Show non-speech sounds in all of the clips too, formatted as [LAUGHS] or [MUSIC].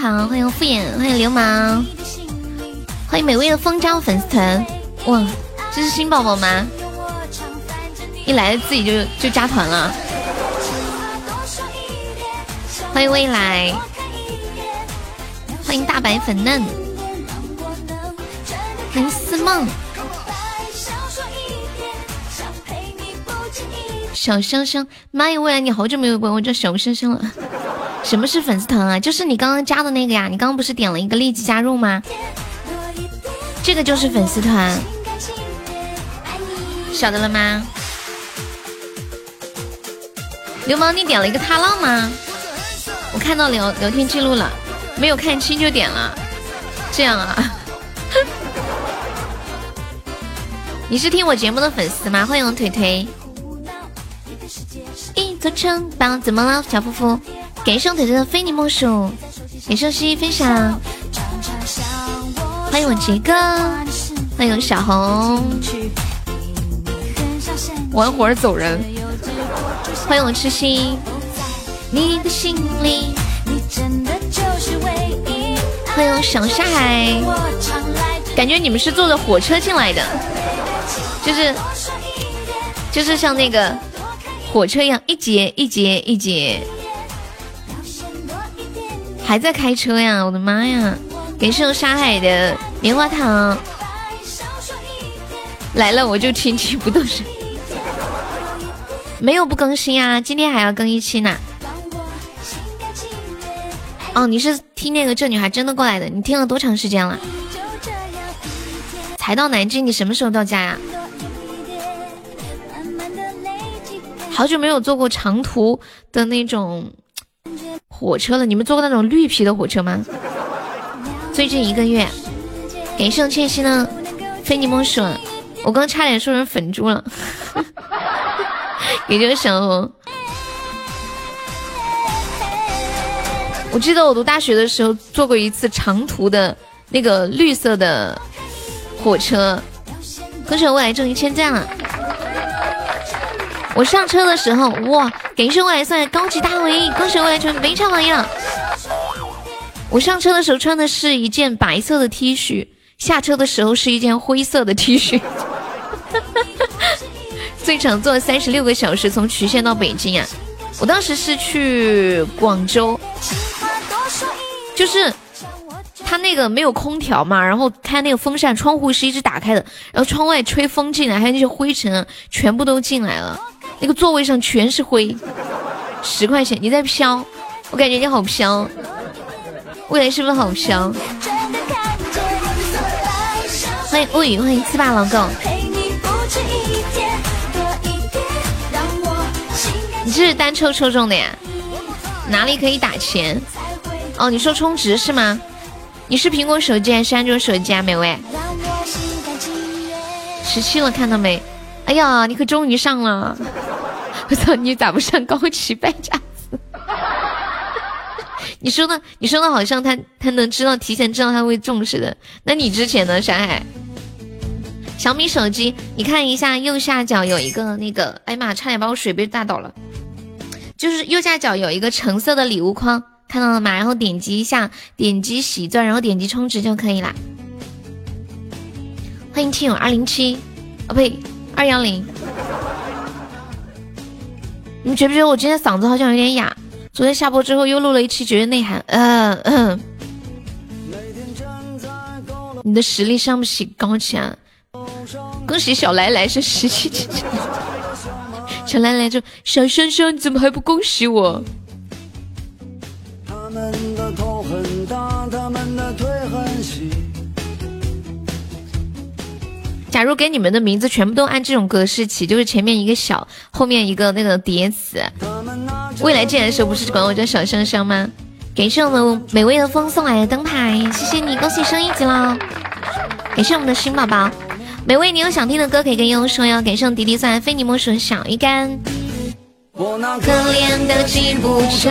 好，欢迎敷衍，欢迎流氓，欢迎美味的风招粉丝团。哇，这是新宝宝吗？一来自己就就加团了。欢迎未来，欢迎大白粉嫩，欢迎思梦。小香香，妈呀！未来你好久没有管我叫小香香了。什么是粉丝团啊？就是你刚刚加的那个呀。你刚刚不是点了一个立即加入吗？这个就是粉丝团，晓得了吗？流氓，你点了一个踏浪吗？我看到聊聊天记录了，没有看清就点了，这样啊？[LAUGHS] 你是听我节目的粉丝吗？欢迎腿腿。一座城堡，怎么了，小夫妇？感谢腿腿的非你莫属，感谢西分享，欢迎我杰哥，欢迎小红，玩会儿走人，欢迎我痴心，你的心里，欢迎小沙海，感觉你们是坐着火车进来的，就是就是像那个。火车一样，一节一节一节，还在开车呀！我的妈呀！感谢沙海的棉花糖来了，我就听听不动声，没有不更新啊！今天还要更一期呢。哦，你是听那个这女孩真的过来的？你听了多长时间了？才到南京，你什么时候到家呀？好久没有坐过长途的那种火车了，你们坐过那种绿皮的火车吗？最近一个月，感谢倩兮的非你莫属，我刚差点说成粉猪了，[LAUGHS] 也就是小红。我记得我读大学的时候坐过一次长途的那个绿色的火车，恭喜我未来中一千赞了。我上车的时候，哇！感谢未来送来高级大围，恭喜未来成非常榜样。我上车的时候穿的是一件白色的 T 恤，下车的时候是一件灰色的 T 恤。[LAUGHS] 最长坐三十六个小时，从渠县到北京啊！我当时是去广州，就是他那个没有空调嘛，然后开那个风扇，窗户是一直打开的，然后窗外吹风进来，还有那些灰尘全部都进来了。那个座位上全是灰，十块钱，你在飘，我感觉你好飘，未来是不是好飘？欢迎物语，欢迎四霸老狗。你这是单抽抽中的呀？哪里可以打钱？哦，你说充值是吗？你是苹果手机还是安卓手机啊，美味？十七了，看到没？哎呀，你可终于上了！[LAUGHS] 我操，你咋不上高级败家子？你说的，你说的好像他他能知道，提前知道他会中似的。那你之前呢，山海？小米手机，你看一下右下角有一个那个，哎呀妈，差点把我水杯打倒了。就是右下角有一个橙色的礼物框，看到了吗？然后点击一下，点击喜钻，然后点击充值就可以啦。欢迎听友二零七，哦呸。二幺零，你们觉不觉得我今天嗓子好像有点哑？昨天下播之后又录了一期绝对内涵，嗯嗯，你的实力上不起高墙。恭喜小来来是十七级，小来来就小香香，你怎么还不恭喜我？他们假如给你们的名字全部都按这种格式起，就是前面一个小，后面一个那个叠词。未来见的时候不是管我叫小香香吗？感谢我们美味的风送来的灯牌，谢谢你，恭喜升一级了。感谢我们的新宝宝，每位你有想听的歌可以跟悠悠说哟。感谢迪迪送来非你莫属的小鱼干。我那可怜的吉普车，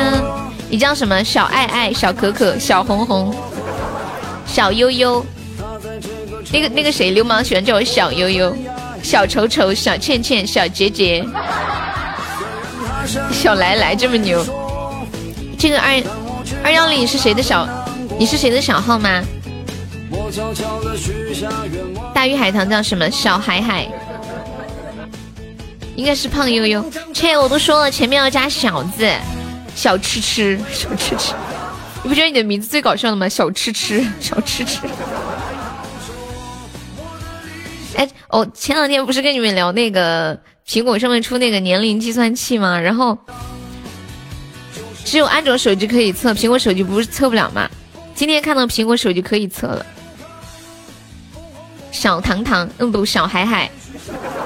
你叫什么？小爱爱、小可可、小红红、小悠悠。那个那个谁，流氓喜欢叫我小悠悠、小丑丑、小倩倩、小杰杰、[LAUGHS] 小来来，这么牛。这个二二幺零是谁的小？你是谁的小号吗？大鱼海棠叫什么？小海海。应该是胖悠悠，切，我都说了前面要加小字，小吃吃，小吃吃，你不觉得你的名字最搞笑的吗？小吃吃，小吃吃。哎，我前两天不是跟你们聊那个苹果上面出那个年龄计算器吗？然后只有安卓手机可以测，苹果手机不是测不了吗？今天看到苹果手机可以测了，小糖糖，嗯不，小海海，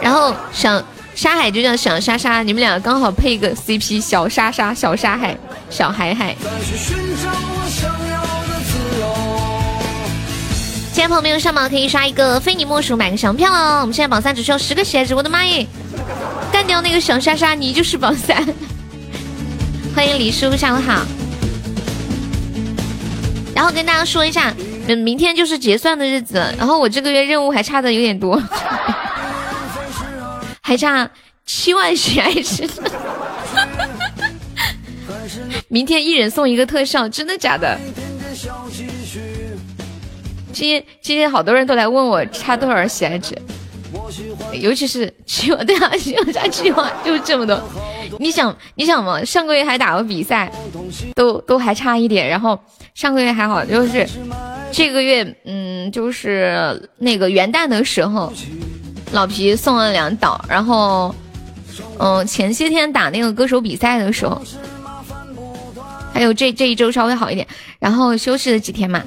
然后小。沙海就叫小莎莎，你们俩刚好配一个 CP，小莎莎、小沙海、小海海。在朋友们上榜可以刷一个非你莫属，买个小票哦。我们现在榜三只需要十个喜爱值，我的妈耶！干掉那个小莎莎，你就是榜三。[LAUGHS] 欢迎李叔，下午好。然后跟大家说一下，嗯，明天就是结算的日子，然后我这个月任务还差的有点多。[LAUGHS] 还差七万喜爱值，明天一人送一个特效，真的假的？今天今天好多人都来问我差多少喜爱值，尤其是七万，[LAUGHS] 对啊，七万差七万就这么多。你想你想嘛，上个月还打过比赛，都都还差一点，然后上个月还好，就是这个月嗯，就是那个元旦的时候。老皮送了两岛，然后，嗯，前些天打那个歌手比赛的时候，还有这这一周稍微好一点，然后休息了几天嘛。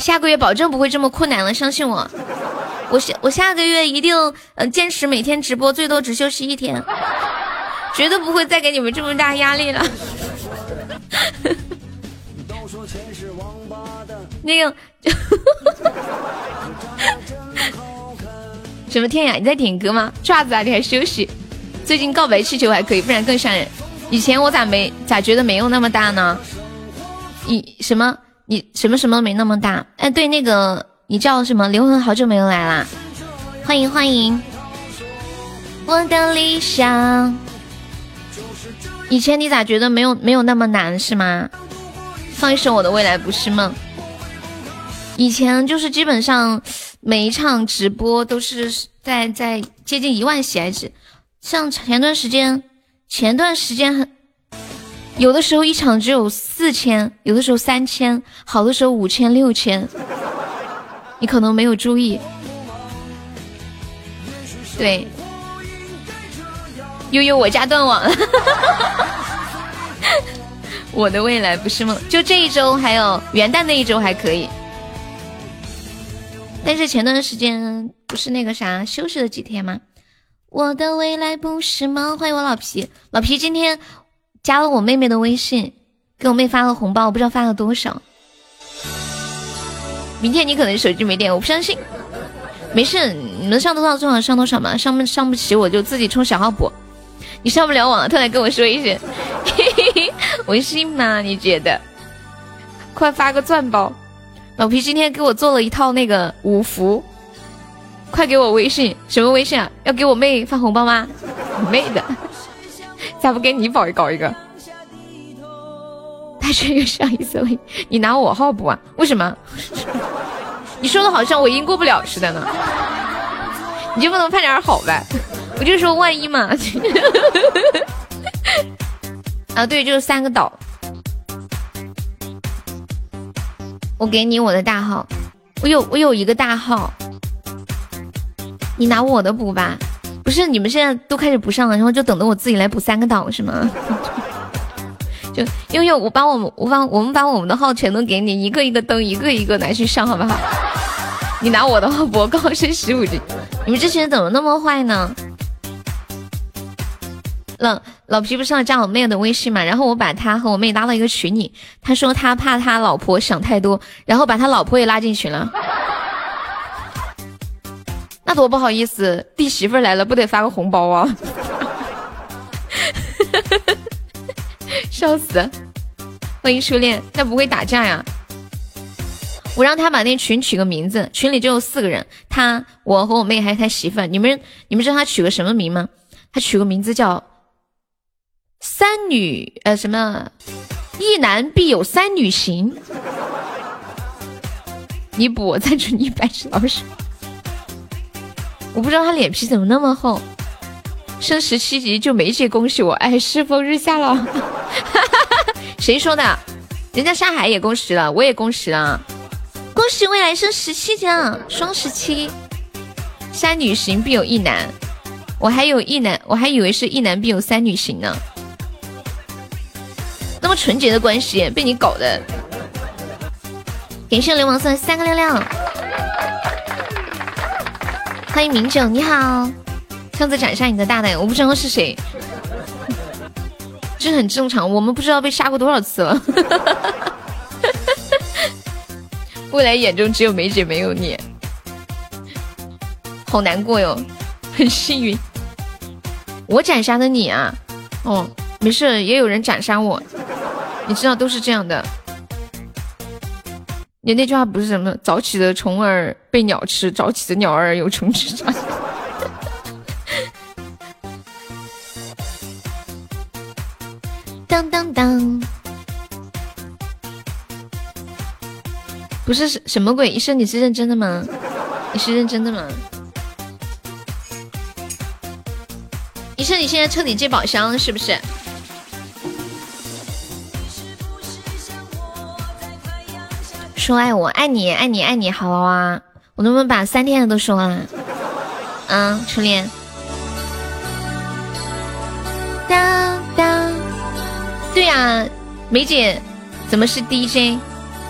下个月保证不会这么困难了，相信我。我下我下个月一定嗯坚持每天直播，最多只休息一天，绝对不会再给你们这么大压力了。[LAUGHS] 那个。[LAUGHS] 什么天呀？你在点歌吗？爪子啊，你还休息？最近告白气球还可以，不然更吓人。以前我咋没咋觉得没有那么大呢？以什么？你什么什么没那么大？哎，对，那个你叫什么？灵魂好久没有来啦，欢迎欢迎。我的理想。以前你咋觉得没有没有那么难是吗？放一首我的未来不是梦。以前就是基本上。每一场直播都是在在接近一万喜爱值，像前段时间，前段时间很，有的时候一场只有四千，有的时候三千，好的时候五千六千，你可能没有注意。对，悠悠我家断网了，[LAUGHS] 我的未来不是梦，就这一周还有元旦那一周还可以。但是前段时间不是那个啥休息了几天吗？我的未来不是梦。欢迎我老皮，老皮今天加了我妹妹的微信，给我妹发了红包，我不知道发了多少。明天你可能手机没电，我不相信。没事，你们上多少多少上多少嘛，上不上不起我就自己充小号补。你上不了网了，他来跟我说一声，[LAUGHS] 我信吗？你觉得？快发个钻包。老皮今天给我做了一套那个五福，快给我微信，什么微信啊？要给我妹发红包吗？妹的，咋不给你搞一搞一个？[LAUGHS] 他这个上一次，你拿我号补啊？为什么？[LAUGHS] 你说的好像我应过不了似的呢？你就不能盼点好呗？我就说万一嘛。[LAUGHS] 啊，对，就是三个岛。我给你我的大号，我有我有一个大号，你拿我的补吧。不是你们现在都开始不上了，然后就等着我自己来补三个岛是吗？[LAUGHS] 就悠悠，我把我们我把我们把我们的号全都给你，一个一个登，一个一个来去上，好不好？你拿我的号补高升十五级，你们这些人怎么那么坏呢？老老皮不是要加我妹的微信嘛？然后我把他和我妹拉到一个群里，他说他怕他老婆想太多，然后把他老婆也拉进群了。那多不好意思，弟媳妇来了，不得发个红包啊！笑死！欢迎初恋，那不会打架呀？我让他把那群取个名字，群里就有四个人，他、我和我妹还有他媳妇。你们你们知道他取个什么名吗？他取个名字叫“三女”呃什么？一男必有三女行。你补我赞助你一百只老鼠。我不知道他脸皮怎么那么厚，升十七级就没姐恭喜我，哎，世风日下了。[LAUGHS] 谁说的？人家山海也恭喜了，我也恭喜了，恭喜未来升十七级了，双十七。三女行必有一男，我还有一男，我还以为是一男必有三女行呢。那么纯洁的关系被你搞的。感谢流氓送三个六六。欢迎明九，你好。上次斩杀你的大奶，我不知道是谁，这很正常。我们不知道被杀过多少次了。[LAUGHS] 未来眼中只有梅姐没有你，好难过哟。很幸运，我斩杀的你啊。哦，没事，也有人斩杀我，你知道都是这样的。你那句话不是什么早起的虫儿被鸟吃，早起的鸟儿有虫吃。[LAUGHS] 当当当，不是什什么鬼？医生，你是认真的吗？你是认真的吗？医生，你现在彻底接宝箱是不是？说爱我，爱你，爱你，爱你，好了啊！我能不能把三天的都说完？嗯，初恋。当当，对呀，梅姐怎么是 DJ？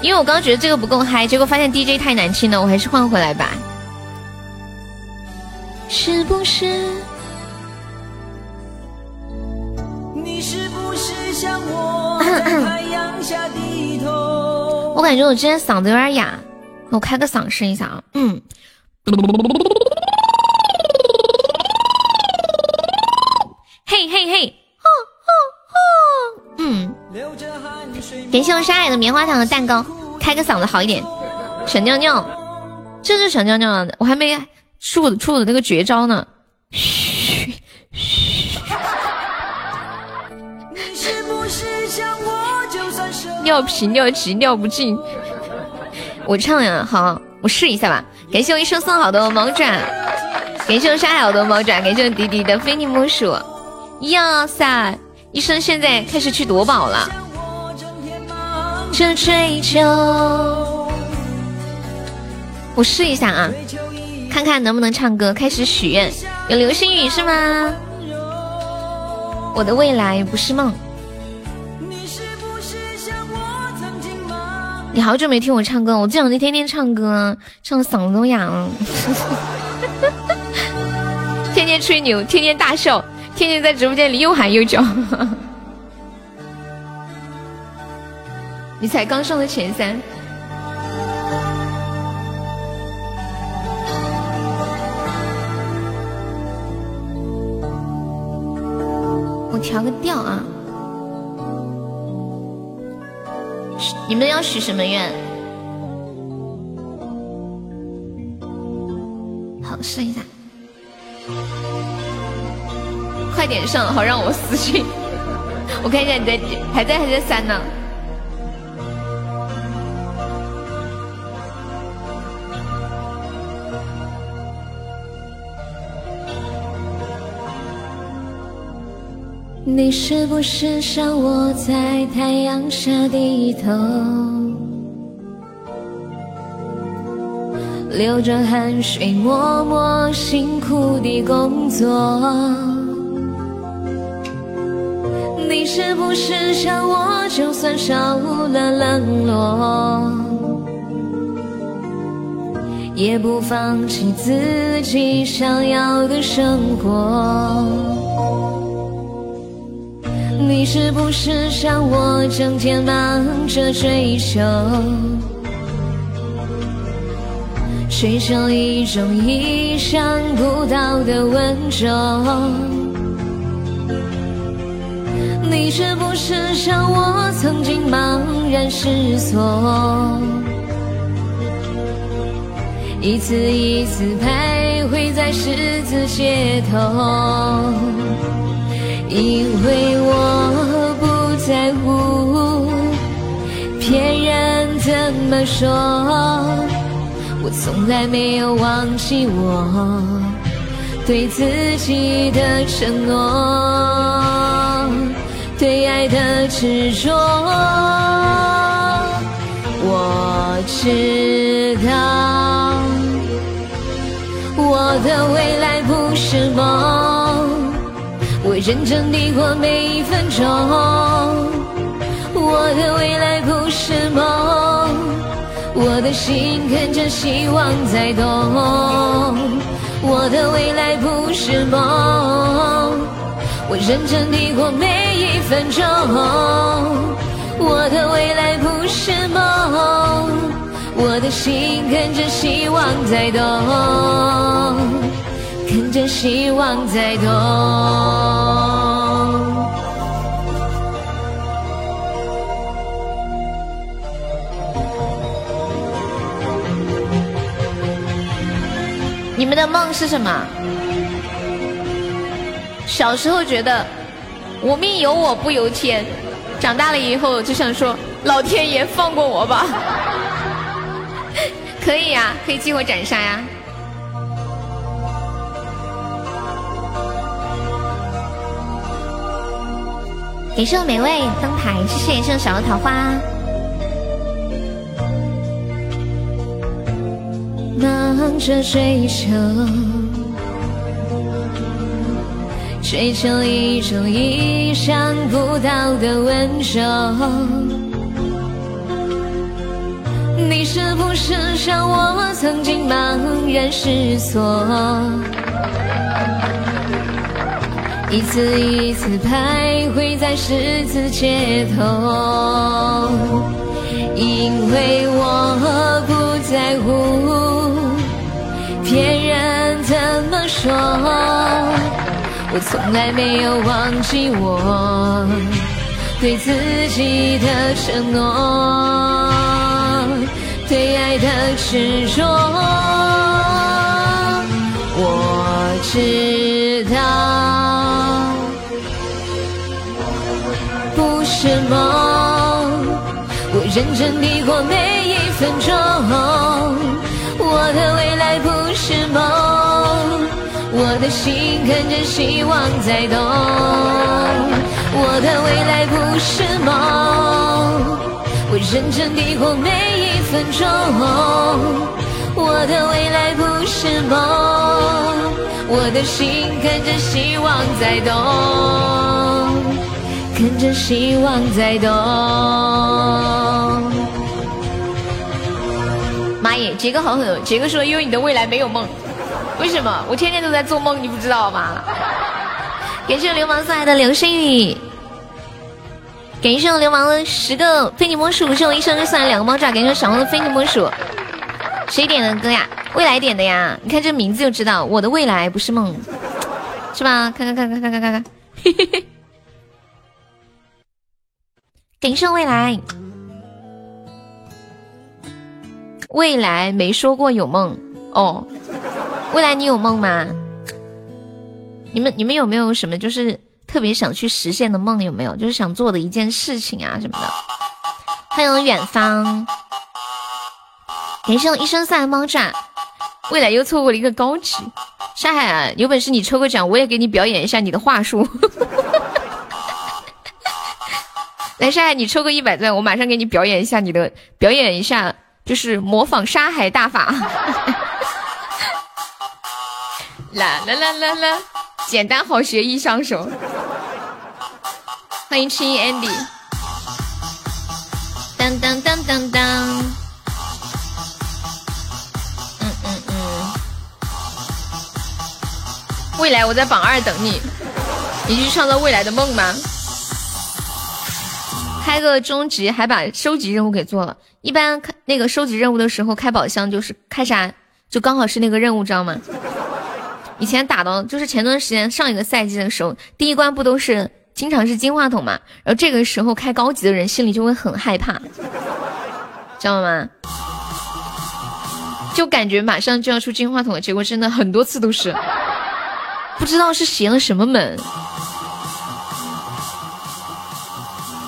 因为我刚刚觉得这个不够嗨，结果发现 DJ 太难听了，我还是换回来吧。是不是？你是不是像我在太阳下低头？我感觉我今天嗓子有点哑，我开个嗓试一下啊。嗯，嘿嘿嘿，嗯，感谢我沙海的棉花糖和蛋糕，开个嗓子好一点。小尿尿，这是小尿尿，我还没出出我的那个绝招呢。嘘尿频尿急尿不尽，我唱呀，好，我试一下吧。感谢我一生送好的毛爪，感谢我山海好多毛爪，感谢我迪迪的非你莫属。呀塞，医生现在开始去夺宝了。这追求，我试一下啊，看看能不能唱歌。开始许愿，有流星雨是吗？我的未来不是梦。你好久没听我唱歌，我这两天天天唱歌，唱的嗓子都哑了。[LAUGHS] 天天吹牛，天天大笑，天天在直播间里又喊又叫。[LAUGHS] 你才刚上的前三，我调个调啊。你们要许什么愿？好，试一下，快点上，好让我私信。我看一下你在还在还在三呢。你是不是像我在太阳下低头，流着汗水默默辛苦地工作？你是不是像我，就算少了冷落，也不放弃自己想要的生活？你是不是像我，整天忙着追求？追求一种意想不到的温柔。你是不是像我曾经茫然失措？一次一次徘徊在十字街头，因为我不在乎别人怎么说，我从来没有忘记我对自己的承诺，对爱的执着，我知道。我的未来不是梦，认真地过每一分钟。我的未来不是梦，我的心跟着希望在动。我的未来不是梦，我认真地过每一分钟。我的未来不是梦。我的心跟着希望在动，跟着希望在动。你们的梦是什么？小时候觉得我命由我不由天，长大了以后就想说老天爷放过我吧。[LAUGHS] 可以呀，可以激活斩杀呀！感谢我美味灯牌，谢谢感谢小桃花。忙着追求，追求一种意想不到的温柔。你是不是像我曾经茫然失措，一次一次徘徊在十字街头？因为我不在乎别人怎么说，我从来没有忘记我对自己的承诺。对爱的执着，我知道是梦。我认真地过每一分钟，我的未来不是梦，我的心跟着希望在动，我的未来不是梦。我认真地过每一分钟，我的未来不是梦，我的心跟着希望在动，跟着希望在动。妈耶，杰哥好狠！杰哥说因为你的未来没有梦，为什么？我天天都在做梦，你不知道吗？感谢流氓送来的流星雨。感谢流氓的十个非你莫属，谢我一生就送来两个猫爪，感谢小王的非你莫属。谁点的歌呀？未来点的呀？你看这名字就知道，我的未来不是梦，是吧？看看看看看看看看，嘿嘿嘿。感谢未来，未来没说过有梦哦。未来你有梦吗？你们你们有没有什么就是？特别想去实现的梦有没有？就是想做的一件事情啊什么的。欢迎远方，感谢一生三猫爪。未来又错过了一个高级。沙海啊，有本事你抽个奖，我也给你表演一下你的话术。来，山海，你抽个一百钻，我马上给你表演一下你的，表演一下，就是模仿沙海大法。[LAUGHS] 啦啦啦啦啦，简单好学，易上手。欢迎青 Andy，当当当当当，嗯嗯嗯，未来我在榜二等你，你去创造未来的梦吗？开个终极还把收集任务给做了，一般开那个收集任务的时候开宝箱就是开啥？就刚好是那个任务，知道吗？以前打到就是前段时间上一个赛季的时候，第一关不都是经常是金话筒嘛？然后这个时候开高级的人心里就会很害怕，知道吗？就感觉马上就要出金话筒了，结果真的很多次都是，不知道是邪了什么门。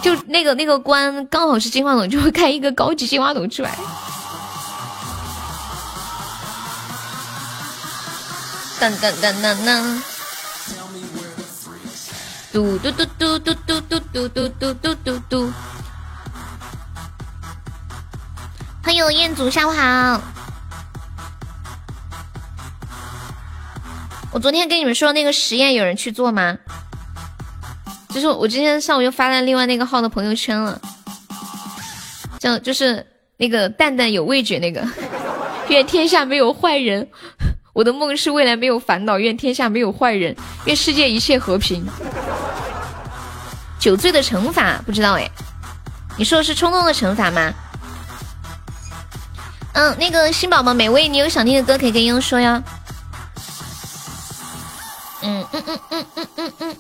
就那个那个关刚好是金话筒，就会开一个高级金话筒出来。噔噔噔噔噔，嘟嘟嘟嘟嘟嘟嘟嘟嘟嘟嘟嘟嘟。欢迎彦祖，下午好。我昨天跟你们说那个实验，有人去做吗？就是我今天上午又发在另外那个号的朋友圈了，叫就是那个蛋蛋有味觉那个，[LAUGHS] 愿天下没有坏人。我的梦是未来没有烦恼，愿天下没有坏人，愿世界一切和平。酒醉的惩罚不知道哎，你说的是冲动的惩罚吗？嗯，那个新宝宝美味，你有想听的歌可以跟悠悠说呀。嗯嗯嗯嗯嗯嗯嗯。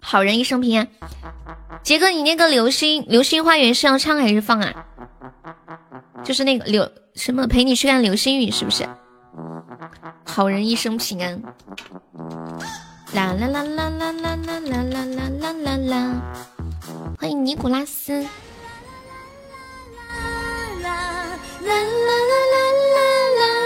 好人一生平安，杰哥，你那个流星流星花园是要唱还是放啊？就是那个流什么陪你去看流星雨是不是？好人一生平安。啦啦啦啦啦啦啦啦啦啦啦啦！欢迎尼古拉斯。啦啦啦啦啦啦啦。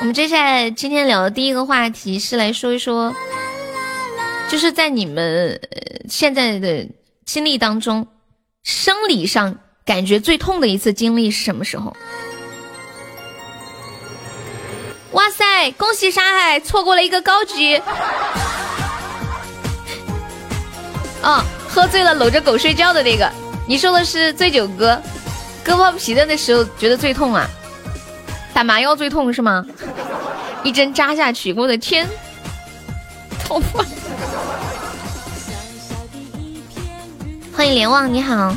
我们接下来今天聊的第一个话题是来说一说，就是在你们现在的经历当中，生理上感觉最痛的一次经历是什么时候？哇塞，恭喜沙海错过了一个高级，哦，喝醉了搂着狗睡觉的那个，你说的是醉酒哥，割包皮的那时候觉得最痛啊。打麻药最痛是吗？一针扎下去，我的天，痛啊！欢迎连望，你好，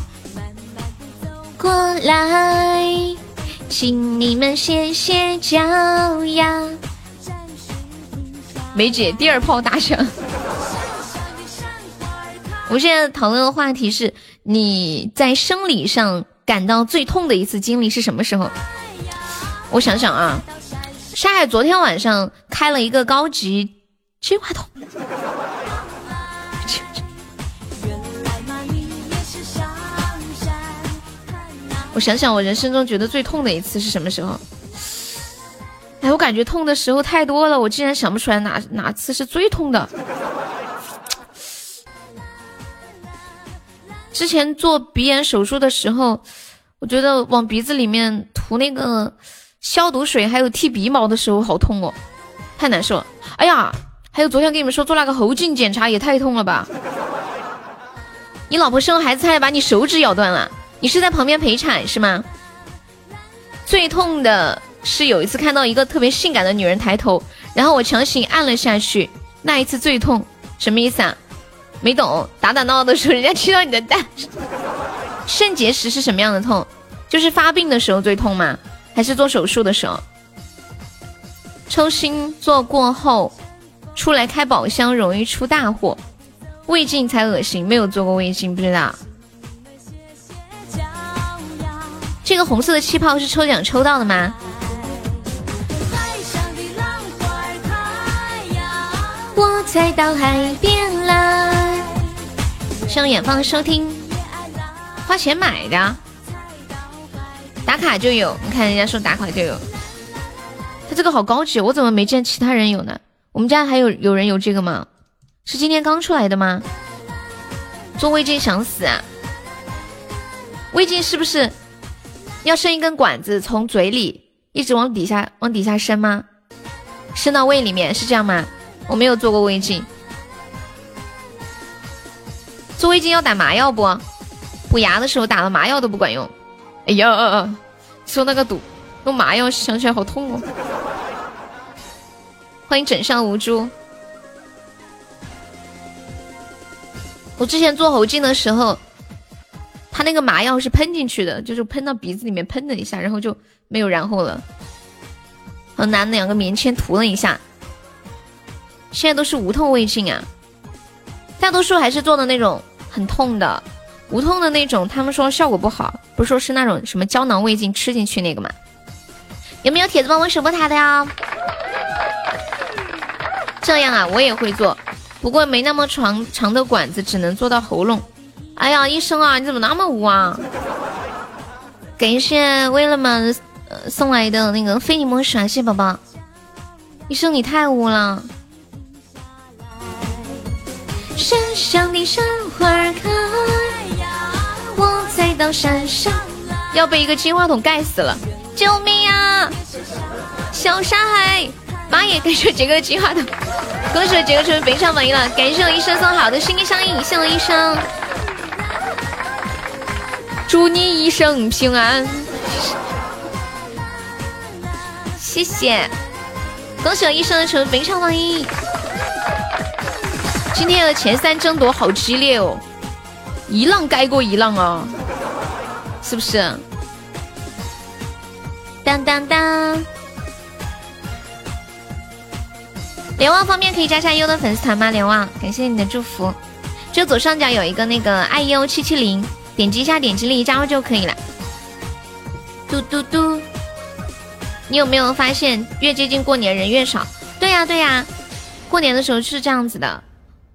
过来，请你们歇歇脚呀。梅姐，第二炮打响。我现在讨论的话题是，你在生理上感到最痛的一次经历是什么时候？我想想啊，沙海昨天晚上开了一个高级金话筒。我想想，我人生中觉得最痛的一次是什么时候？哎，我感觉痛的时候太多了，我竟然想不出来哪哪次是最痛的。之前做鼻炎手术的时候，我觉得往鼻子里面涂那个。消毒水还有剃鼻毛的时候好痛哦，太难受了。哎呀，还有昨天跟你们说做那个喉镜检查也太痛了吧！你老婆生孩子差点把你手指咬断了，你是在旁边陪产是吗？最痛的是有一次看到一个特别性感的女人抬头，然后我强行按了下去，那一次最痛，什么意思啊？没懂，打打闹闹的时候人家吃到你的蛋。肾结石是什么样的痛？就是发病的时候最痛吗？还是做手术的时候，抽心做过后出来开宝箱容易出大祸，胃镜才恶心，没有做过胃镜不知道。这个红色的气泡是抽奖抽到的吗？我才到海边来，向远方收听，花钱买的。打卡就有，你看人家说打卡就有，他这个好高级，我怎么没见其他人有呢？我们家还有有人有这个吗？是今天刚出来的吗？做胃镜想死啊！胃镜是不是要伸一根管子从嘴里一直往底下往底下伸吗？伸到胃里面是这样吗？我没有做过胃镜，做胃镜要打麻药不？补牙的时候打了麻药都不管用。哎呀，说那个堵用麻药，想起来好痛哦！欢迎枕上无珠。我之前做喉镜的时候，他那个麻药是喷进去的，就是喷到鼻子里面喷了一下，然后就没有然后了。和拿两个棉签涂了一下，现在都是无痛胃镜啊，大多数还是做的那种很痛的，无痛的那种，他们说效果不好，不是说是那种什么胶囊胃镜吃进去那个吗？有没有铁子帮我守波塔的呀？这样啊，我也会做，不过没那么长长的管子，只能做到喉咙。哎呀，医生啊，你怎么那么污啊？感谢为了们送来的那个非你莫属，谢谢宝宝。医生你太污了。山上的山花开，要被一个金话筒盖死了，救命啊！小沙海，妈耶，感谢杰哥金话筒，恭喜杰哥成为本场榜一了，感谢我医生送好的心意相印，谢我医生。祝你一生平安，谢谢，恭喜我医生成为本场榜一。今天的前三争夺好激烈哦，一浪盖过一浪啊，是不是？当当当！连旺方面可以加下优的粉丝团吗？连旺，感谢你的祝福。就左上角有一个那个爱优七七零。点击一下点击立即加入就可以了。嘟嘟嘟，你有没有发现越接近过年人越少？对呀对呀，过年的时候是这样子的。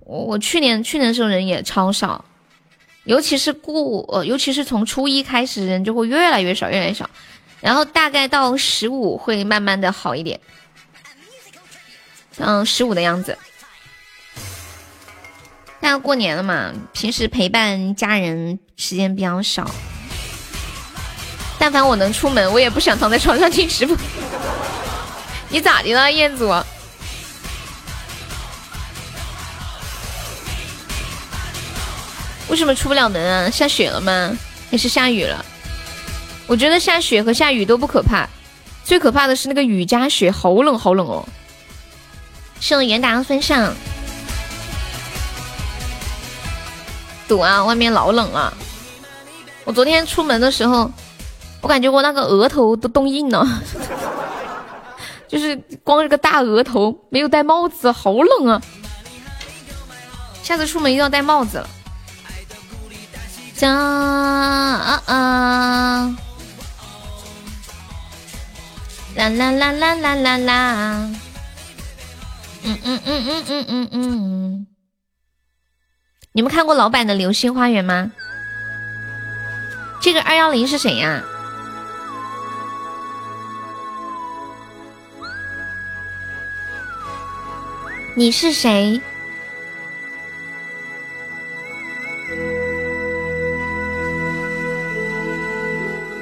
我我去年去年的时候人也超少，尤其是过呃尤其是从初一开始人就会越来越少越来越少，然后大概到十五会慢慢的好一点。嗯，十五的样子。但要过年了嘛，平时陪伴家人时间比较少。但凡我能出门，我也不想躺在床上听直播。你咋的了，彦祖？为什么出不了门啊？下雪了吗？还是下雨了？我觉得下雪和下雨都不可怕，最可怕的是那个雨加雪，好冷好冷哦。送元达分上。堵啊！外面老冷了。我昨天出门的时候，我感觉我那个额头都冻硬了，[LAUGHS] 就是光这个大额头，没有戴帽子，好冷啊！下次出门一定要戴帽子了。啊啊！啦啦啦啦啦啦啦！嗯嗯嗯嗯嗯嗯嗯。你们看过老版的《流星花园》吗？这个二幺零是谁呀？你是谁？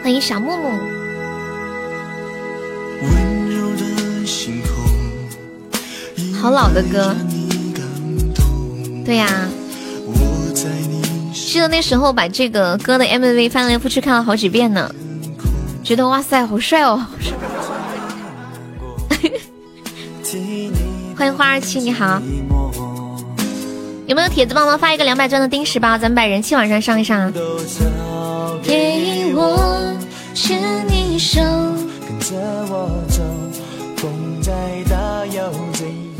欢迎小木木。好老的歌。对呀。记得那时候把这个歌的 MV 翻来覆去看了好几遍呢，觉得哇塞，好帅哦！[LAUGHS] 欢迎花二七，你好，有没有铁子帮忙发一个两百钻的丁石包，咱们把人气往上上一上。给我牵你手，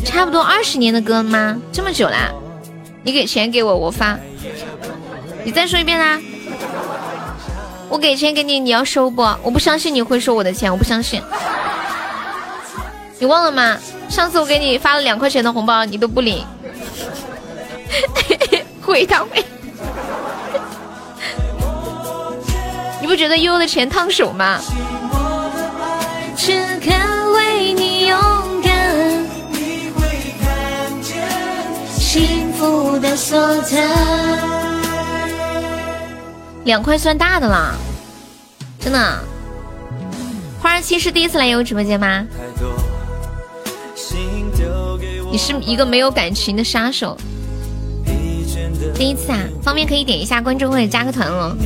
差不多二十年的歌吗？这么久啦？你给钱给我，我发。你再说一遍啦！我给钱给你，你要收不？我不相信你会收我的钱，我不相信。你忘了吗？上次我给你发了两块钱的红包，你都不领。回他回。[LAUGHS] 你不觉得悠悠的钱烫手吗？只敢为你勇敢，你会看见幸福的所在。两块算大的啦，真的。花儿七是第一次来悠悠直播间吗？你是一个没有感情的杀手。第一次啊，方便可以点一下关注或者加个团哦。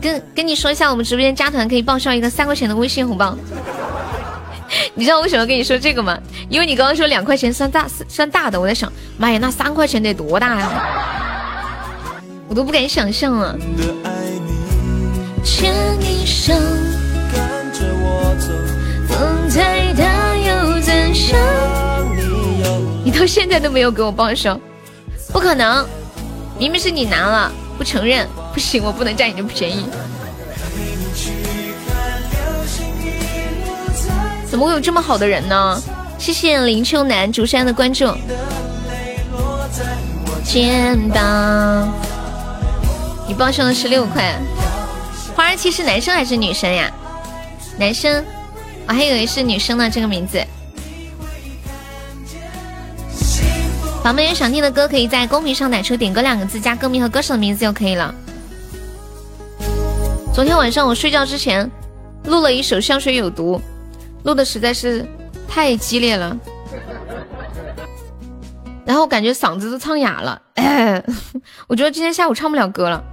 跟跟你说一下，我们直播间加团可以报销一个三块钱的微信红包。[LAUGHS] 你知道为什么跟你说这个吗？因为你刚刚说两块钱算大算大的，我在想，妈呀，那三块钱得多大呀？我都不敢想象了。牵一手，跟着我走，风再大又怎伤？你到现在都没有给我报销，不可能，明明是你拿了，不承认，不行，我不能占你的便宜。怎么会有这么好的人呢？谢谢林秋南竹山的关注。肩膀，你报销的是六块。花儿七是男生还是女生呀？男生，我还以为是女生呢。这个名字。宝贝有想听的歌，可以在公屏上打出“点歌”两个字，加歌名和歌手的名字就可以了。昨天晚上我睡觉之前录了一首《香水有毒》，录的实在是太激烈了。然后感觉嗓子都唱哑了，[LAUGHS] 我觉得今天下午唱不了歌了。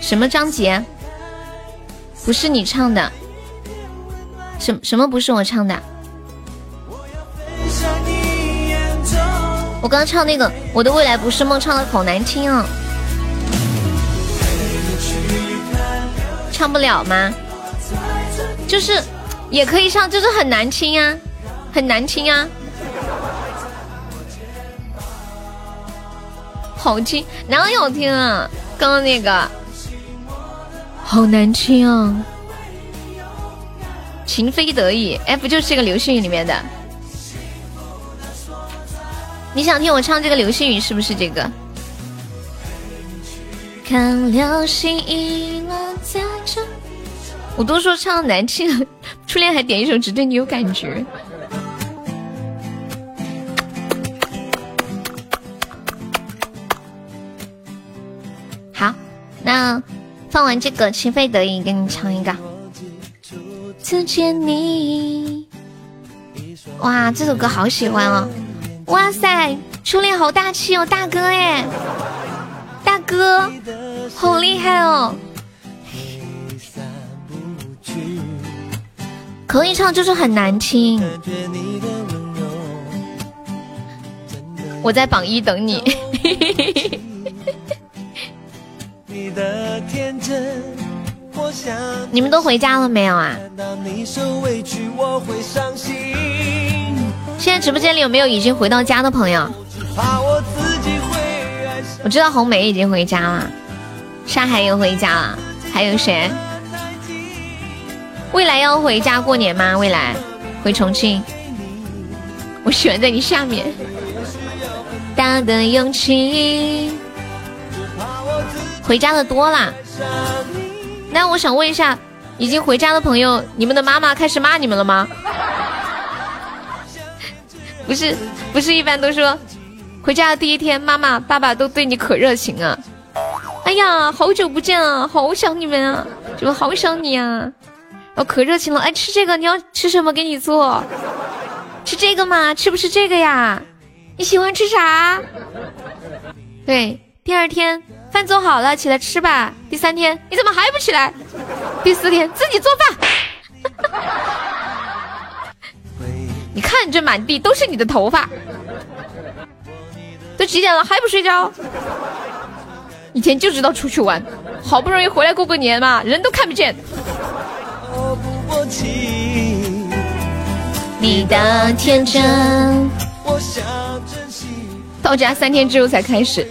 什么张杰？不是你唱的？什什么不是我唱的？我刚刚唱那个《我的未来不是梦》，唱的好难听啊！唱不了吗？就是。也可以唱，就是很难听啊，很难听啊，好听哪有好听啊？刚刚那个好难听啊，情非得已，哎，不就是这个流星雨里面的？你想听我唱这个流星雨是不是这个？看流星遗落在这。我都说唱难听了，初恋还点一首只对你有感觉。好，那放完这个情非得已，给你唱一个。次见你，哇，这首歌好喜欢哦！哇塞，初恋好大气哦，大哥哎，大哥，好厉害哦！可以唱，就是很难听。我在榜一等你。你们都回家了没有啊？现在直播间里有没有已经回到家的朋友？我知道红梅已经回家了，沙海也回家了，还有谁？未来要回家过年吗？未来回重庆，我喜欢在你下面。大的勇气，回家的多啦。那我想问一下，已经回家的朋友，你们的妈妈开始骂你们了吗？不是，不是，一般都说回家的第一天，妈妈、爸爸都对你可热情啊。哎呀，好久不见啊，好想你们啊，怎么好想你啊？哦，可热情了！哎，吃这个，你要吃什么？给你做，吃这个吗？吃不吃这个呀？你喜欢吃啥？对，第二天饭做好了，起来吃吧。第三天你怎么还不起来？第四天自己做饭。你看这满地都是你的头发，都几点了还不睡觉？以前就知道出去玩，好不容易回来过个年嘛，人都看不见。你的天真，到家三天之后才开始，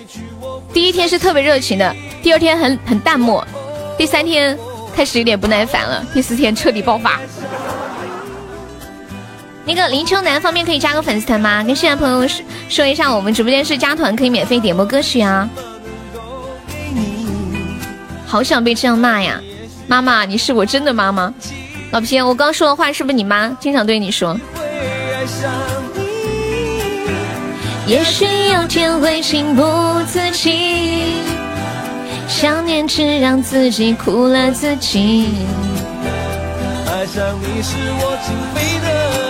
第一天是特别热情的，第二天很很淡漠，第三天开始有点不耐烦了，第四天彻底爆发。那个林秋南方面可以加个粉丝团吗？跟现在朋友说说一下，我们直播间是加团可以免费点播歌曲啊。好想被这样骂呀！妈妈，你是我真的妈妈。老皮，我刚说的话是不是你妈经常对你说？也许有天会情不自禁，想念只让自己苦了自己。爱上你是我情非得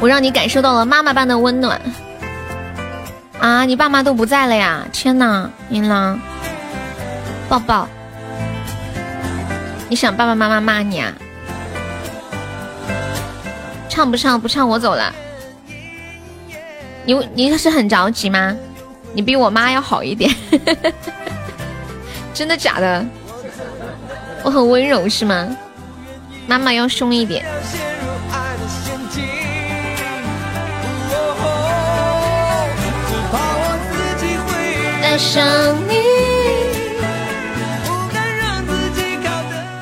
我让你感受到了妈妈般的温暖。啊！你爸妈都不在了呀！天哪，银狼，抱抱。你想爸爸妈妈骂你啊？唱不唱？不唱我走了。你你是很着急吗？你比我妈要好一点。[LAUGHS] 真的假的？我很温柔是吗？妈妈要凶一点。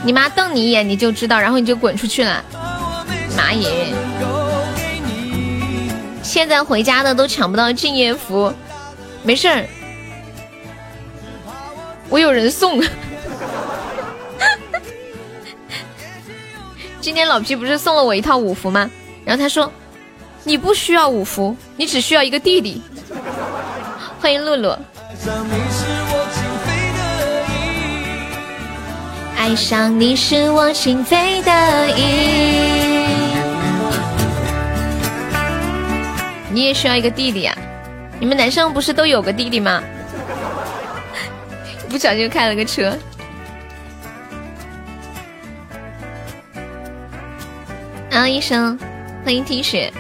你妈瞪你一眼，你就知道，然后你就滚出去了。妈耶！现在回家的都抢不到敬业福，没事儿，我有人送。[LAUGHS] 今天老皮不是送了我一套五福吗？然后他说：“你不需要五福，你只需要一个弟弟。”欢迎露露。爱上你是我情非得已。你也需要一个弟弟啊？你们男生不是都有个弟弟吗？[LAUGHS] 不小心开了个车。啊，医生，欢迎 T 雪。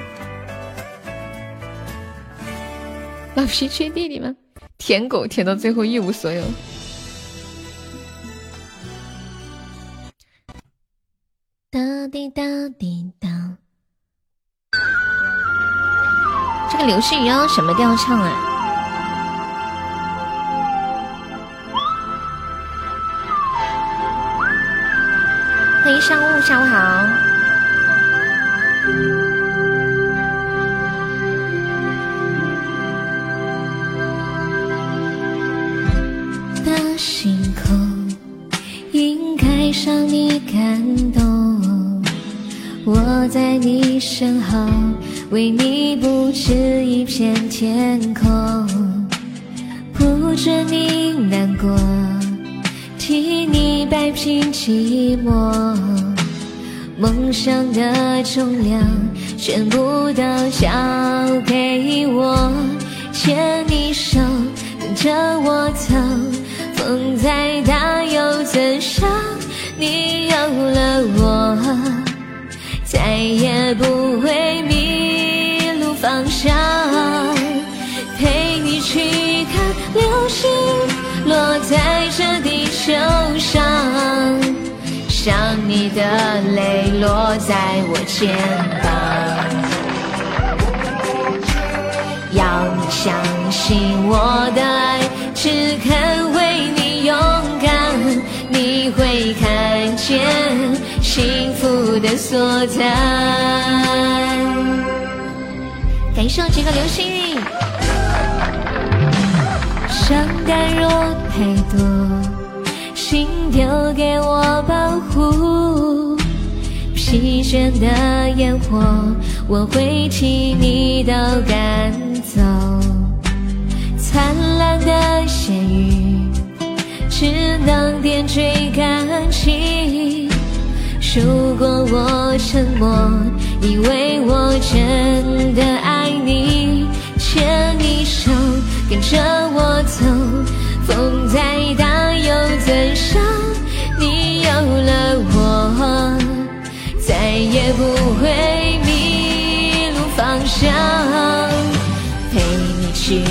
老皮缺弟弟吗？舔狗舔到最后一无所有。哒滴哒滴哒，这个刘诗雨要什么调唱啊？欢迎上午，下午好。星空应该让你感动。我在你身后，为你布置一片天空，不准你难过，替你摆平寂寞。梦想的重量全部都交给我，牵你手，跟着我走，风再大又怎伤？你有了我。再也不会迷路方向，陪你去看流星落在这地球上，想你的泪落在我肩膀，要你相信我的爱，只肯，会看见。幸福的所在。感谢这个流星雨。伤感若太多，心丢给我保护。疲倦的烟火，我会替你都赶走。灿烂的咸鱼，只能点缀感情。如果我沉默，因为我真的爱你，牵你手，跟着我走，风再大又怎伤？你有了我，再也不会迷路方向，陪你去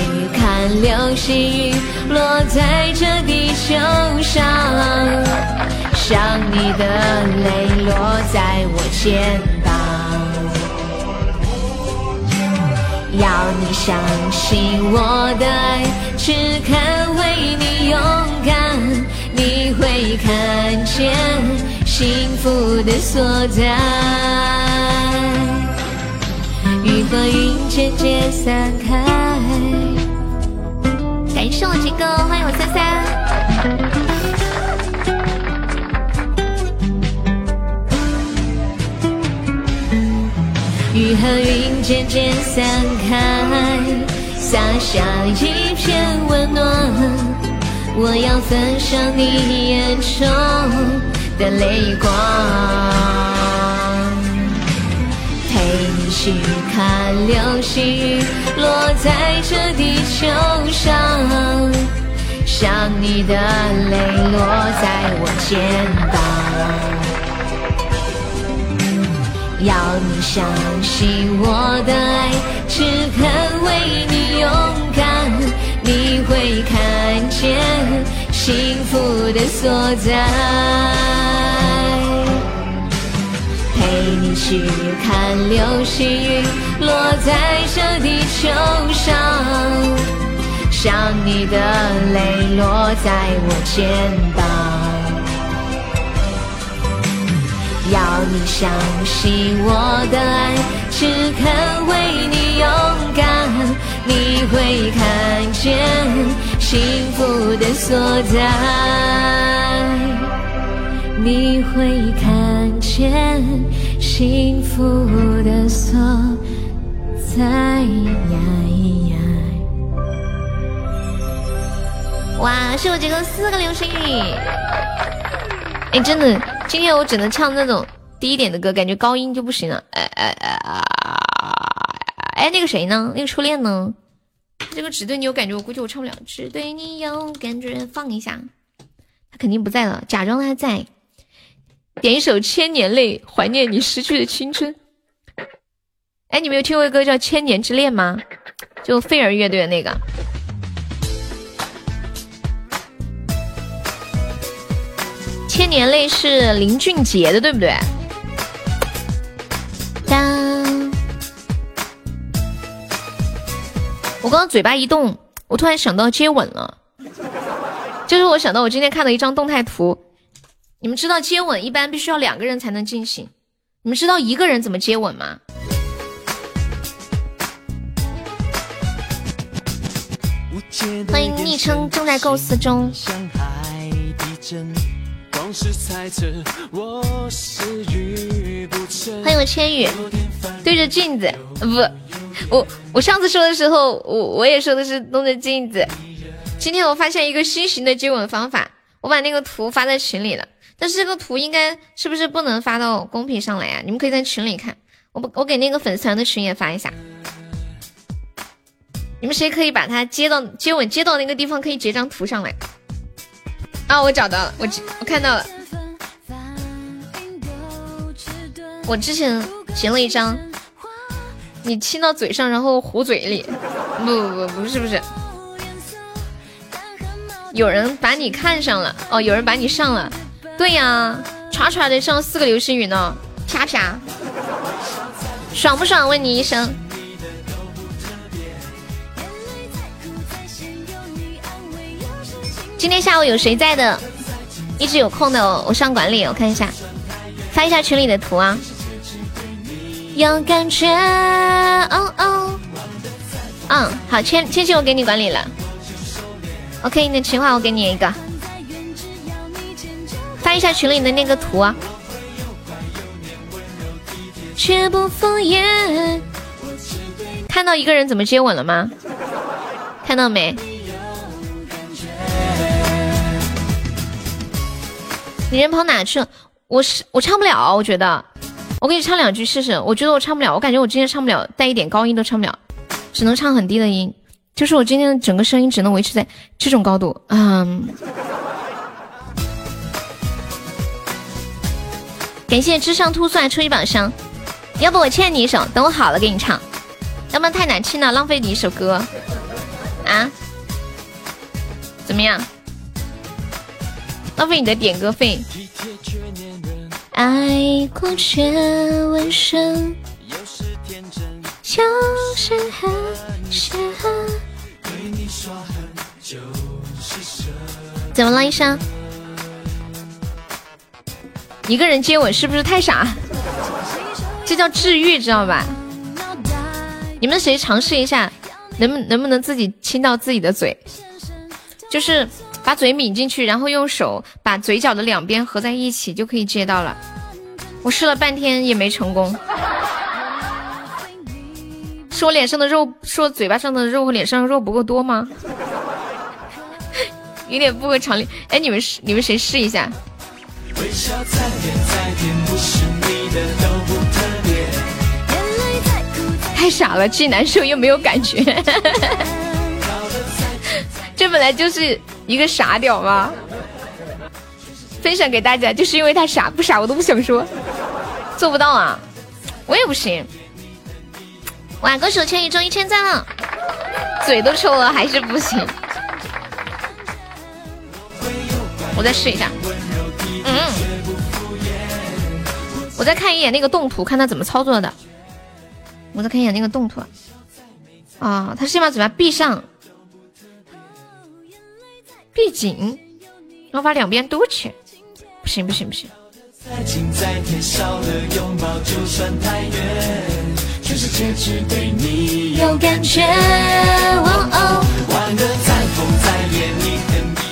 流星雨落在这地球上。像你的泪落在我肩膀，要你相信我的爱，只肯为你勇敢，你会看见幸福的所在。雨和云渐渐散开，感谢我杰哥，欢迎我三三。雨和云渐渐散开，洒下一片温暖。我要分享你眼中的泪光，陪看流星落在这地球上，像你的泪落在我肩膀。要你相信我的爱，只肯为你勇敢，你会看见幸福的所在。陪你去看流星雨落在这地球上，想你的泪落在我肩膀。要你相信我的爱，只肯为你勇敢，你会看见幸福的所在，你会看见幸福的所在。哇，是我这个四个流星雨，哎，真的。今天我只能唱那种低一点的歌，感觉高音就不行了。哎哎哎啊！哎，那个谁呢？那个初恋呢？这个只对你有感觉，我估计我唱不了。只对你有感觉，放一下。他肯定不在了，假装他在。点一首《千年泪》，怀念你失去的青春。哎，你没有听过歌叫《千年之恋》吗？就飞儿乐队的那个。千年泪是林俊杰的，对不对？当，我刚刚嘴巴一动，我突然想到接吻了，就是我想到我今天看的一张动态图。你们知道接吻一般必须要两个人才能进行，你们知道一个人怎么接吻吗？欢迎昵称正在构思中。欢迎我千羽，对着镜子，不，我我上次说的时候，我我也说的是对着镜子。今天我发现一个新型的接吻方法，我把那个图发在群里了。但是这个图应该是不是不能发到公屏上来呀？你们可以在群里看，我不我给那个粉丝团的群也发一下。你们谁可以把它接到接吻接到那个地方，可以截张图上来。啊，我找到了，我我看到了，我之前截了一张，你亲到嘴上，然后糊嘴里，不不不，不是不是，有人把你看上了，哦，有人把你上了，对呀，唰唰的上四个流星雨呢，啪啪，爽不爽？问你一声。今天下午有谁在的？一直有空的，我上管理，我看一下，发一下群里的图啊。有感觉，哦哦，嗯，好，千千玺，我给你管理了。OK，你的情话我给你一个，发一下群里的那个图啊。绝不敷衍。看到一个人怎么接吻了吗？看到没？你人跑哪去了？我是我唱不了，我觉得，我给你唱两句试试。我觉得我唱不了，我感觉我今天唱不了，带一点高音都唱不了，只能唱很低的音，就是我今天的整个声音只能维持在这种高度。嗯，感谢智商突算初一榜上，要不我欠你一首，等我好了给你唱，要不然太难听了，浪费你一首歌啊？怎么样？浪费你的点歌费。爱过却问声，就是很深。怎么了，医生？一个人接吻是不是太傻？这叫治愈，知道吧？你们谁尝试一下，能不能不能自己亲到自己的嘴？就是。把嘴抿进去，然后用手把嘴角的两边合在一起，就可以接到了。我试了半天也没成功。是我脸上的肉，是我嘴巴上的肉和脸上的肉不够多吗？有点不合常理。哎，你们试，你们谁试一下？太傻了，既难受又没有感觉。[LAUGHS] 这本来就是。一个傻屌吗？分享给大家，就是因为他傻，不傻我都不想说，做不到啊，我也不行。哇，歌手千羽中一千赞了，嘴都抽了还是不行。我再试一下，嗯，我再看一眼那个动图，看他怎么操作的。我再看一眼那个动图，啊，他先把嘴巴闭上，闭紧，然后把两边嘟起，不行不行不行。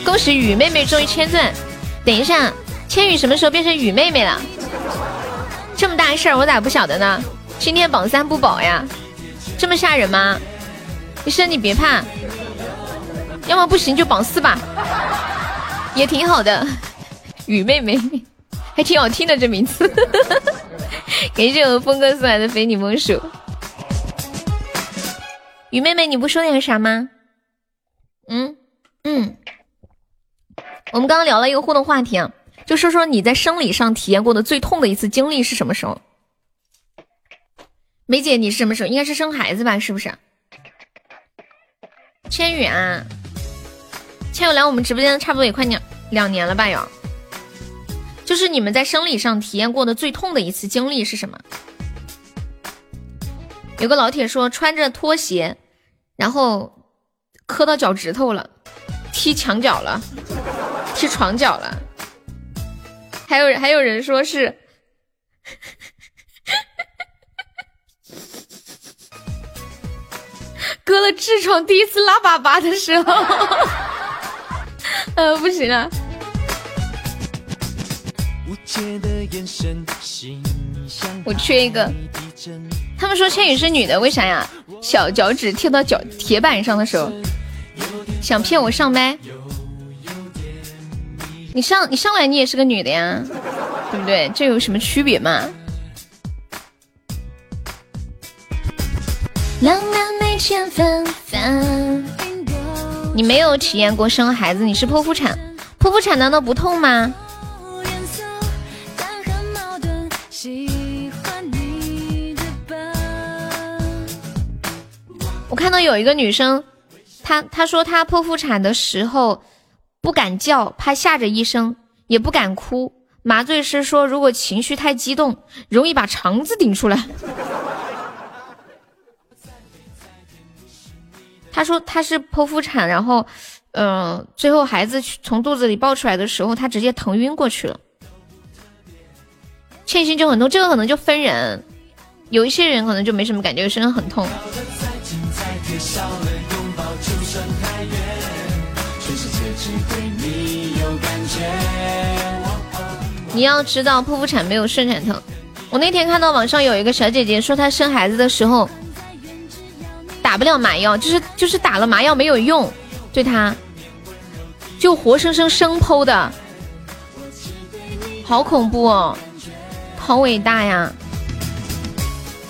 恭喜雨妹妹终于签钻！等一下，千羽什么时候变成雨妹妹了？这么大事儿，我咋不晓得呢？今天榜三不保呀，这么吓人吗？医生你别怕，要么不行就榜四吧，也挺好的。雨妹妹还挺好听的这名字，感谢我峰哥送来的非你莫属。雨妹妹你不说点啥吗？嗯嗯，我们刚刚聊了一个互动话题啊，就说说你在生理上体验过的最痛的一次经历是什么时候？梅姐，你是什么时候？应该是生孩子吧？是不是？千羽啊，千羽来我们直播间差不多也快两两年了吧？有，就是你们在生理上体验过的最痛的一次经历是什么？有个老铁说穿着拖鞋，然后磕到脚趾头了，踢墙角了，踢床角了，还有还有人说是。割了痔疮，第一次拉粑粑的时候，[LAUGHS] 呃，不行啊。我缺一个。他们说千羽是女的，为啥呀？小脚趾贴到脚铁板上的时候，想骗我上麦？你上你上来你也是个女的呀，对不对？这有什么区别吗？浪漫没钱分分。你没有体验过生孩子，你是剖腹产，剖腹产难道不痛吗？我看到有一个女生，她她说她剖腹产的时候不敢叫，怕吓着医生，也不敢哭。麻醉师说，如果情绪太激动，容易把肠子顶出来。[LAUGHS] 他说他是剖腹产，然后，嗯，最后孩子从肚子里抱出来的时候，他直接疼晕过去了。欠薪就很痛，这个可能就分人，有一些人可能就没什么感觉，有些人很痛。你要知道，剖腹产没有顺产疼。我那天看到网上有一个小姐姐说，她生孩子的时候。打不了麻药，就是就是打了麻药没有用，对她，就活生生生剖的，好恐怖哦，好伟大呀！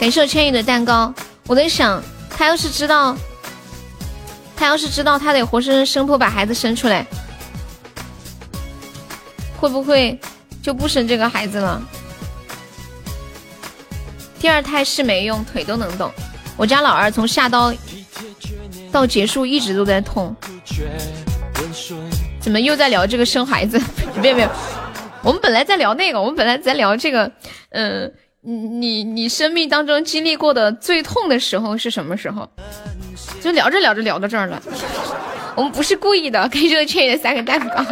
感谢我千羽的蛋糕，我在想，她要是知道，他要是知道他得活生生生剖把孩子生出来，会不会就不生这个孩子了？第二胎是没用，腿都能动。我家老二从下刀到结束一直都在痛，怎么又在聊这个生孩子？[LAUGHS] 别别，我们本来在聊那个，我们本来在聊这个。嗯，你你你生命当中经历过的最痛的时候是什么时候？就聊着聊着聊到这儿了。我们不是故意的，给这个缺的三个蛋糕。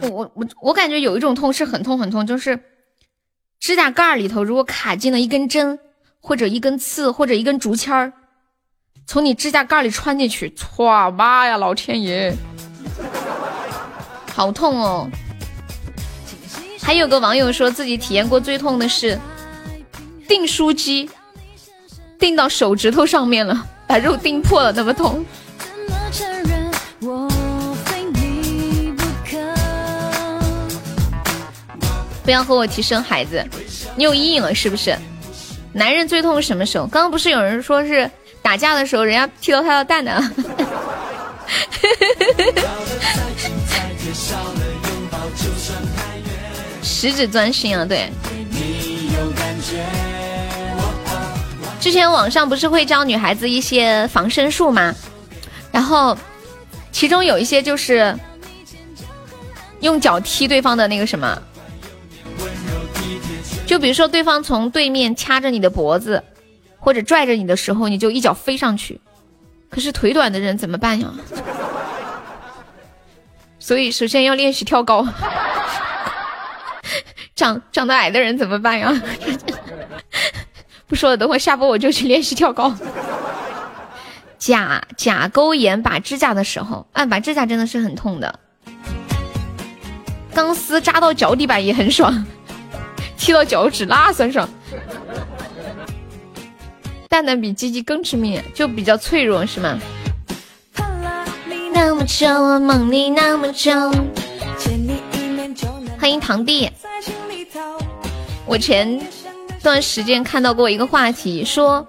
[LAUGHS] 我我我我感觉有一种痛是很痛很痛，就是。指甲盖里头如果卡进了一根针，或者一根刺，或者一根竹签儿，从你指甲盖里穿进去，哇妈呀，老天爷，好痛哦！还有个网友说自己体验过最痛的是订书机订到手指头上面了，把肉订破了，那么痛。不要和我提生孩子，你有阴影了是不是？男人最痛什么时候？刚刚不是有人说是打架的时候，人家踢到他的蛋呢？[LAUGHS] 十指钻心啊，对。之前网上不是会教女孩子一些防身术吗？然后其中有一些就是用脚踢对方的那个什么，就比如说对方从对面掐着你的脖子或者拽着你的时候，你就一脚飞上去。可是腿短的人怎么办呀？所以首先要练习跳高。长长得矮的人怎么办呀？不说了，等会下播我就去练习跳高。[LAUGHS] 甲甲沟炎拔指甲的时候，啊，拔指甲真的是很痛的。钢丝扎到脚底板也很爽，踢到脚趾那算爽。蛋蛋比鸡鸡更致命，就比较脆弱是吗？欢迎堂弟。我前。段时间看到过一个话题，说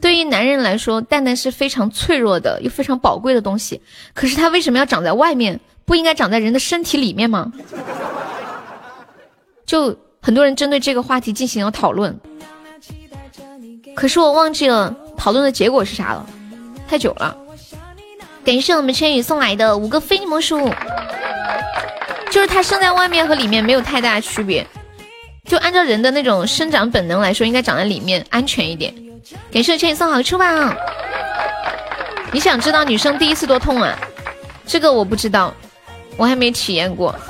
对于男人来说，蛋蛋是非常脆弱的又非常宝贵的东西。可是它为什么要长在外面？不应该长在人的身体里面吗？就很多人针对这个话题进行了讨论。可是我忘记了讨论的结果是啥了，太久了。感谢我们千羽送来的五个非你莫属，就是它生在外面和里面没有太大区别。就按照人的那种生长本能来说，应该长在里面安全一点。给谢千羽送好处吧。你想知道女生第一次多痛啊？这个我不知道，我还没体验过。[LAUGHS]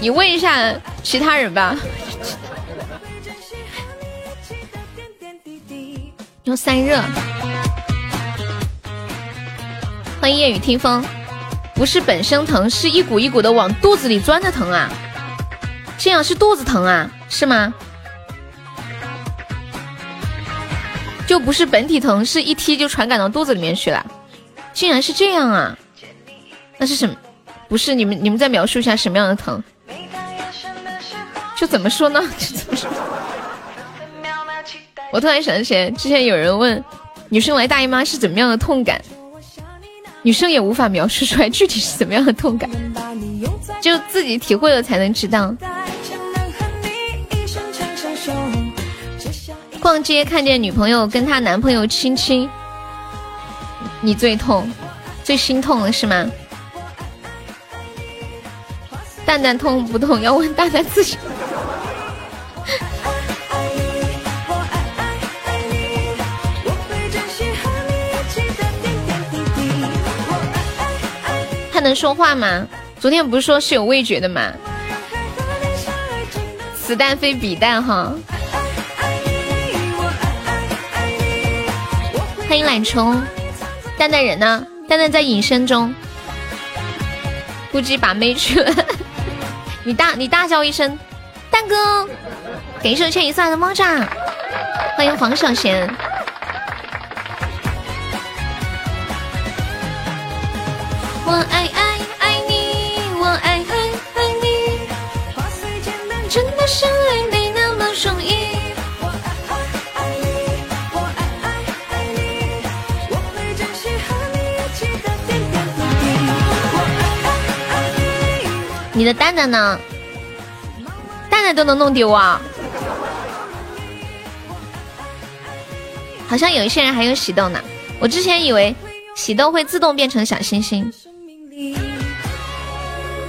你问一下其他人吧。用散热。欢迎夜雨听风。不是本身疼，是一股一股的往肚子里钻的疼啊！这样是肚子疼啊？是吗？就不是本体疼，是一踢就传感到肚子里面去了，竟然是这样啊？那是什么？不是你们你们再描述一下什么样的疼？就怎么说呢？[LAUGHS] 就怎么说？我突然想起来，之前有人问女生来大姨妈是怎么样的痛感。女生也无法描述出来具体是怎么样的痛感，[LAUGHS] 就自己体会了才能知道。逛街看见女朋友跟她男朋友亲亲，你最痛，最心痛了是吗？蛋蛋痛不痛？要问蛋蛋自己。能说话吗？昨天不是说是有味觉的吗？此蛋非彼蛋哈！欢迎懒虫，蛋蛋人呢？蛋蛋在隐身中，估计把妹去了。[LAUGHS] 你大你大叫一声，蛋哥，感谢千一送来的猫爪，欢迎黄小贤。我爱你，的蛋蛋呢？蛋蛋都能弄丢啊！好像有一些人还有喜豆呢，我之前以为喜豆会自动变成小星星。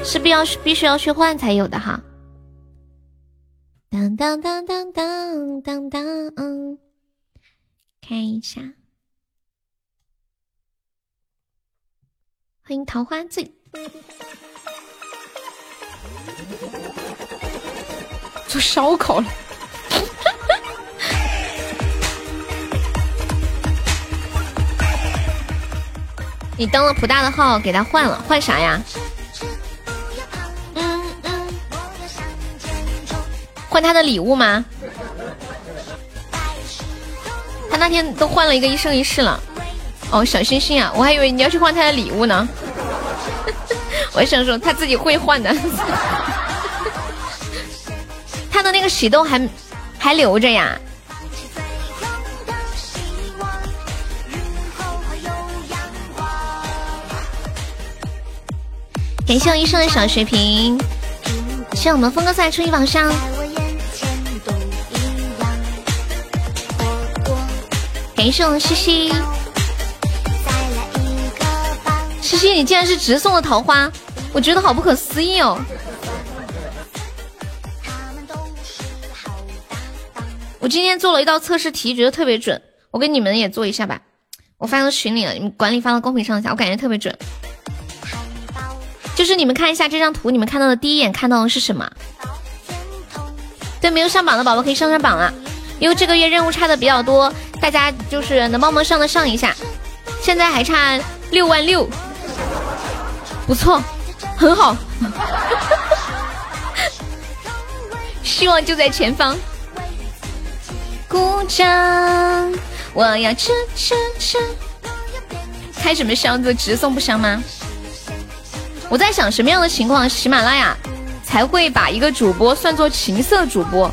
是必要必须要去换才有的哈。当当当当当当当，看一下，欢迎桃花醉，做烧烤了。[LAUGHS] 你登了普大的号，给他换了，换啥呀？换他的礼物吗？他那天都换了一个一生一世了。哦，小星星啊，我还以为你要去换他的礼物呢。[LAUGHS] 我还想说他自己会换的。他的那个喜豆还还留着呀。感谢我一生的小水瓶，谢我们峰哥在初一榜上。感谢我们西西，西西你竟然是直送的桃花，我觉得好不可思议哦。我今天做了一道测试题，觉得特别准，我给你们也做一下吧。我发到群里了，你们管理发到公屏上一下，我感觉特别准。就是你们看一下这张图，你们看到的第一眼看到的是什么？对，没有上榜的宝宝可以上上榜了，因为这个月任务差的比较多，大家就是能帮忙上的上一下。现在还差六万六，不错，很好，[LAUGHS] 希望就在前方。鼓掌，我要吃吃吃。开什么箱子？直送不香吗？我在想什么样的情况，喜马拉雅才会把一个主播算作情色主播？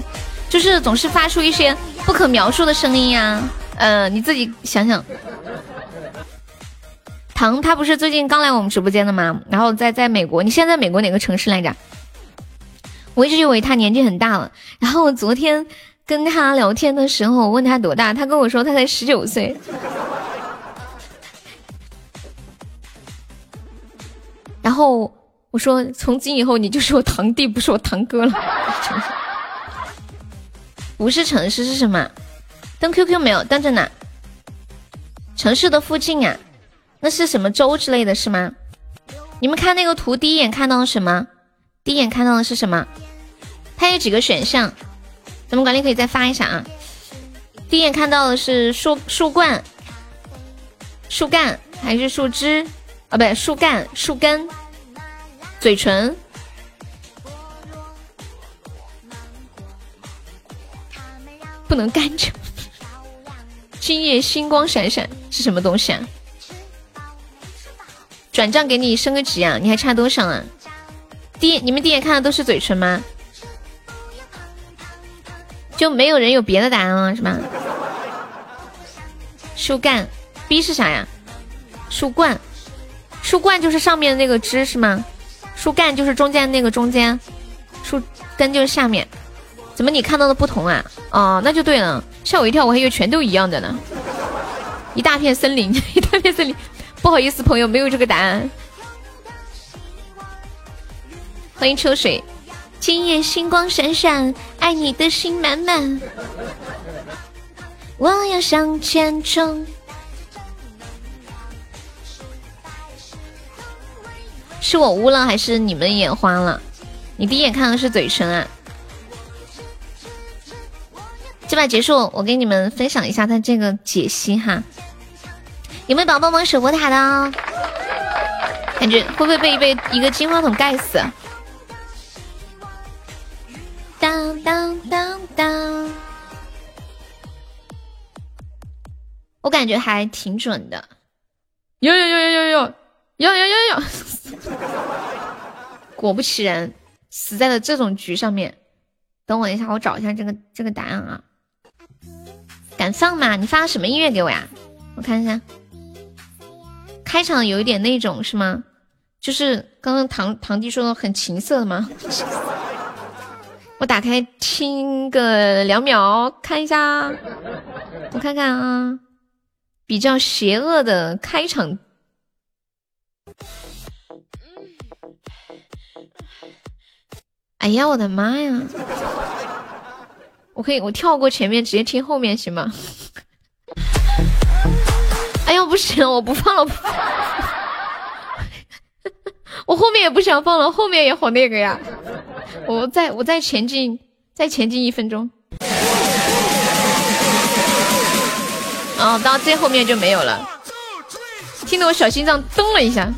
就是总是发出一些不可描述的声音呀。嗯，你自己想想。唐他不是最近刚来我们直播间的吗？然后在在美国，你现在在美国哪个城市来着？我一直以为他年纪很大了，然后昨天。跟他聊天的时候，我问他多大，他跟我说他才十九岁。然后我说从今以后你就是我堂弟，不是我堂哥了。不是城市是什么？登 QQ 没有？登着呢。城市的附近啊，那是什么州之类的是吗？你们看那个图，第一眼看到了什么？第一眼看到的是什么？它有几个选项？咱们管理可以再发一下啊！第一眼看到的是树树冠、树干还是树枝啊？不对，树干、树根、嘴唇，不能干着。[LAUGHS] 今夜星光闪闪是什么东西啊？转账给你升个级啊！你还差多少啊？第一，你们第一眼看的都是嘴唇吗？就没有人有别的答案了是吧？树干，B 是啥呀？树冠，树冠就是上面那个枝是吗？树干就是中间那个中间，树根就是下面。怎么你看到的不同啊？哦，那就对了，吓我一跳，我还以为全都一样的呢。一大片森林，[LAUGHS] 一大片森林，不好意思，朋友没有这个答案。欢迎秋水。今夜星光闪闪，爱你的心满满，我要向前冲。是我污了，还是你们眼花了？你第一眼看的是嘴唇啊？这把结束，我给你们分享一下他这个解析哈。有没有宝宝们守过塔的？感觉会不会被被一个金话筒盖死？当当当当，我感觉还挺准的。有有有有有有有有有有，[LAUGHS] 果不其然，死在了这种局上面。等我一下，我找一下这个这个答案啊。敢放吗？你发什么音乐给我呀？我看一下。开场有一点那种是吗？就是刚刚堂堂弟说的很情色的吗？[LAUGHS] 我打开听个两秒，看一下，我看看啊，比较邪恶的开场。哎呀，我的妈呀！我可以，我跳过前面，直接听后面行吗？[LAUGHS] 哎呀，不行，我不放了，我后面也不想放了，后面也好那个呀。我再我再前进，再前进一分钟。哦，到最后面就没有了，听得我小心脏咚了一下。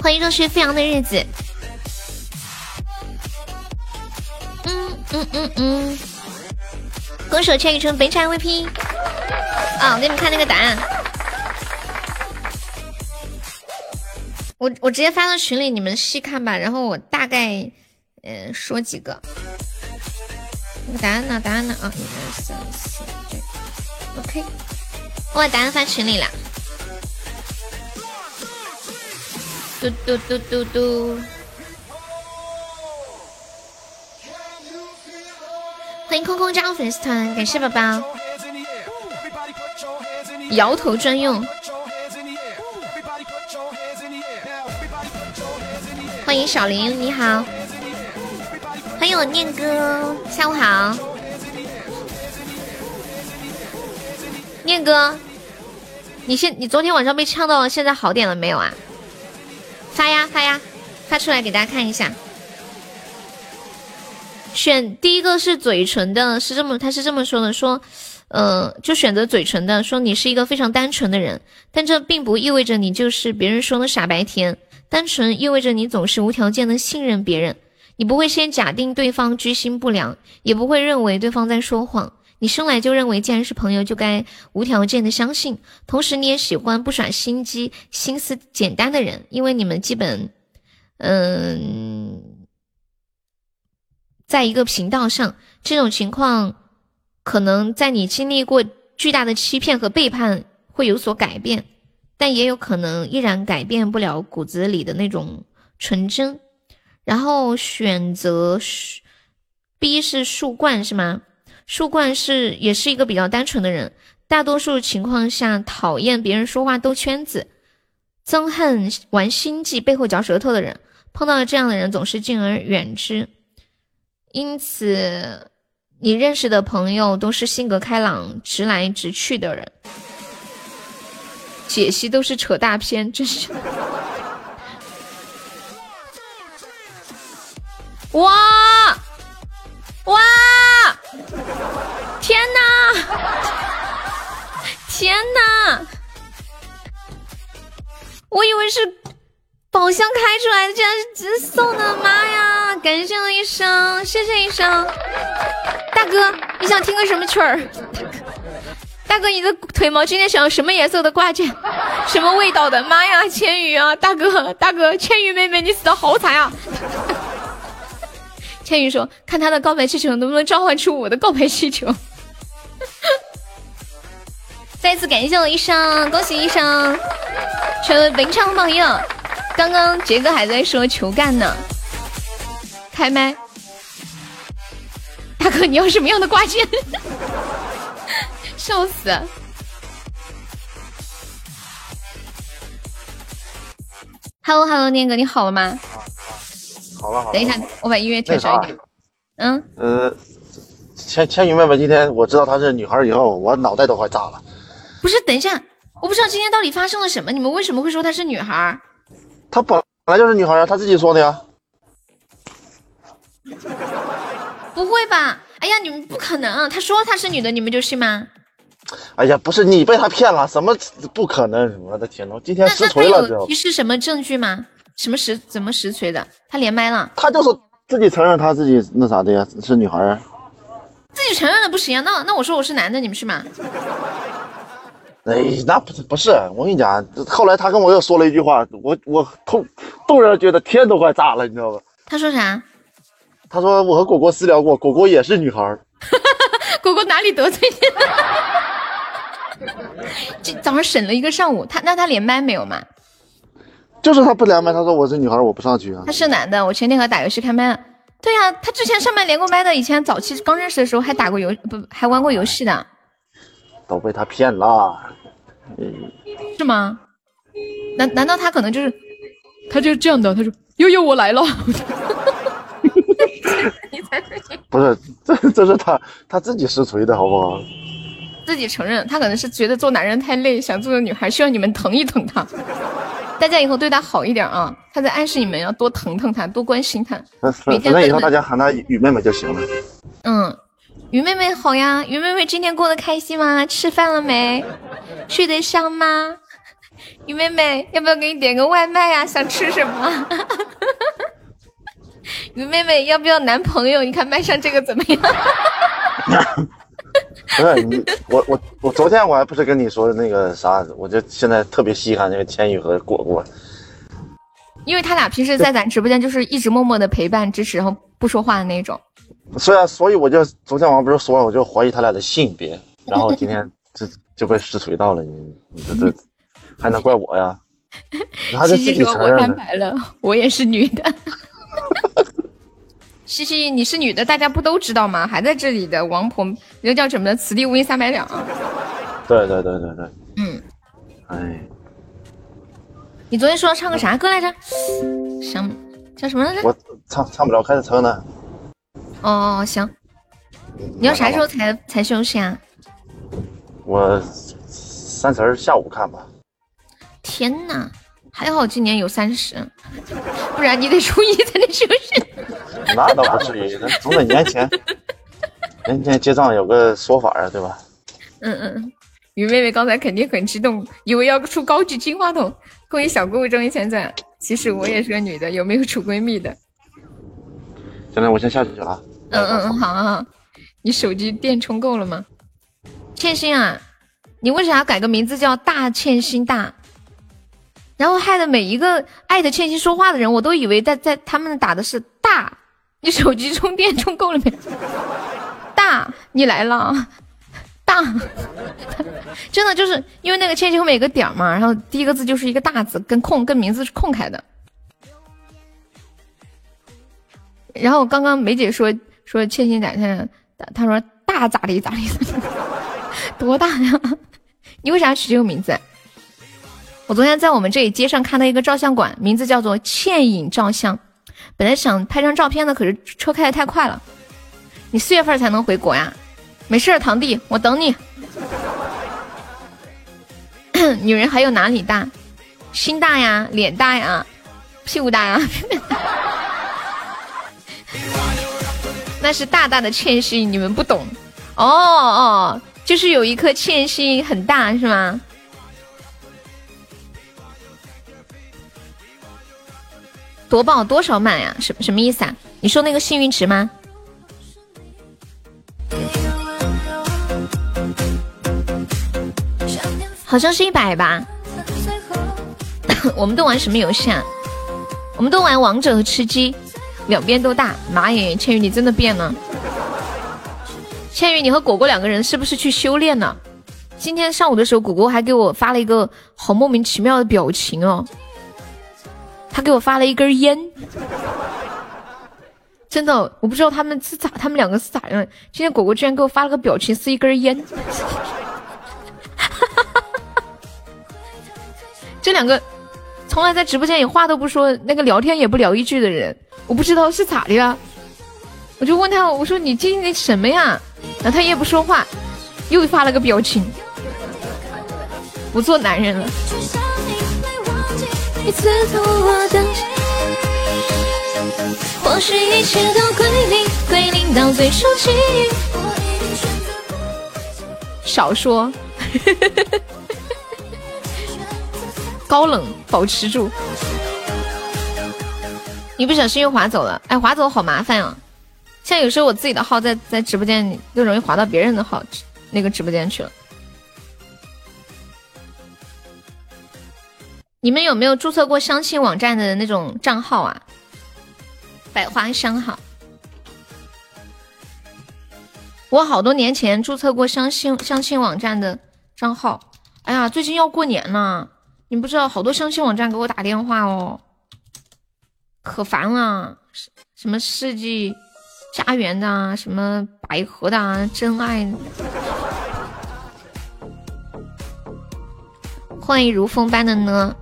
欢迎热血飞扬的日子。嗯嗯嗯嗯，歌手千羽春北产 VP。啊，我给你们看那个答案。我我直接发到群里，你们细看吧。然后我大概，嗯，说几个。答案呢？答案呢？啊，一二三四，对，OK。我把答案发群里了。嘟嘟嘟嘟嘟。欢迎空空加入粉丝团，感谢宝宝。摇头专用。欢迎小林，你好。欢迎我念哥，下午好。念哥，你现你昨天晚上被呛到了，现在好点了没有啊？发呀发呀，发出来给大家看一下。选第一个是嘴唇的，是这么，他是这么说的，说，呃，就选择嘴唇的，说你是一个非常单纯的人，但这并不意味着你就是别人说的傻白甜。单纯意味着你总是无条件的信任别人，你不会先假定对方居心不良，也不会认为对方在说谎。你生来就认为，既然是朋友，就该无条件的相信。同时，你也喜欢不耍心机、心思简单的人，因为你们基本，嗯。在一个频道上，这种情况可能在你经历过巨大的欺骗和背叛会有所改变，但也有可能依然改变不了骨子里的那种纯真。然后选择是 B 是树冠是吗？树冠是也是一个比较单纯的人，大多数情况下讨厌别人说话兜圈子，憎恨玩心计背后嚼舌头的人。碰到了这样的人，总是敬而远之。因此，你认识的朋友都是性格开朗、直来直去的人，解析都是扯大片，真是。哇哇！天哪！天哪！我以为是。宝箱开出来的，竟然是直送的！妈呀，感谢了一生，谢谢一生。大哥，你想听个什么曲儿？大哥，你的腿毛今天想要什么颜色的挂件？[LAUGHS] 什么味道的？妈呀，千羽啊！大哥，大哥，千羽妹妹，你死的好惨啊！[LAUGHS] 千羽说：“看他的告白气球能不能召唤出我的告白气球。[LAUGHS] ”再次感谢我医生，恭喜医生成为本场榜一。刚刚杰哥还在说求干呢，开麦，大哥你要什么样的挂件？笑死！Hello Hello，念哥你好了吗？好了好了。等一下，我把音乐调小一点。嗯。呃，千千羽妹妹，今天我知道她是女孩以后，我脑袋都快炸了。不是，等一下，我不知道今天到底发生了什么，你们为什么会说她是女孩？她本来就是女孩呀，她自己说的呀。不会吧？哎呀，你们不可能！她说她是女的，你们就信吗？哎呀，不是你被他骗了，什么不可能？我的天呐，今天实锤了，知道提示什么证据吗？什么实怎么实锤的？他连麦了。他就是自己承认他自己那啥的呀，是女孩啊。自己承认了不行啊？那那我说我是男的，你们是吗？哎，那不是不是，我跟你讲，后来他跟我又说了一句话，我我突突然觉得天都快炸了，你知道吧？他说啥？他说我和果果私聊过，果果也是女孩儿。[LAUGHS] 果果哪里得罪你了？[LAUGHS] 这早上审了一个上午，他那他连麦没有吗？就是他不连麦，他说我是女孩，我不上去啊。他是男的，我前天和打游戏开麦了。对呀，他之前上麦连过麦的，以前早期刚认识的时候还打过游，不还玩过游戏的。都被他骗了，是吗？难难道他可能就是，他就是这样的？他说悠悠我来了，[LAUGHS] 不是，这这是他他自己实锤的好不好？自己承认，他可能是觉得做男人太累，想做个女孩，需要你们疼一疼他。大家以后对他好一点啊！他在暗示你们要多疼疼他，多关心他。每天以后大家喊他雨妹妹就行了。嗯。雨妹妹好呀，雨妹妹今天过得开心吗？吃饭了没？睡得香吗？雨妹妹要不要给你点个外卖呀？想吃什么？[LAUGHS] 雨妹妹要不要男朋友？你看麦上这个怎么样？[LAUGHS] [LAUGHS] 不是你，我我我昨天我还不是跟你说的那个啥，我就现在特别稀罕那个千羽和果果，因为他俩平时在咱直播间就是一直默默的陪伴支持，然后不说话的那种。所以啊，所以我就昨天晚上不是说了，我就怀疑他俩的性别，然后今天这就被实锤到了，你你这这还能怪我呀？[LAUGHS] 西西说：“我摊牌了，我也是女的。”西西，你是女的，大家不都知道吗？还在这里的王婆，那叫什么？此地无银三百两。对对对对对。嗯。哎。你昨天说要唱个啥歌来着？想叫什么来着？我唱唱不了，开着车呢。哦，行。你要啥时候才才休息啊？我三十下午看吧。天哪，还好今年有三十，不然你得 [LAUGHS] 初一才能休息。那倒不至于，总得年前 [LAUGHS] 年前结账有个说法啊，对吧？嗯嗯，鱼妹妹刚才肯定很激动，以为要出高级金话筒。恭喜小姑姑中一千钻。其实我也是个女的，有没有处闺蜜的？现在我先下去了。嗯嗯嗯，好好。你手机电充够了吗？欠薪啊，你为啥要改个名字叫大欠薪大？然后害得每一个艾特欠薪说话的人，我都以为在在他们打的是大。你手机充电充够了没？大，你来了。大，真的就是因为那个千玺后面有个点嘛，然后第一个字就是一个大字，跟空跟名字是空开的。然后刚刚梅姐说说千玺展现，她说大咋的咋的，[LAUGHS] 多大呀？你为啥取这个名字？我昨天在我们这里街上看到一个照相馆，名字叫做倩影照相。本来想拍张照片的，可是车开的太快了。你四月份才能回国呀？没事，堂弟，我等你。[COUGHS] 女人还有哪里大？心大呀，脸大呀，屁股大呀。[LAUGHS] 那是大大的欠薪，你们不懂。哦哦，就是有一颗欠薪很大，是吗？夺宝多少满呀？什什么意思啊？你说那个幸运值吗？好像是一百吧。[COUGHS] 我们都玩什么游戏啊？我们都玩王者和吃鸡，两边都大。妈耶，千羽你真的变了。千羽，你和果果两个人是不是去修炼了？今天上午的时候，果果还给我发了一个好莫名其妙的表情哦。他给我发了一根烟，真的，我不知道他们是咋，他们两个是咋样。今天果果居然给我发了个表情，是一根烟。[LAUGHS] 这两个从来在直播间里话都不说，那个聊天也不聊一句的人，我不知道是咋的呀。我就问他，我说你今天什么呀？然后他也不说话，又发了个表情，不做男人了。一次错过当，或是一切都归零，归零到最初少说。高冷，保持住！一不小心又划走了，哎，划走好麻烦啊！像有时候我自己的号在在直播间里，又容易划到别人的号那个直播间去了。你们有没有注册过相亲网站的那种账号啊？百花香号，我好多年前注册过相亲相亲网站的账号。哎呀，最近要过年了。你不知道，好多相亲网站给我打电话哦，可烦了，什么世纪家园的啊，什么百合的啊，真爱。欢迎如风般的呢。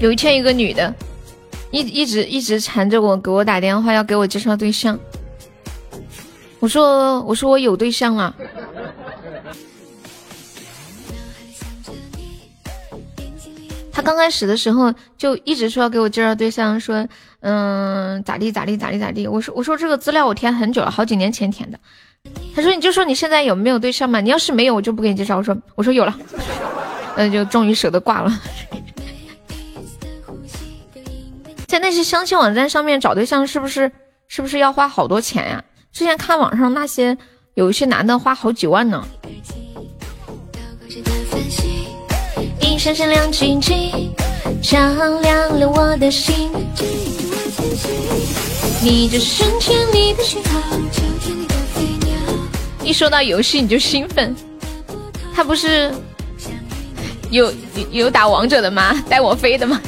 有一天，一个女的，一一直一直缠着我，给我打电话，要给我介绍对象。我说，我说我有对象了。他刚开始的时候就一直说要给我介绍对象，说嗯咋地咋地咋地咋地。我说我说这个资料我填很久了，好几年前填的。他说你就说你现在有没有对象嘛？你要是没有，我就不给你介绍。我说我说有了，[LAUGHS] 那就终于舍得挂了。在那些相亲网站上面找对象，是不是是不是要花好多钱呀？之前看网上那些有一些男的花好几万呢。一闪闪亮晶晶，照亮了我的心。你就是甜蜜的讯号。一说到游戏你就兴奋。他不是有有打王者的吗？带我飞的吗？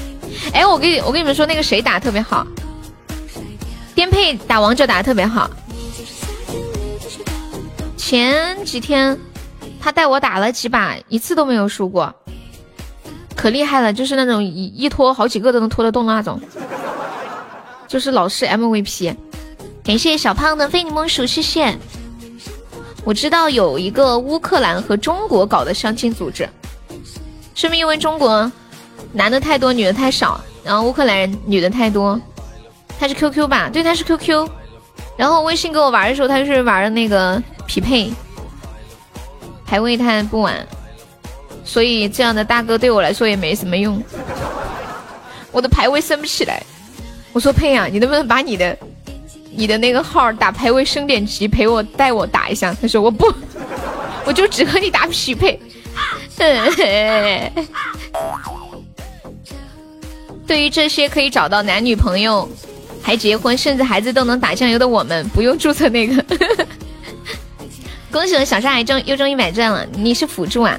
哎，我跟你我跟你们说，那个谁打特别好，颠沛打王者打的特别好。前几天他带我打了几把，一次都没有输过，可厉害了，就是那种一一拖好几个都能拖得动那种，就是老是 MVP。感谢小胖的非你莫属，谢谢。我知道有一个乌克兰和中国搞的相亲组织，是不是因为中国男的太多，女的太少？然后乌克兰人女的太多，他是 QQ 吧？对，他是 QQ。然后微信跟我玩的时候，他就是玩的那个匹配，排位他不玩，所以这样的大哥对我来说也没什么用，我的排位升不起来。我说佩啊，你能不能把你的？你的那个号打排位升点级，陪我带我打一下。他说我不，我就只和你打匹配。[LAUGHS] 对于这些可以找到男女朋友，还结婚，甚至孩子都能打酱油的我们，不用注册那个。恭喜我小沙还中又中一百钻了。你是辅助啊？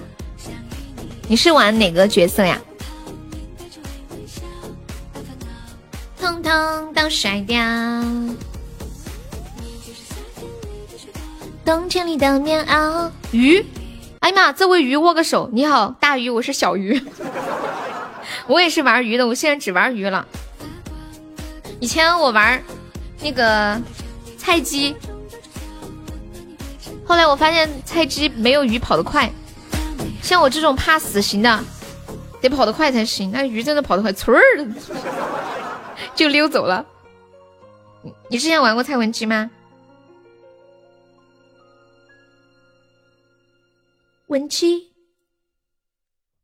你是玩哪个角色呀？通通都甩掉。冬天里的棉袄鱼，哎呀妈，这位鱼握个手，你好，大鱼，我是小鱼，我也是玩鱼的，我现在只玩鱼了。以前我玩那个菜鸡，后来我发现菜鸡没有鱼跑得快，像我这种怕死型的，得跑得快才行。那鱼真的跑得快，嗖儿的 [LAUGHS] 就溜走了。你之前玩过蔡文姬吗？文姬，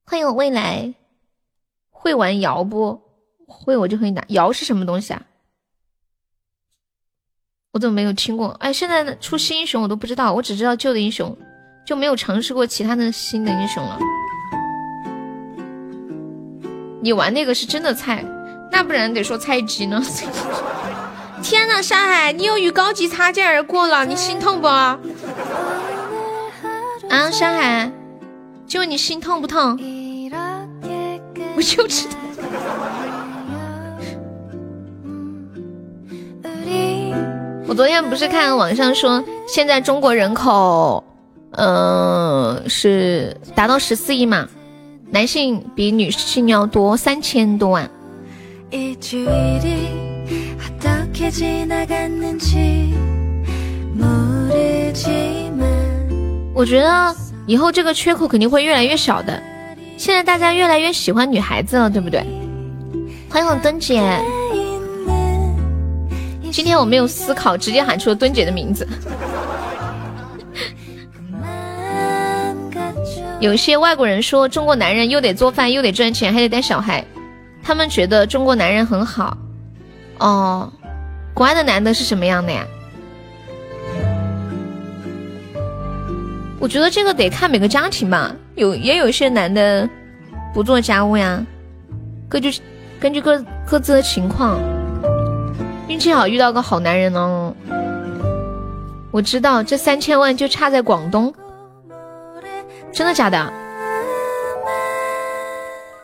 欢迎我未来。会玩瑶不会，我就可以打瑶是什么东西啊？我怎么没有听过？哎，现在出新英雄我都不知道，我只知道旧的英雄，就没有尝试过其他的新的英雄了。你玩那个是真的菜，那不然得说菜鸡呢。[LAUGHS] 天呐，山海，你又与高级擦肩而过了，你心痛不？啊，山海，就你心痛不痛？我就知道。我昨天不是看网上说，现在中国人口，嗯，是达到十四亿嘛？男性比女性要多三千多万。我觉得以后这个缺口肯定会越来越小的。现在大家越来越喜欢女孩子了，对不对？欢迎我墩姐。今天我没有思考，直接喊出了墩姐的名字。[LAUGHS] 有些外国人说中国男人又得做饭又得赚钱还得带小孩，他们觉得中国男人很好。哦，国外的男的是什么样的呀？我觉得这个得看每个家庭吧，有也有些男的不做家务呀，各据根据各各自的情况，运气好遇到个好男人哦。我知道这三千万就差在广东，真的假的？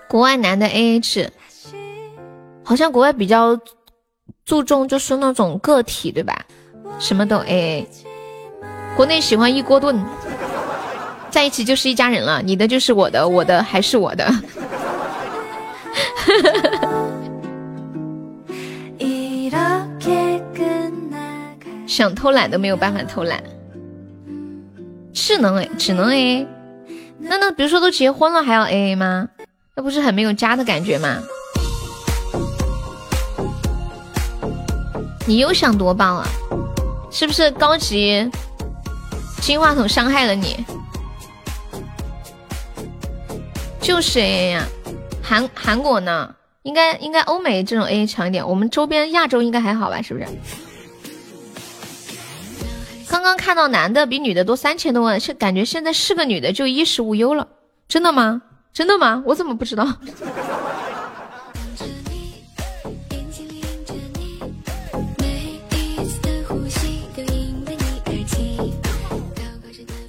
国外男的 A A 制，好像国外比较注重就是那种个体对吧？什么都 A A，国内喜欢一锅炖。在一起就是一家人了，你的就是我的，我的还是我的。[LAUGHS] 想偷懒都没有办法偷懒，是能 A，只能 A。那那比如说都结婚了还要 AA 吗？那不是很没有家的感觉吗？你又想夺宝啊？是不是高级金话筒伤害了你？就是 A 呀，韩韩国呢，应该应该欧美这种 A 强一点，我们周边亚洲应该还好吧？是不是？刚刚看到男的比女的多三千多万，是感觉现在是个女的就衣食无忧了，真的吗？真的吗？我怎么不知道？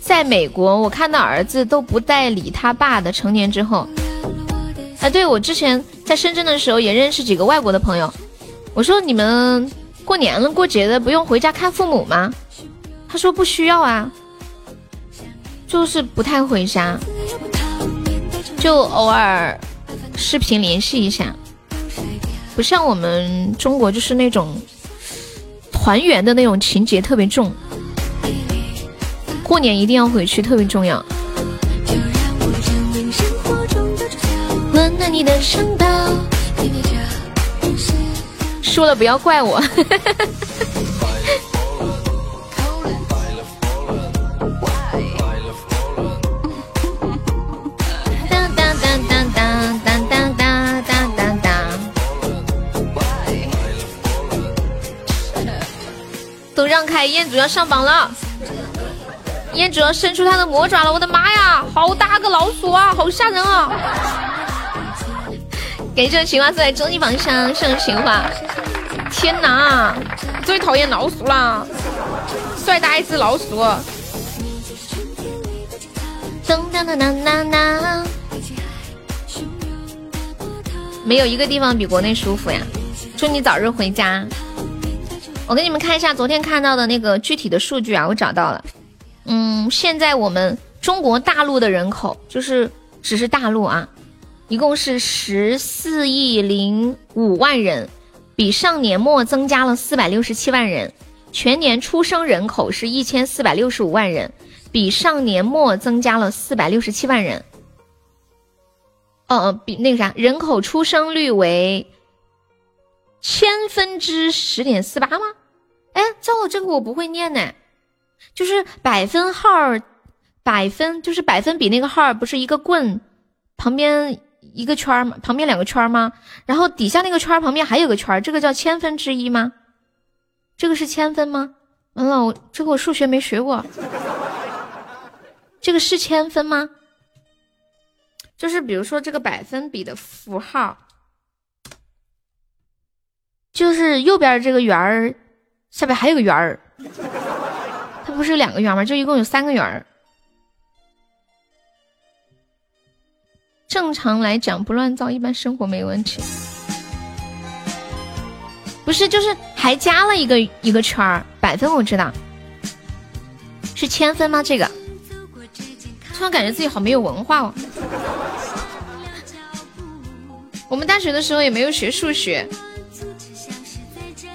在美国，我看到儿子都不带理他爸的。成年之后，啊，对我之前在深圳的时候也认识几个外国的朋友。我说你们过年了、过节的不用回家看父母吗？他说不需要啊，就是不太回家，就偶尔视频联系一下，不像我们中国就是那种团圆的那种情节特别重。过年一定要回去，特别重要。输了不要怪我。[LAUGHS] 都让开，燕子要上榜了。彦祖要伸出他的魔爪了！我的妈呀，好大个老鼠啊，好吓人啊！感谢情话在终极榜上，送情话。天哪，最讨厌老鼠了！帅大一只老鼠。噔噔噔噔噔噔。没有一个地方比国内舒服呀！祝你早日回家。我给你们看一下昨天看到的那个具体的数据啊，我找到了。嗯，现在我们中国大陆的人口就是只是大陆啊，一共是十四亿零五万人，比上年末增加了四百六十七万人。全年出生人口是一千四百六十五万人，比上年末增加了四百六十七万人。哦，比那个啥，人口出生率为千分之十点四八吗？哎，照我这个我不会念呢。就是百分号，百分就是百分比那个号，不是一个棍旁边一个圈吗？旁边两个圈吗？然后底下那个圈旁边还有个圈，这个叫千分之一吗？这个是千分吗？完了，我这个我数学没学过，这个是千分吗？就是比如说这个百分比的符号，就是右边这个圆儿下边还有个圆儿。不是两个圆吗？就一共有三个圆儿。正常来讲不乱造，一般生活没问题。不是，就是还加了一个一个圈儿，百分我知道，是千分吗？这个，突然感觉自己好没有文化哦。我们大学的时候也没有学数学，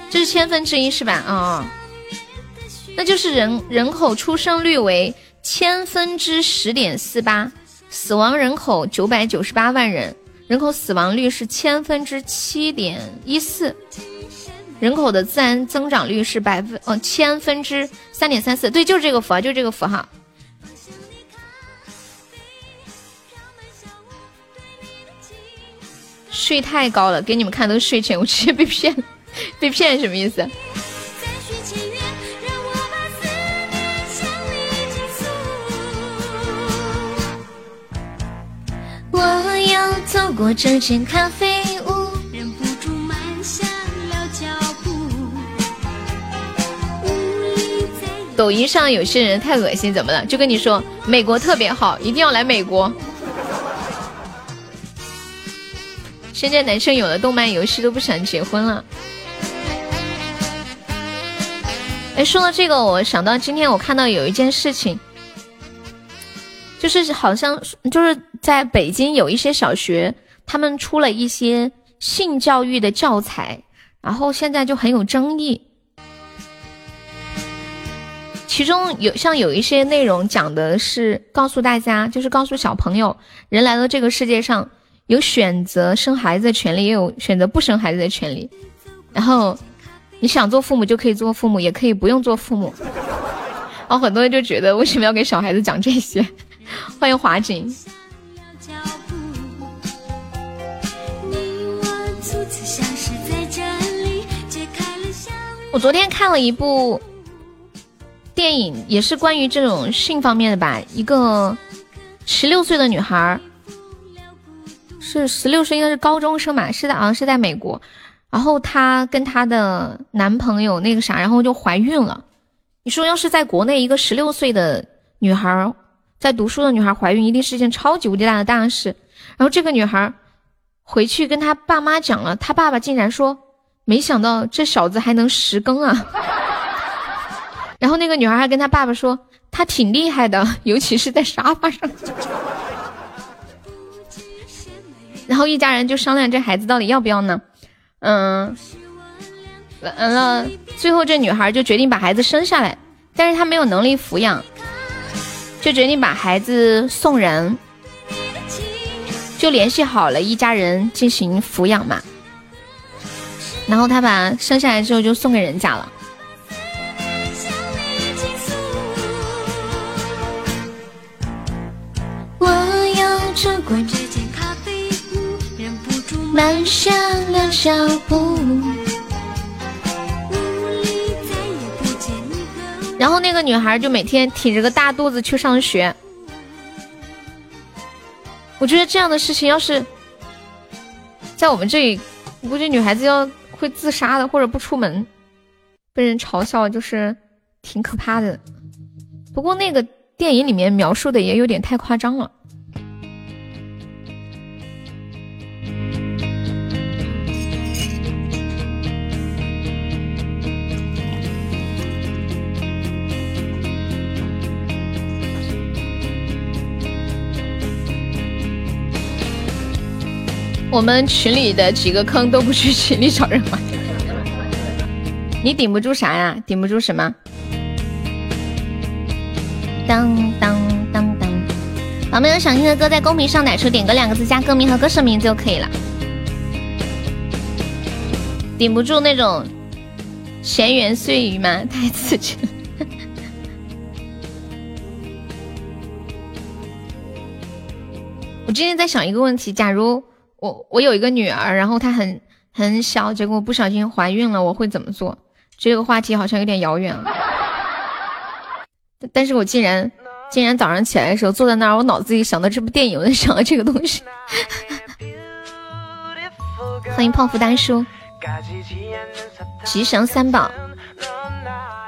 这是千分之一是吧？啊。那就是人人口出生率为千分之十点四八，死亡人口九百九十八万人，人口死亡率是千分之七点一四，人口的自然增长率是百分哦千分之三点三四，对，就是这个符号，就是这个符号。税太高了，给你们看都是税前，我直接被骗，[LAUGHS] 被骗什么意思？我要走过这间咖啡屋，忍不住慢下了脚步。抖音上有些人太恶心，怎么了？就跟你说美国特别好，一定要来美国。现在男生有了动漫游戏都不想结婚了。哎，说到这个，我想到今天我看到有一件事情。就是好像就是在北京有一些小学，他们出了一些性教育的教材，然后现在就很有争议。其中有像有一些内容讲的是告诉大家，就是告诉小朋友，人来到这个世界上有选择生孩子的权利，也有选择不生孩子的权利。然后你想做父母就可以做父母，也可以不用做父母。然 [LAUGHS] 后很多人就觉得为什么要给小孩子讲这些？[LAUGHS] 欢迎华锦。我昨天看了一部电影，也是关于这种性方面的吧。一个十六岁的女孩，是十六岁，应该是高中生吧，是在好像是在美国。然后她跟她的男朋友那个啥，然后就怀孕了。你说要是在国内，一个十六岁的。女孩在读书的女孩怀孕，一定是一件超级无敌大的大事。然后这个女孩回去跟她爸妈讲了，她爸爸竟然说：“没想到这小子还能十更啊！”然后那个女孩还跟她爸爸说：“他挺厉害的，尤其是在沙发上。”然后一家人就商量这孩子到底要不要呢？嗯，完了，最后这女孩就决定把孩子生下来，但是她没有能力抚养，就决定把孩子送人。就联系好了一家人进行抚养嘛，然后他把生下来之后就送给人家了。我要出轨这间咖啡屋，忍不住慢下了脚步。然后那个女孩就每天挺着个大肚子去上学。我觉得这样的事情要是在我们这里，我估计女孩子要会自杀的，或者不出门，被人嘲笑，就是挺可怕的。不过那个电影里面描述的也有点太夸张了。我们群里的几个坑都不去群里找人玩，[LAUGHS] 你顶不住啥呀？顶不住什么？当当当当！好，没有想听的歌在公屏上打出点歌两个字，加歌名和歌手名字就可以了。顶不住那种闲言碎语吗？太刺激了！[LAUGHS] 我今天在想一个问题：假如。我我有一个女儿，然后她很很小，结果不小心怀孕了，我会怎么做？这个话题好像有点遥远了。但是我竟然竟然早上起来的时候坐在那儿，我脑子里想到这部电影，我在想到这个东西。欢迎泡芙大叔，吉祥三宝，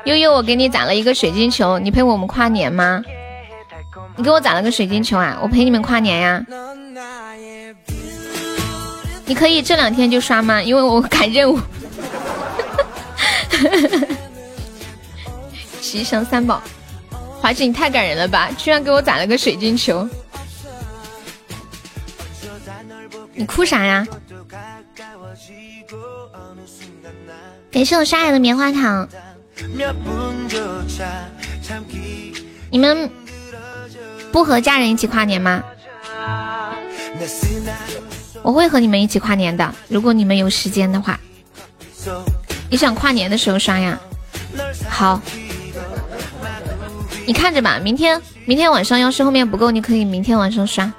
悠悠，我给你攒了一个水晶球，你陪我们跨年吗？你给我攒了个水晶球啊，我陪你们跨年呀。你可以这两天就刷吗？因为我赶任务。[LAUGHS] 吉祥三宝，华子你太感人了吧！居然给我攒了个水晶球，你哭啥呀？感谢我沙哑的棉花糖。你们不和家人一起跨年吗？我会和你们一起跨年的，如果你们有时间的话。你想跨年的时候刷呀？好，你看着吧。明天，明天晚上要是后面不够，你可以明天晚上刷。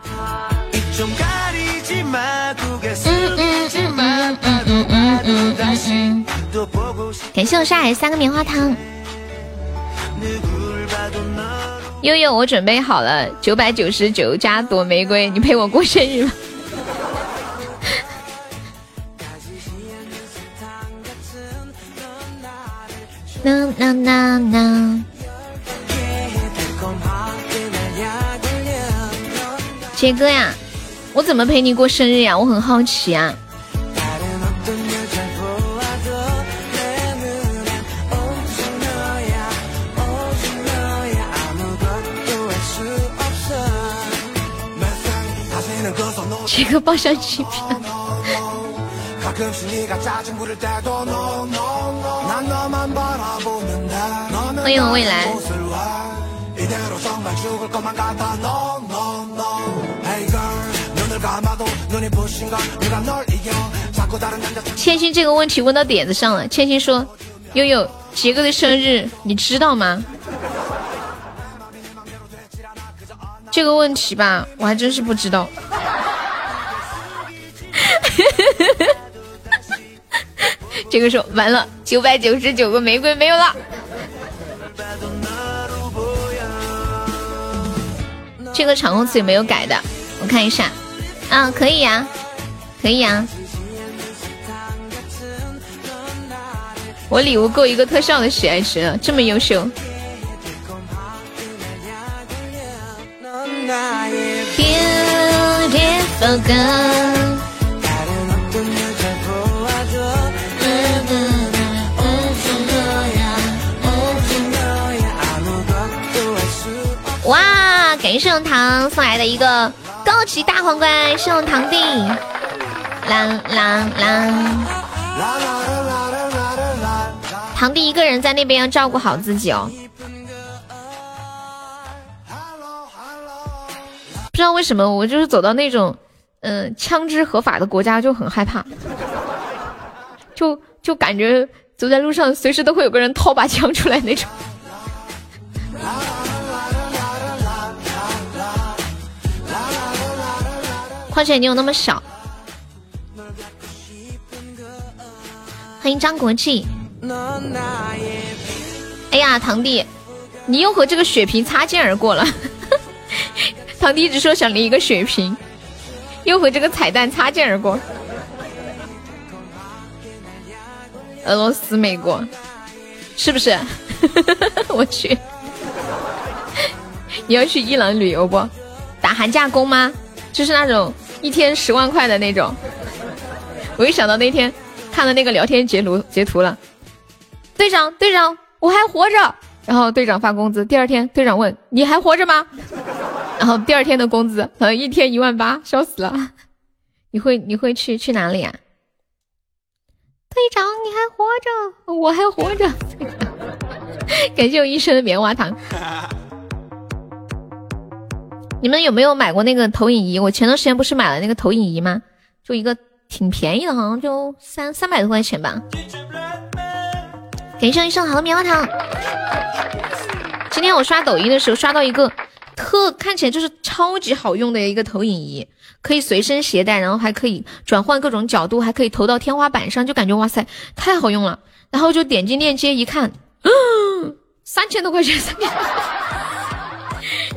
感谢我沙海三个棉花糖。悠悠，我准备好了九百九十九加朵玫瑰，你陪我过生日吗？啦啦啦啦！杰哥呀，我怎么陪你过生日呀？我很好奇啊。杰哥报销机票。欢迎未来。千心这个问题问到点子上了。千心说：“悠悠，杰哥的生日你知道吗？”这个问题吧，我还真是不知道。这个时候完了，九百九十九个玫瑰没有了。这个场控词有没有改的？我看一下，啊，可以呀，可以呀。我礼物够一个特效的喜爱值，这么优秀。Beautiful。感谢圣堂送来的一个高级大皇冠，圣堂弟，啦啦啦！堂弟一个人在那边要照顾好自己哦。不知道为什么，我就是走到那种，嗯，枪支合法的国家就很害怕，就就感觉走在路上随时都会有个人掏把枪出来那种。况且你有那么小。欢迎张国际。哎呀，堂弟，你又和这个血瓶擦肩而过了。[LAUGHS] 堂弟一直说想领一个血瓶，又和这个彩蛋擦肩而过。俄罗斯、美国，是不是？[LAUGHS] 我去，你要去伊朗旅游不？打寒假工吗？就是那种一天十万块的那种。我一想到那天看了那个聊天截图截图了，队长队长，我还活着。然后队长发工资，第二天队长问你还活着吗？然后第二天的工资，呃，一天一万八，笑死了。你会你会去去哪里啊？队长，你还活着，我还活着。[LAUGHS] 感谢我一生的棉花糖。你们有没有买过那个投影仪？我前段时间不是买了那个投影仪吗？就一个挺便宜的，好像就三三百多块钱吧。感谢一上好的棉花糖。今天我刷抖音的时候刷到一个。特看起来就是超级好用的一个投影仪，可以随身携带，然后还可以转换各种角度，还可以投到天花板上，就感觉哇塞，太好用了。然后就点击链接一看，[GASPS] 三千多块钱，三千。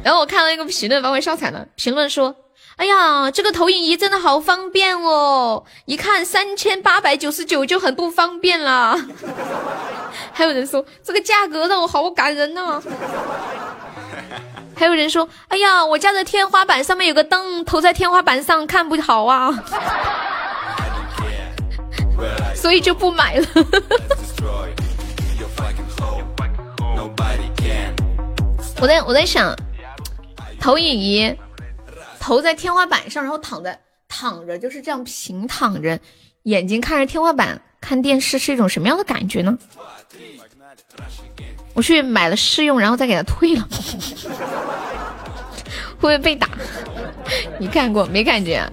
然后我看到一个评论把我笑惨了，评论说：“哎呀，这个投影仪真的好方便哦，一看三千八百九十九就很不方便了。[LAUGHS] ”还有人说这个价格让我好感人呢。还有人说：“哎呀，我家的天花板上面有个灯，投在天花板上看不好啊，所以就不买了。”我在我在想，投影仪投在天花板上，然后躺在躺着，就是这样平躺着，眼睛看着天花板看电视，是一种什么样的感觉呢？我去买了试用，然后再给他退了，[LAUGHS] 会不会被打？你看过没感觉？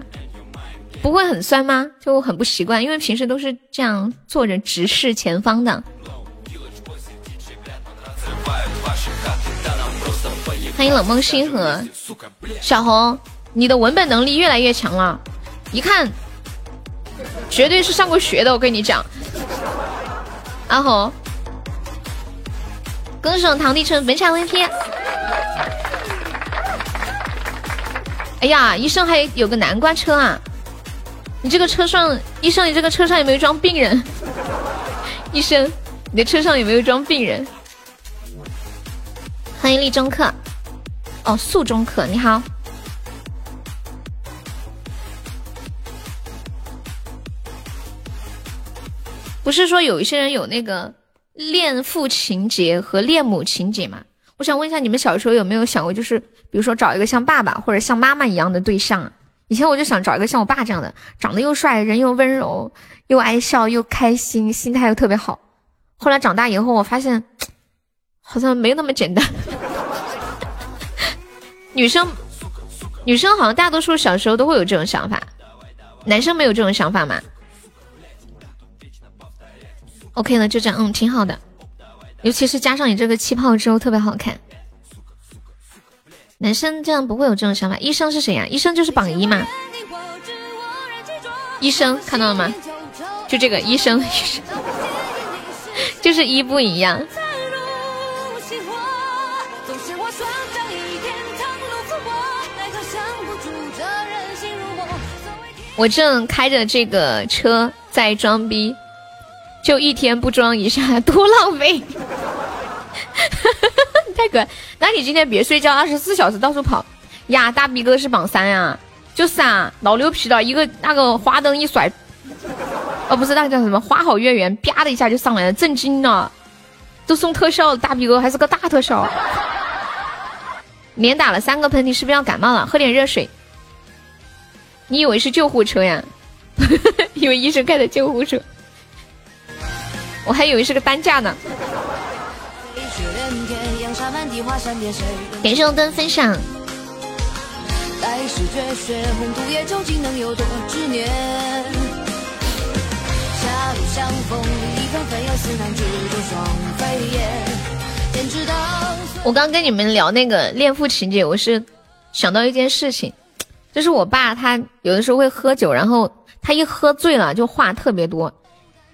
不会很酸吗？就很不习惯，因为平时都是这样坐着直视前方的。欢迎冷梦星河，小红，你的文本能力越来越强了，一看绝对是上过学的，我跟你讲，阿红。歌手堂弟成本场 VP。哎呀，医生还有个南瓜车啊！你这个车上，医生，你这个车上有没有装病人？[LAUGHS] 医生，你的车上有没有装病人？欢迎立中客，哦，素中客，你好。不是说有一些人有那个。恋父情节和恋母情节嘛，我想问一下你们小时候有没有想过，就是比如说找一个像爸爸或者像妈妈一样的对象？以前我就想找一个像我爸这样的，长得又帅，人又温柔，又爱笑，又开心，心态又特别好。后来长大以后，我发现好像没那么简单。女生，女生好像大多数小时候都会有这种想法，男生没有这种想法吗？OK 了，就这样，嗯，挺好的，尤其是加上你这个气泡之后，特别好看。男生这样不会有这种想法。医生是谁呀？医生就是榜一嘛。医生看到了吗？就这个医生，医生 [LAUGHS] 就是一不一样。我正开着这个车在装逼。就一天不装一下，多浪费！[LAUGHS] 太可爱。那你今天别睡觉，二十四小时到处跑呀！大逼哥是榜三呀，就是啊，老牛皮了，一个那个花灯一甩，哦，不是那个叫什么花好月圆，啪的一下就上来了，震惊了，都送特效，大逼哥还是个大特效，连打了三个喷嚏，是不是要感冒了？喝点热水。你以为是救护车呀？[LAUGHS] 以为医生开的救护车，我还以为是个担架呢。感谢灯分享。我刚跟你们聊那个恋父情节，我是想到一件事情，就是我爸他有的时候会喝酒，然后他一喝醉了就话特别多。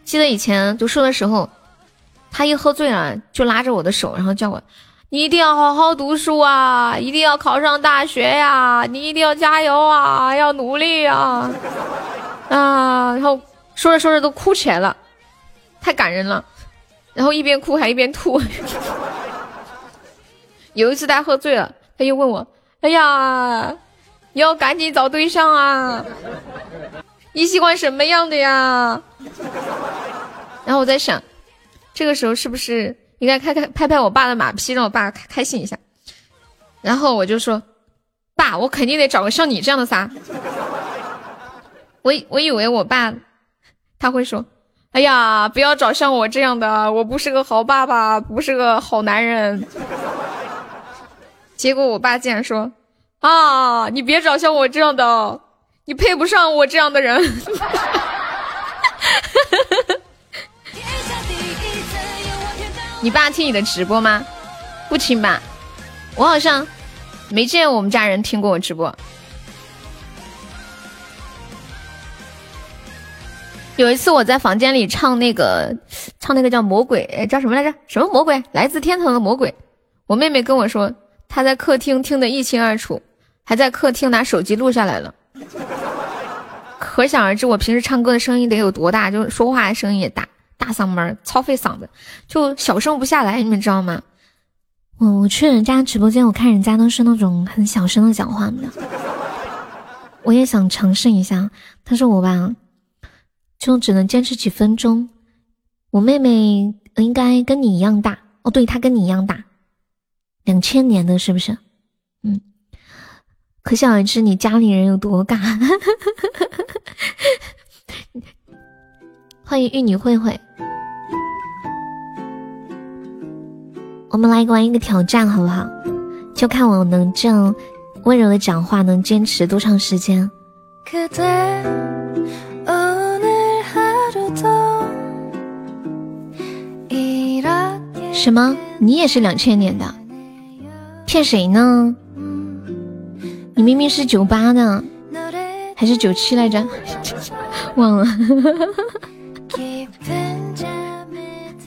记得以前读书的时候，他一喝醉了就拉着我的手，然后叫我。你一定要好好读书啊！一定要考上大学呀！你一定要加油啊！要努力啊！啊！然后说着说着都哭起来了，太感人了。然后一边哭还一边吐。[LAUGHS] 有一次他喝醉了，他又问我：“哎呀，要赶紧找对象啊！你喜欢什么样的呀？”然后我在想，这个时候是不是？应该开开拍拍我爸的马屁，让我爸开开心一下。然后我就说：“爸，我肯定得找个像你这样的仨。”我我以为我爸他会说：“哎呀，不要找像我这样的，我不是个好爸爸，不是个好男人。”结果我爸竟然说：“啊，你别找像我这样的，你配不上我这样的人。[LAUGHS] ”你爸听你的直播吗？不听吧，我好像没见我们家人听过我直播。有一次我在房间里唱那个，唱那个叫魔鬼，叫什么来着？什么魔鬼？来自天堂的魔鬼。我妹妹跟我说，她在客厅听得一清二楚，还在客厅拿手机录下来了。可想而知，我平时唱歌的声音得有多大，就说话的声音也大。大嗓门，超费嗓子，就小声不下来，你们知道吗？我我去人家直播间，我看人家都是那种很小声的讲话的，我也想尝试一下，但是我吧，就只能坚持几分钟。我妹妹应该跟你一样大哦，对，她跟你一样大，两千年的是不是？嗯，可想而知你家里人有多尬。[LAUGHS] 欢迎玉女慧慧，我们来玩一个挑战，好不好？就看我能这样温柔的讲话能坚持多长时间。什么？你也是两千年的？骗谁呢？你明明是九八的，还是九七来着？[LAUGHS] 忘了。[LAUGHS]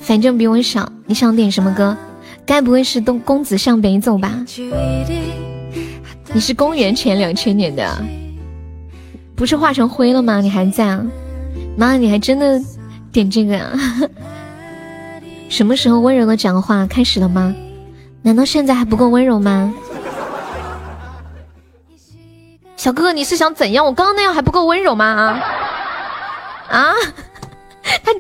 反正比我小，你想点什么歌？该不会是《东公子向北走》吧？你是公元前两千年的，不是化成灰了吗？你还在啊？妈，你还真的点这个呀？[LAUGHS] 什么时候温柔的讲话开始了吗？难道现在还不够温柔吗？小哥哥，你是想怎样？我刚刚那样还不够温柔吗？啊？啊？他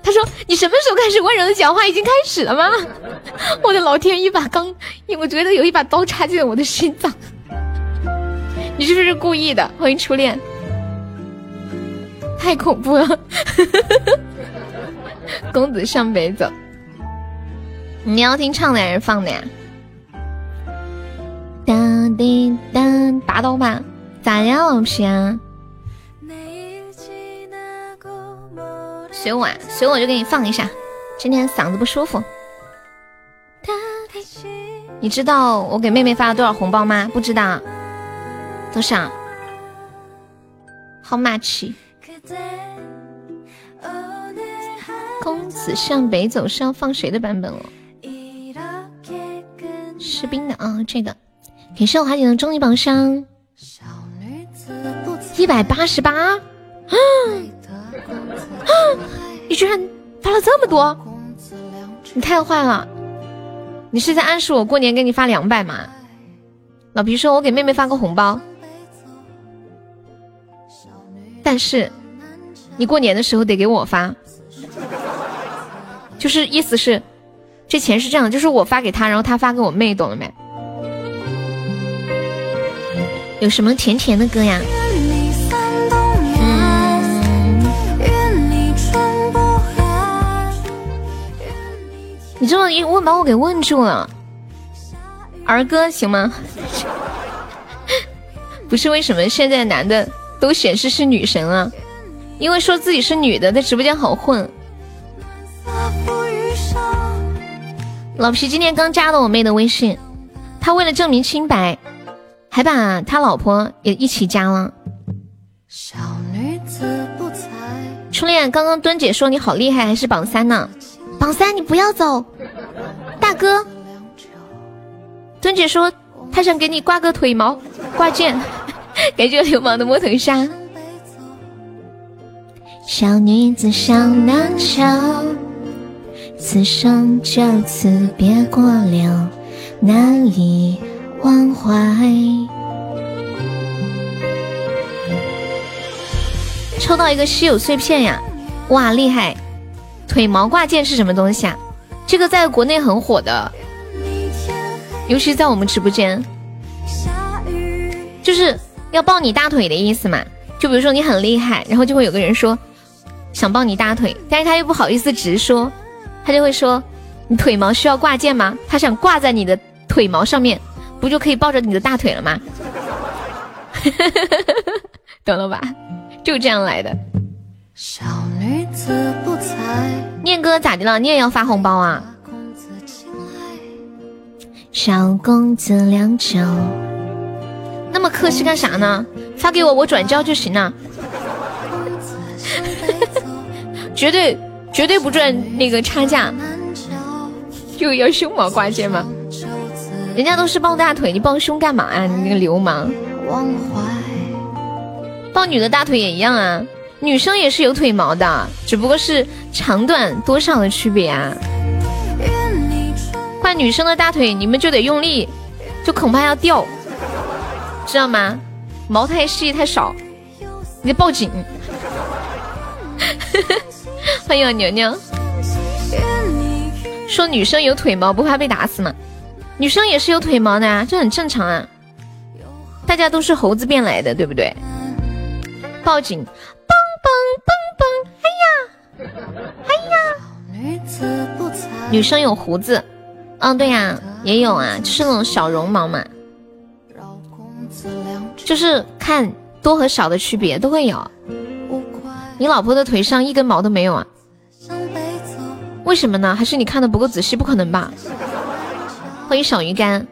他说你什么时候开始温柔的讲话？已经开始了吗？我的老天，一把刚，我觉得有一把刀插进了我的心脏。你是不是故意的？欢迎初恋，太恐怖了。公子向北走，你要听唱的还是放的呀？当滴当，拔刀吧，咋样，老皮啊？随我，随我就给你放一下。今天嗓子不舒服。你知道我给妹妹发了多少红包吗？不知道。多少？How much？公子向北走是要放谁的版本哦？士兵的啊，这个。感谢我华姐的终极宝箱，一百八十八。啊啊！你居然发了这么多，你太坏了！你是在暗示我过年给你发两百吗？老皮说，我给妹妹发个红包，但是你过年的时候得给我发，就是意思是这钱是这样，就是我发给他，然后他发给我妹，懂了没？有什么甜甜的歌呀？你这么一问，把我给问住了。儿歌行吗？[LAUGHS] 不是为什么现在男的都显示是女神啊？因为说自己是女的，在直播间好混。老皮今天刚加了我妹的微信，他为了证明清白，还把他老婆也一起加了。初恋，刚刚墩姐说你好厉害，还是榜三呢？榜三，你不要走，大哥。尊姐说她想给你挂个腿毛挂件，感谢流氓的摸头杀。小女子上难桥，此生就此别过了，难以忘怀。抽到一个稀有碎片呀！哇，厉害！腿毛挂件是什么东西啊？这个在国内很火的。尤其在我们直播间，就是要抱你大腿的意思嘛。就比如说你很厉害，然后就会有个人说想抱你大腿，但是他又不好意思直说，他就会说你腿毛需要挂件吗？他想挂在你的腿毛上面，不就可以抱着你的大腿了吗？[LAUGHS] 懂了吧？就这样来的。念哥咋的了？你也要发红包啊？小公子良久，那么客气干啥呢？发给我，我转交就行了。绝对绝对不赚那个差价。又要胸毛挂件吗？人家都是抱大腿，你抱胸干嘛呀？你那个流氓！抱女的大腿也一样啊，女生也是有腿毛的，只不过是长短多少的区别啊。换女生的大腿，你们就得用力，就恐怕要掉，知道吗？毛太细太少，你得报警。[LAUGHS] 欢迎牛牛，说女生有腿毛不怕被打死吗？女生也是有腿毛的啊，这很正常啊。大家都是猴子变来的，对不对？报警，蹦蹦蹦，哎呀，哎呀，女生有胡子。嗯，对呀，也有啊，就是那种小绒毛嘛，就是看多和少的区别都会有。你老婆的腿上一根毛都没有啊？为什么呢？还是你看的不够仔细？不可能吧？欢迎小鱼干，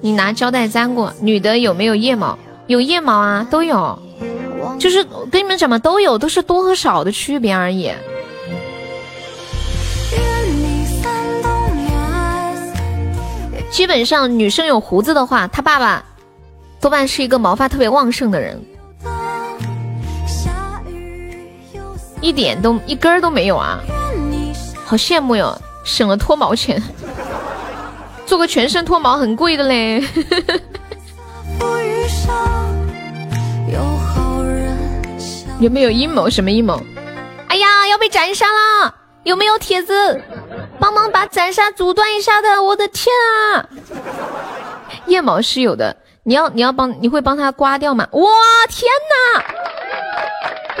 你拿胶带粘过？女的有没有腋毛？有腋毛啊，都有。就是跟你们讲嘛，都有，都是多和少的区别而已。基本上女生有胡子的话，她爸爸多半是一个毛发特别旺盛的人，一点都一根儿都没有啊，好羡慕哟，省了脱毛钱，做个全身脱毛很贵的嘞。[LAUGHS] 有没有阴谋？什么阴谋？哎呀，要被斩杀了！有没有铁子？帮忙把斩杀阻断一下的，我的天啊！腋毛是有的，你要你要帮你会帮他刮掉吗？哇天哪！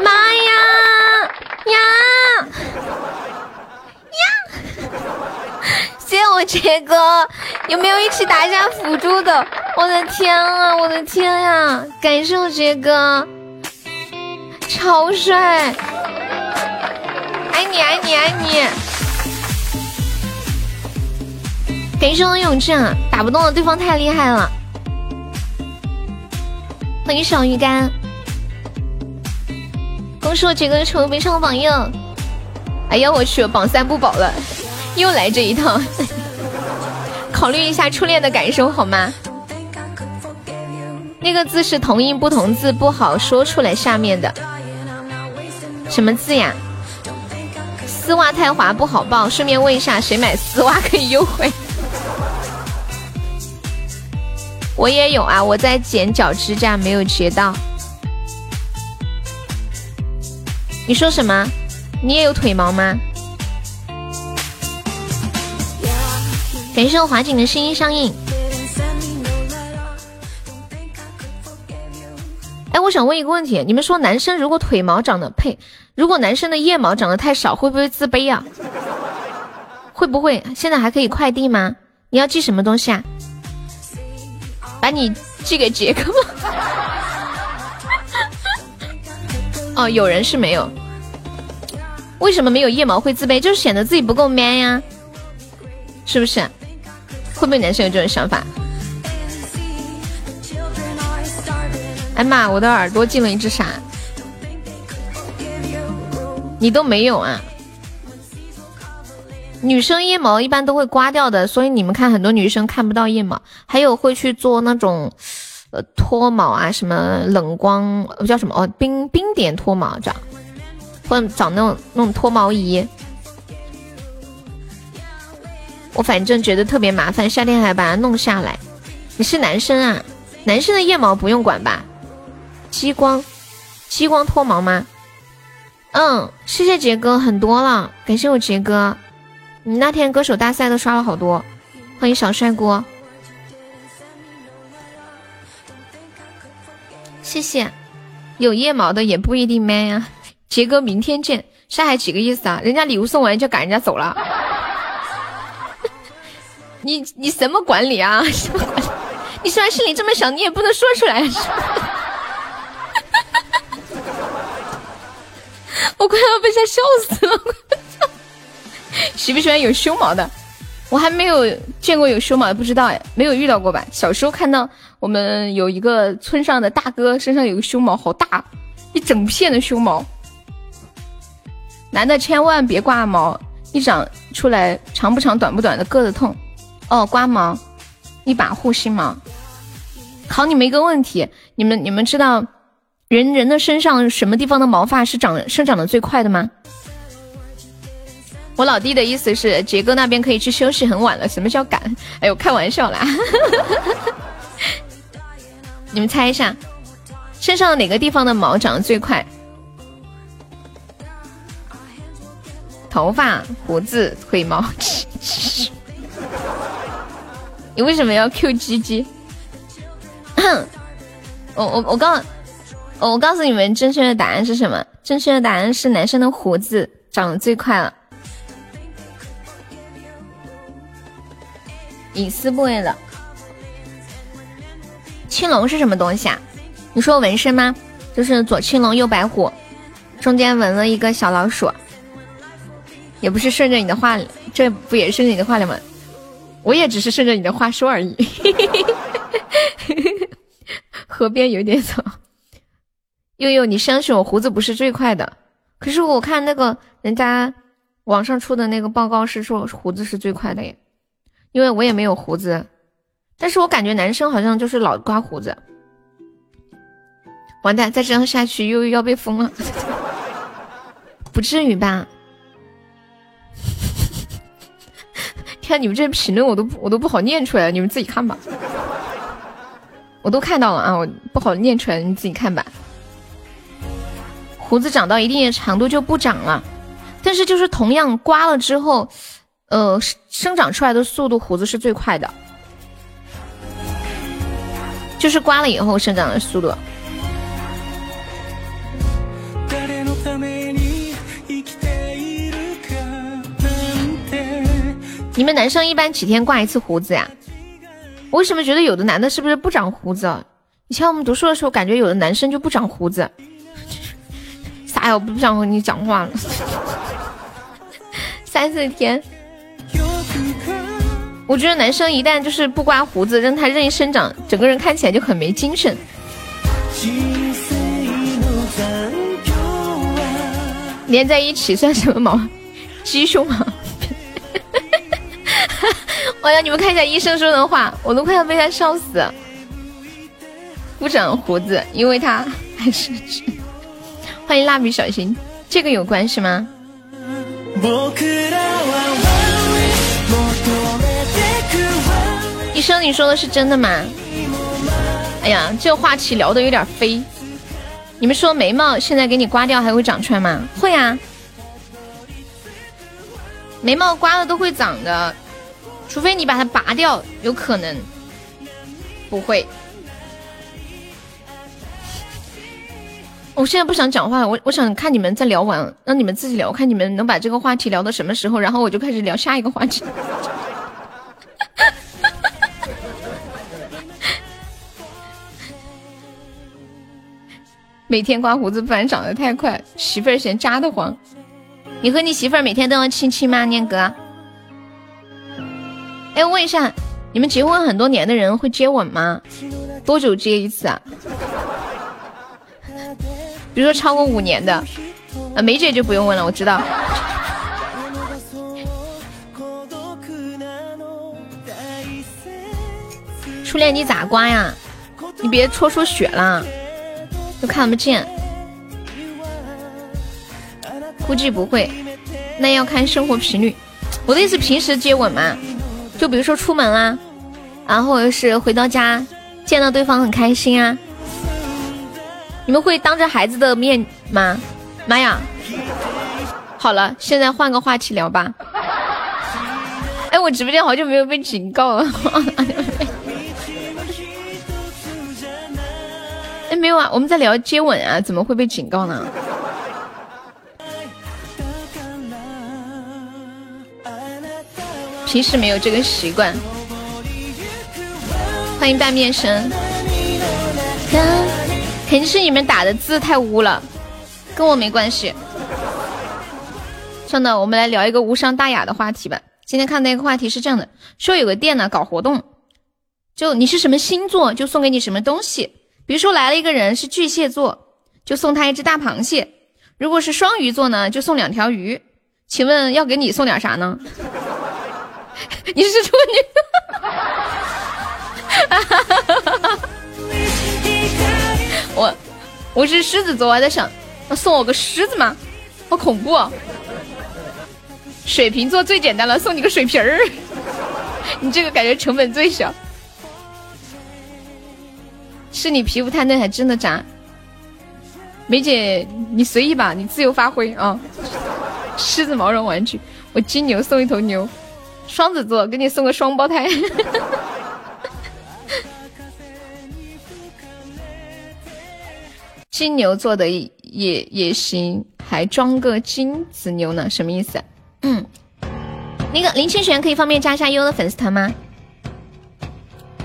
妈呀呀呀！谢谢我杰哥，有没有一起打一下辅助的？我的天啊，我的天呀！感谢我杰哥，超帅！爱你爱你爱你！感谢我永志啊，打不动了，对方太厉害了。欢迎小鱼干，恭喜我杰哥成为本场榜一。哎呀，我去，榜三不保了，又来这一套。[LAUGHS] 考虑一下初恋的感受好吗？那个字是同音不同字，不好说出来。下面的什么字呀？丝袜太滑不好抱。顺便问一下，谁买丝袜可以优惠？[LAUGHS] 我也有啊，我在剪脚指甲，没有截到。你说什么？你也有腿毛吗？感谢我华景的声音上映。哎，我想问一个问题，你们说男生如果腿毛长得配，如果男生的腋毛长得太少，会不会自卑啊？会不会？现在还可以快递吗？你要寄什么东西啊？把你寄给杰克吗？[LAUGHS] 哦，有人是没有。为什么没有腋毛会自卑？就是显得自己不够 man 呀，是不是？会不会男生有这种想法？哎妈，我的耳朵进了一只啥？你都没有啊？女生腋毛一般都会刮掉的，所以你们看很多女生看不到腋毛。还有会去做那种呃脱毛啊，什么冷光叫什么哦冰冰点脱毛这样，或者找那种那种脱毛仪。我反正觉得特别麻烦，夏天还把它弄下来。你是男生啊？男生的腋毛不用管吧？激光，激光脱毛吗？嗯，谢谢杰哥，很多了，感谢我杰哥。你那天歌手大赛都刷了好多，欢迎小帅锅，谢谢。有腋毛的也不一定 man 呀。杰哥，明天见。上海几个意思啊？人家礼物送完就赶人家走了。[LAUGHS] 你你什么管理啊？什么管理？你虽然心里这么想，你也不能说出来。是吧 [LAUGHS] 我快要被他笑死了！[LAUGHS] 喜不喜欢有胸毛的？我还没有见过有胸毛的，不知道哎，没有遇到过吧？小时候看到我们有一个村上的大哥身上有个胸毛，好大，一整片的胸毛。男的千万别刮毛，一长出来长不长短不短的硌得痛。哦，刮毛，一把护心毛。考你们一个问题，你们你们知道人人的身上什么地方的毛发是长生长的最快的吗？我老弟的意思是杰哥那边可以去休息，很晚了。什么叫赶？哎呦，开玩笑啦！[LAUGHS] 你们猜一下，身上哪个地方的毛长得最快？头发、胡子、腿毛。[LAUGHS] 你为什么要 Q 鸡鸡？[COUGHS] 我我我刚我告诉你们正确的答案是什么？正确的答案是男生的胡子长得最快了。隐私部位的青龙是什么东西啊？你说纹身吗？就是左青龙右白虎，中间纹了一个小老鼠。也不是顺着你的话，这不也顺着你的话了吗？我也只是顺着你的话说而已。[LAUGHS] 河边有点草。悠悠，你相信我，胡子不是最快的。可是我看那个人家网上出的那个报告是说胡子是最快的耶。因为我也没有胡子，但是我感觉男生好像就是老刮胡子。完蛋，再这样下去又要被封了。[LAUGHS] 不至于吧？[LAUGHS] 看你们这评论，我都我都不好念出来，你们自己看吧。[LAUGHS] 我都看到了啊，我不好念出来，你自己看吧。胡子长到一定的长度就不长了，但是就是同样刮了之后。呃，生长出来的速度，胡子是最快的，就是刮了以后生长的速度。你们男生一般几天刮一次胡子呀？我为什么觉得有的男的是不是不长胡子？以前我们读书的时候，感觉有的男生就不长胡子。啥呀？我不想和你讲话了。[LAUGHS] 三四天。我觉得男生一旦就是不刮胡子，让他任意生长，整个人看起来就很没精神。连在一起算什么毛？鸡胸毛。[LAUGHS] 我要你们看一下医生说的话，我都快要被他笑死。不长胡子，因为他还是欢迎蜡笔小新，这个有关系吗？医生，你说的是真的吗？哎呀，这个话题聊的有点飞。你们说眉毛现在给你刮掉还会长出来吗？会啊，眉毛刮了都会长的，除非你把它拔掉，有可能不会。我现在不想讲话，我我想看你们在聊完，让你们自己聊，看你们能把这个话题聊到什么时候，然后我就开始聊下一个话题。[LAUGHS] 每天刮胡子，不然长得太快，媳妇儿嫌扎得慌。你和你媳妇儿每天都要亲亲吗，念哥？哎，问一下，你们结婚很多年的人会接吻吗？多久接一次啊？比如说超过五年的，啊，梅姐就不用问了，我知道。初恋你咋刮呀？你别戳出血了。都看不见，估计不会，那要看生活频率。我的意思，平时接吻嘛，就比如说出门啦，然后是回到家见到对方很开心啊。你们会当着孩子的面吗？妈呀！好了，现在换个话题聊吧。哎，我直播间好久没有被警告了。[LAUGHS] 哎，没有啊，我们在聊接吻啊，怎么会被警告呢？平时没有这个习惯。欢迎半面神，肯定是你们打的字太污了，跟我没关系。算了，我们来聊一个无伤大雅的话题吧。今天看那个话题是这样的，说有个店呢搞活动，就你是什么星座，就送给你什么东西。比如说来了一个人是巨蟹座，就送他一只大螃蟹；如果是双鱼座呢，就送两条鱼。请问要给你送点啥呢？[LAUGHS] 你是处女？[LAUGHS] 我是狮子座，我还在想，送我个狮子吗？好恐怖！水瓶座最简单了，送你个水瓶儿。[LAUGHS] 你这个感觉成本最小。是你皮肤太嫩还真的渣，梅姐你随意吧，你自由发挥啊！狮子毛绒玩具，我金牛送一头牛，双子座给你送个双胞胎，[LAUGHS] 金牛座的也也行，还装个金子牛呢，什么意思？嗯，那个林清玄可以方便加一下悠悠的粉丝团吗？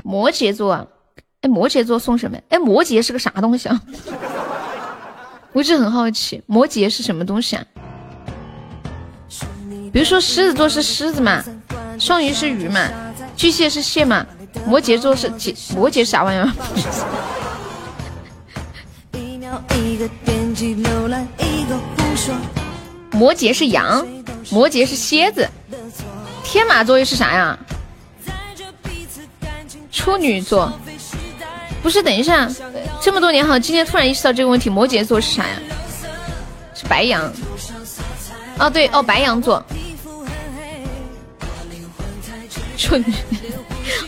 摩羯座。哎，摩羯座送什么？哎，摩羯是个啥东西啊？[LAUGHS] 我一直很好奇，摩羯是什么东西啊？比如说狮子座是狮子嘛，双鱼是鱼嘛，巨蟹是蟹嘛，摩羯座是，摩羯啥玩意儿？摩羯是羊，摩羯是蝎子，天马座又是啥呀？处女座。不是，等一下，这么多年好，今天突然意识到这个问题，摩羯座是啥呀？是白羊。哦，对，哦，白羊座。处女，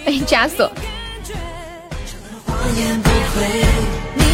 欢迎枷锁。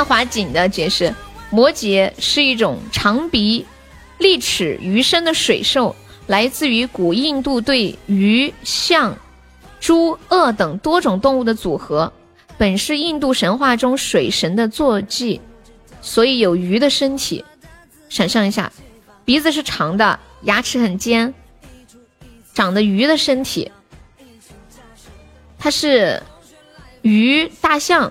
看华锦的解释，摩羯是一种长鼻、利齿、鱼身的水兽，来自于古印度对鱼、象、猪、鳄等多种动物的组合，本是印度神话中水神的坐骑。所以有鱼的身体，想象一下，鼻子是长的，牙齿很尖，长的鱼的身体，它是鱼、大象，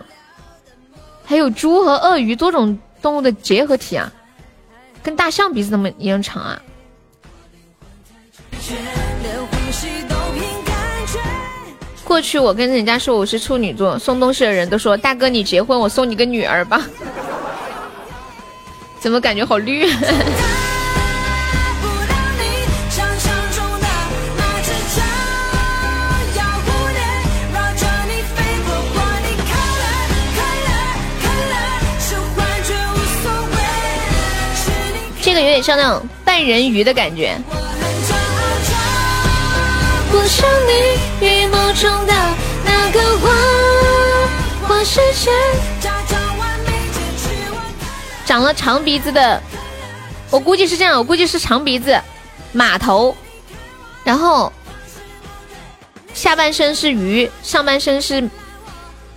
还有猪和鳄鱼多种动物的结合体啊，跟大象鼻子那么一样长啊。过去我跟人家说我是处女座，送东西的人都说大哥你结婚，我送你个女儿吧。[LAUGHS] 怎么感觉好绿？有点像那种半人鱼的感觉。长了长鼻子的，我估计是这样，我估计是长鼻子，马头，然后下半身是鱼，上半身是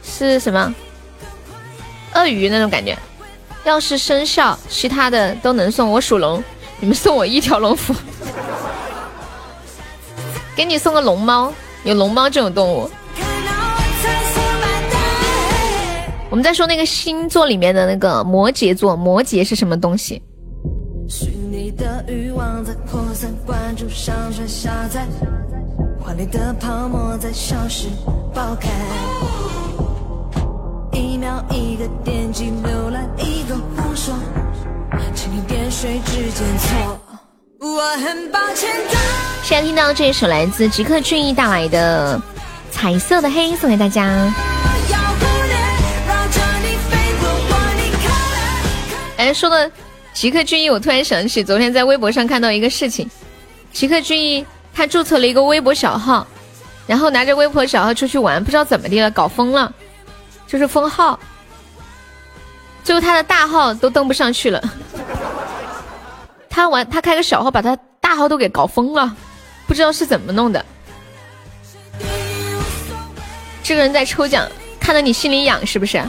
是什么？鳄鱼那种感觉。要是生肖，其他的都能送。我属龙，你们送我一条龙服，[LAUGHS] 给你送个龙猫。有龙猫这种动物。我们在说那个星座里面的那个摩羯座，摩羯是什么东西？一秒一个点击浏览一个不爽请你点水之间错。我很抱歉现在听到这一首来自吉克隽逸带来的《彩色的黑》，送给大家。哎，说到吉克隽逸，我突然想起昨天在微博上看到一个事情：吉克隽逸他注册了一个微博小号，然后拿着微博小号出去玩，不知道怎么的了，搞疯了，就是封号，最后他的大号都登不上去了。他玩他开个小号，把他大号都给搞封了，不知道是怎么弄的。这个人在抽奖，看得你心里痒是不是？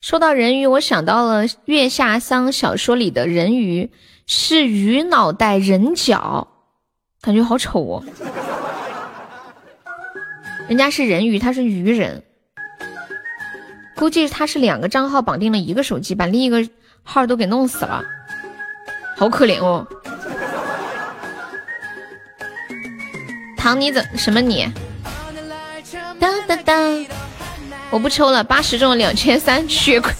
说到人鱼，我想到了月下桑小说里的人鱼，是鱼脑袋人脚，感觉好丑哦。人家是人鱼，他是鱼人，估计他是两个账号绑定了一个手机，把另一个。号都给弄死了，好可怜哦！唐你怎什么你？当当当！我不抽了，八十中两千三血亏。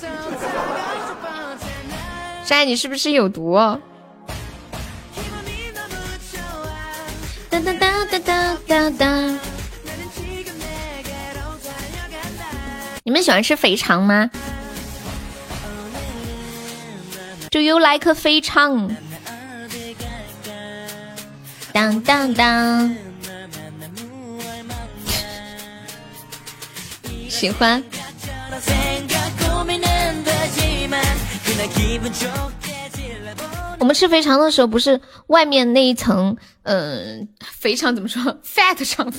山你是不是有毒？当当当当当当当！你们喜欢吃肥肠吗？Do you like 非常？当当当，喜欢。我们吃肥肠的时候，不是外面那一层，嗯，肥肠怎么说？[LAUGHS] fat 肠，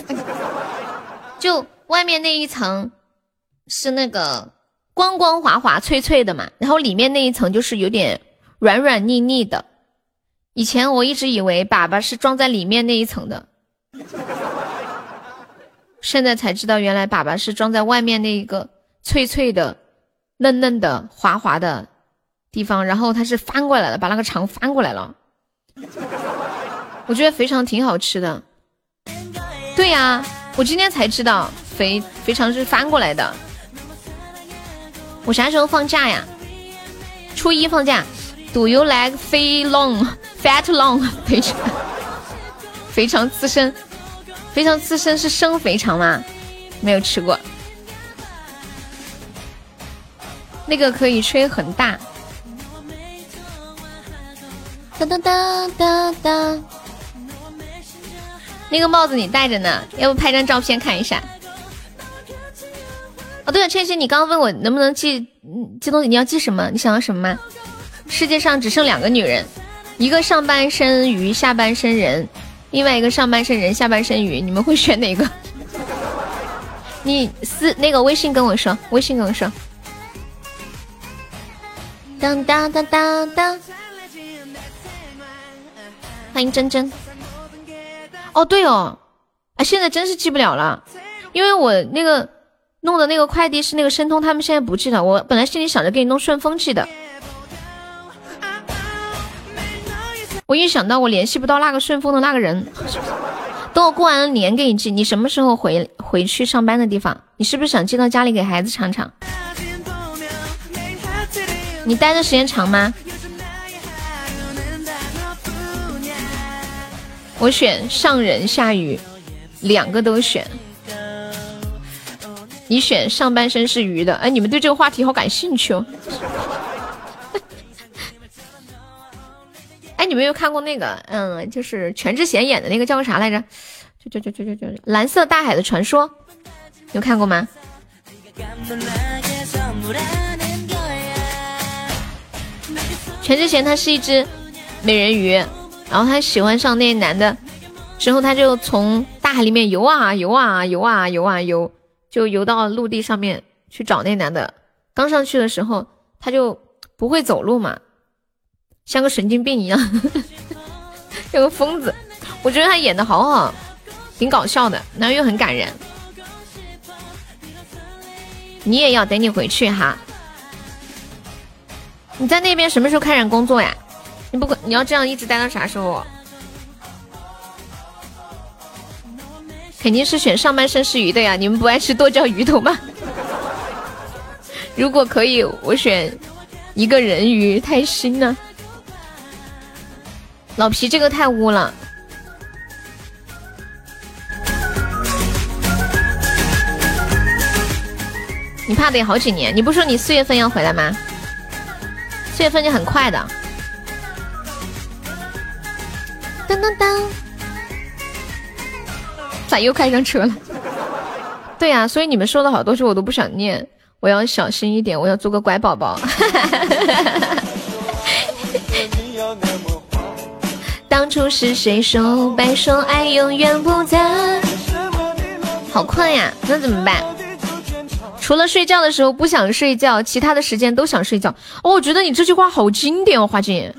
[LAUGHS] 就外面那一层是那个。光光滑滑脆脆的嘛，然后里面那一层就是有点软软腻腻的。以前我一直以为粑粑是装在里面那一层的，现在才知道原来粑粑是装在外面那一个脆脆的、嫩嫩的、滑滑的地方，然后它是翻过来的，把那个肠翻过来了。我觉得肥肠挺好吃的。对呀，我今天才知道肥肥肠是翻过来的。我啥时候放假呀？初一放假。Do you like 肥 long fat long [LAUGHS] 肥肠？肥肠刺身？肥肠刺身是生肥肠吗？没有吃过。那个可以吹很大。当当当当当。那个帽子你戴着呢，要不拍张照片看一下？哦，对了，倩倩，你刚刚问我能不能寄寄东西，你要寄什么？你想要什么吗？世界上只剩两个女人，一个上半身鱼，下半身人，另外一个上半身人，下半身鱼，你们会选哪个？[LAUGHS] 你私那个微信跟我说，微信跟我说。当当当当当，欢迎真真。哦，对哦，啊，现在真是寄不了了，因为我那个。弄的那个快递是那个申通，他们现在不寄了。我本来心里想着给你弄顺丰寄的，我一想到我联系不到那个顺丰的那个人，等我过完年给你寄。你什么时候回回去上班的地方？你是不是想寄到家里给孩子尝尝？你待的时间长吗？我选上人下雨，两个都选。你选上半身是鱼的，哎，你们对这个话题好感兴趣哦。[LAUGHS] 哎，你们有看过那个，嗯，就是全智贤演的那个叫个啥来着？就就就就就就蓝色大海的传说，有看过吗？全智贤她是一只美人鱼，然后她喜欢上那男的，之后她就从大海里面游啊游啊游啊游啊游。就游到陆地上面去找那男的，刚上去的时候他就不会走路嘛，像个神经病一样，[LAUGHS] 像个疯子。我觉得他演的好好，挺搞笑的，然后又很感人。你也要等你回去哈，你在那边什么时候开展工作呀？你不可你要这样一直待到啥时候？肯定是选上半身是鱼的呀！你们不爱吃剁椒鱼头吗？[LAUGHS] 如果可以，我选一个人鱼，太腥了。老皮这个太污了。你怕得好几年？你不说你四月份要回来吗？四月份就很快的。当当当。咋又开上车了？[LAUGHS] 对呀，所以你们说的好多句我都不想念，我要小心一点，我要做个乖宝宝。[LAUGHS] 当初是谁说白说爱永远不在？好困呀，那怎么办？除了睡觉的时候不想睡觉，其他的时间都想睡觉。哦，我觉得你这句话好经典哦，花姐，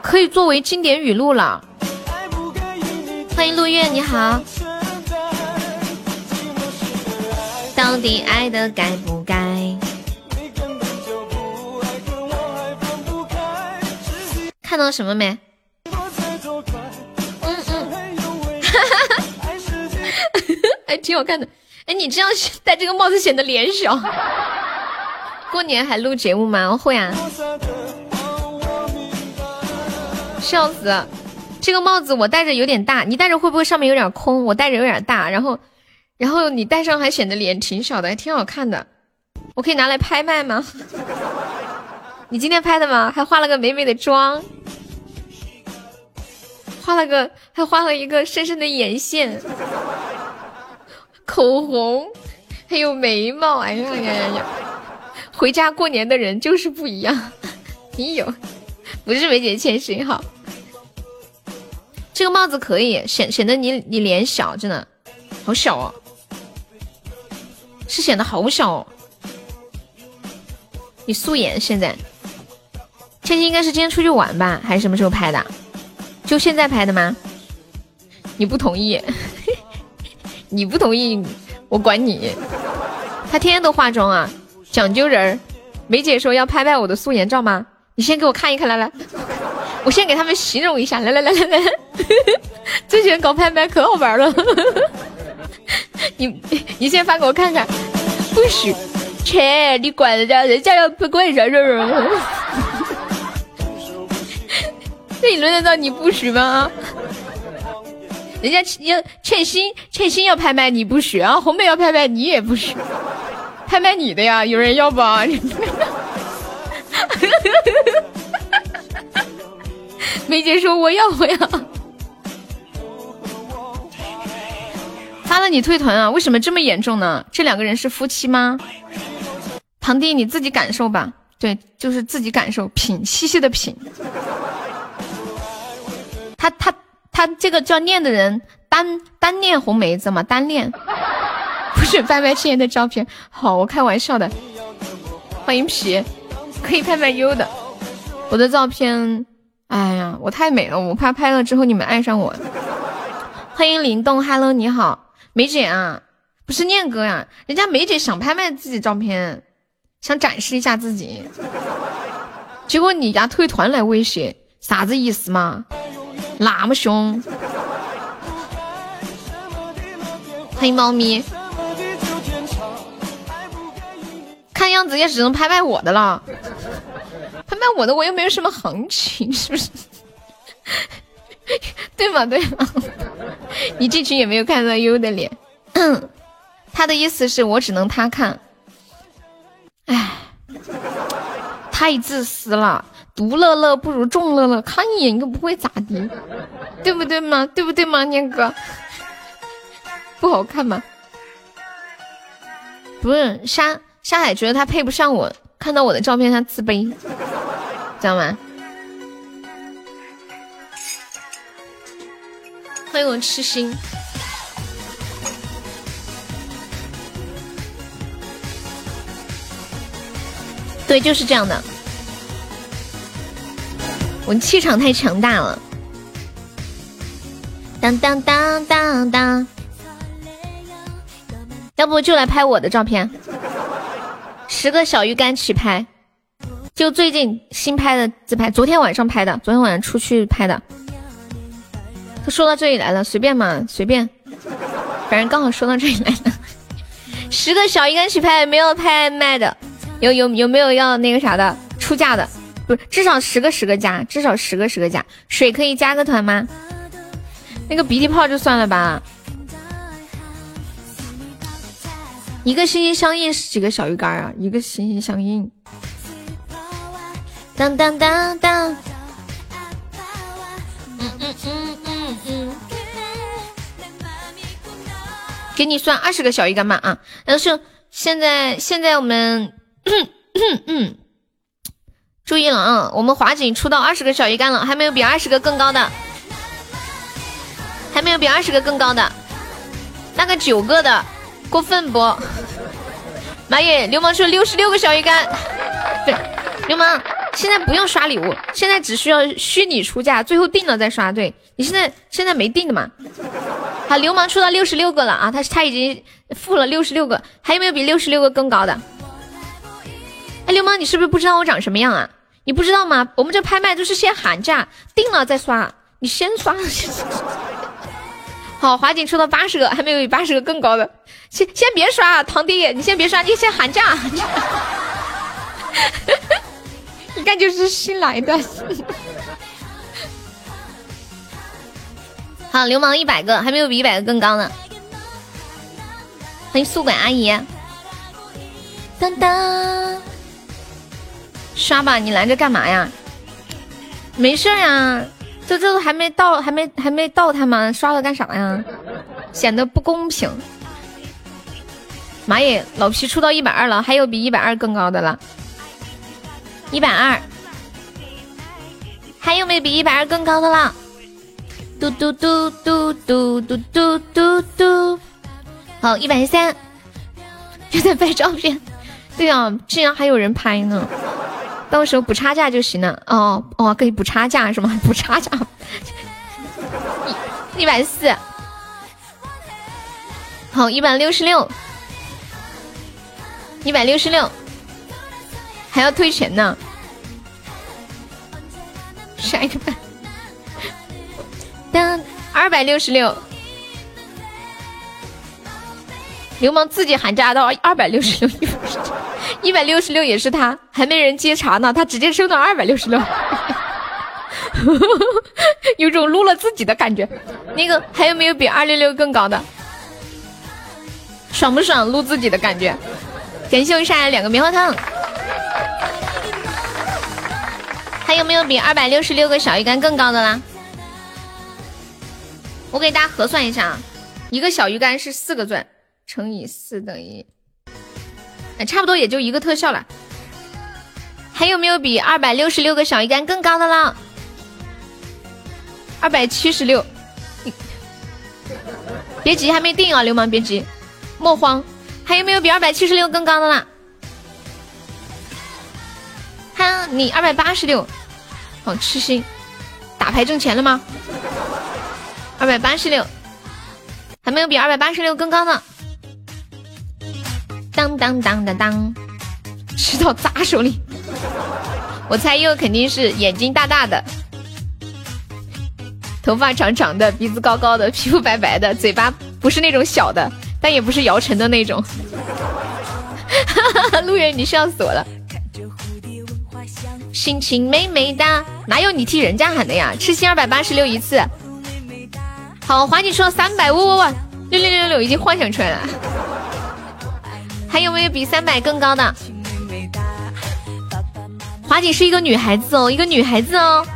可以作为经典语录了。欢迎陆月，你好。到底爱的该不该？看到什么没？嗯嗯，哈哈哈，哎，挺好看的。哎，你这样戴这个帽子显得脸小。过年还录节目吗？会啊。笑死。这个帽子我戴着有点大，你戴着会不会上面有点空？我戴着有点大，然后，然后你戴上还显得脸挺小的，还挺好看的。我可以拿来拍卖吗？你今天拍的吗？还化了个美美的妆，画了个，还画了一个深深的眼线，口红，还有眉毛。哎呀呀呀呀！回家过年的人就是不一样。你有，不是梅姐欠谁好？这个帽子可以显显得你你脸小，真的好小哦，是显得好小哦。你素颜现在，倩倩应该是今天出去玩吧，还是什么时候拍的？就现在拍的吗？你不同意，[LAUGHS] 你不同意，我管你。他天天都化妆啊，讲究人儿。梅姐说要拍拍我的素颜照吗？你先给我看一看，来来。[LAUGHS] 我先给他们形容一下，来来来来来，最喜欢搞拍卖，可好玩了。你你先发给我看看，不许，切，你管人家，人家要不管人人。这你轮得到你不许吗？人家要欠薪，欠薪要拍卖你不许啊，红梅要拍卖你也不许，拍卖你的呀，有人要不？梅姐说：“我要，我要。”发了你退团啊？为什么这么严重呢？这两个人是夫妻吗？堂弟，你自己感受吧。对，就是自己感受，品，细细的品。他他他，这个叫念的人单单念红梅子吗？单念，不是拍拍之前的照片。好，我开玩笑的。欢迎皮，可以拍拍优的，我的照片。哎呀，我太美了，我怕拍了之后你们爱上我。欢迎灵动，Hello，你好，梅姐啊，不是念哥呀，人家梅姐想拍卖自己照片，想展示一下自己，结果你家退团来威胁，啥子意思嘛？那么凶。欢迎猫咪，看样子也只能拍卖我的了。拍卖我的，我又没有什么行情，是不是？[LAUGHS] 对吗？对吗？[LAUGHS] 你进群也没有看到悠悠的脸。[CLEARS THROAT] 他的意思是我只能他看。唉，太自私了，独乐乐不如众乐乐，看一眼又不会咋地，对不对嘛？对不对嘛，念哥？[LAUGHS] 不好看吗？不是沙沙海觉得他配不上我，看到我的照片他自卑，知道吗？欢迎我痴心。对，就是这样的。我气场太强大了。当当当当当。要不就来拍我的照片，十个小鱼干起拍，就最近新拍的自拍，昨天晚上拍的，昨天晚上出去拍的。都说到这里来了，随便嘛，随便，反正刚好说到这里来了。十个小鱼干起拍，没有拍卖的，有有有没有要那个啥的出价的？不是，至少十个十个加，至少十个十个加。水可以加个团吗？那个鼻涕泡就算了吧。一个心心相印是几个小鱼干啊？一个心心相印。当当当当。嗯嗯嗯嗯嗯。给你算二十个小鱼干吧啊！但是现在现在我们，[CLEARS THROAT] 注意了啊！我们华锦出到二十个小鱼干了，还没有比二十个更高的，还没有比二十个更高的，那个九个的。过分不？[LAUGHS] 妈耶！流氓说六十六个小鱼干，对，[LAUGHS] 流氓现在不用刷礼物，现在只需要虚拟出价，最后定了再刷。对你现在现在没定的嘛？好，流氓出到六十六个了啊！他他已经付了六十六个，还有没有比六十六个更高的？哎，流氓，你是不是不知道我长什么样啊？你不知道吗？我们这拍卖都是先喊价，定了再刷，你先刷。好，华锦出到八十个，还没有比八十个更高的。先先别刷啊，堂弟，你先别刷，你先喊价。[LAUGHS] 一看就是新来的。[LAUGHS] 好，流氓一百个，还没有比一百个更高呢。欢迎宿管阿姨。当当，刷吧，你拦着干嘛呀？没事呀。这这都还没到，还没还没到他吗？刷了干啥呀？显得不公平。妈耶，老皮出到一百二了，还有比一百二更高的了。一百二，还有没有比一百二更高的了？嘟嘟嘟嘟嘟嘟嘟嘟嘟。好，一百三，就在拍照片。对啊，竟然还有人拍呢。到时候补差价就行了哦哦，可以补差价是吗？[LAUGHS] 补差价，一一百四，好一百六十六，一百六十六，还要退钱呢。下一个班，当二百六十六，流氓自己喊价到二百六十六一。百六十六也是他，还没人接茬呢，他直接升到二百六十六，[LAUGHS] 有种撸了自己的感觉。那个还有没有比二六六更高的？爽不爽？撸自己的感觉。感谢我上来两个棉花糖。还有没有比二百六十六个小鱼干更高的啦？我给大家核算一下啊，一个小鱼干是四个钻，乘以四等于。哎，差不多也就一个特效了。还有没有比二百六十六个小鱼干更高的了？二百七十六，别急，还没定啊，流氓别急，莫慌。还有没有比二百七十六更高的啦？哈，你二百八十六，好痴心，打牌挣钱了吗？二百八十六，还没有比二百八十六更高的。当当当当当，吃到砸手里。我猜又肯定是眼睛大大的，头发长长的，鼻子高高的，皮肤白白的，嘴巴不是那种小的，但也不是姚晨的那种。哈哈，陆远你笑死我了。心情美美哒，哪有你替人家喊的呀？痴心二百八十六一次。好，华姐说三百，哇哇哇，六六六六已经幻想出来了。还有没有比三百更高的？华姐是一个女孩子哦，一个女孩子哦，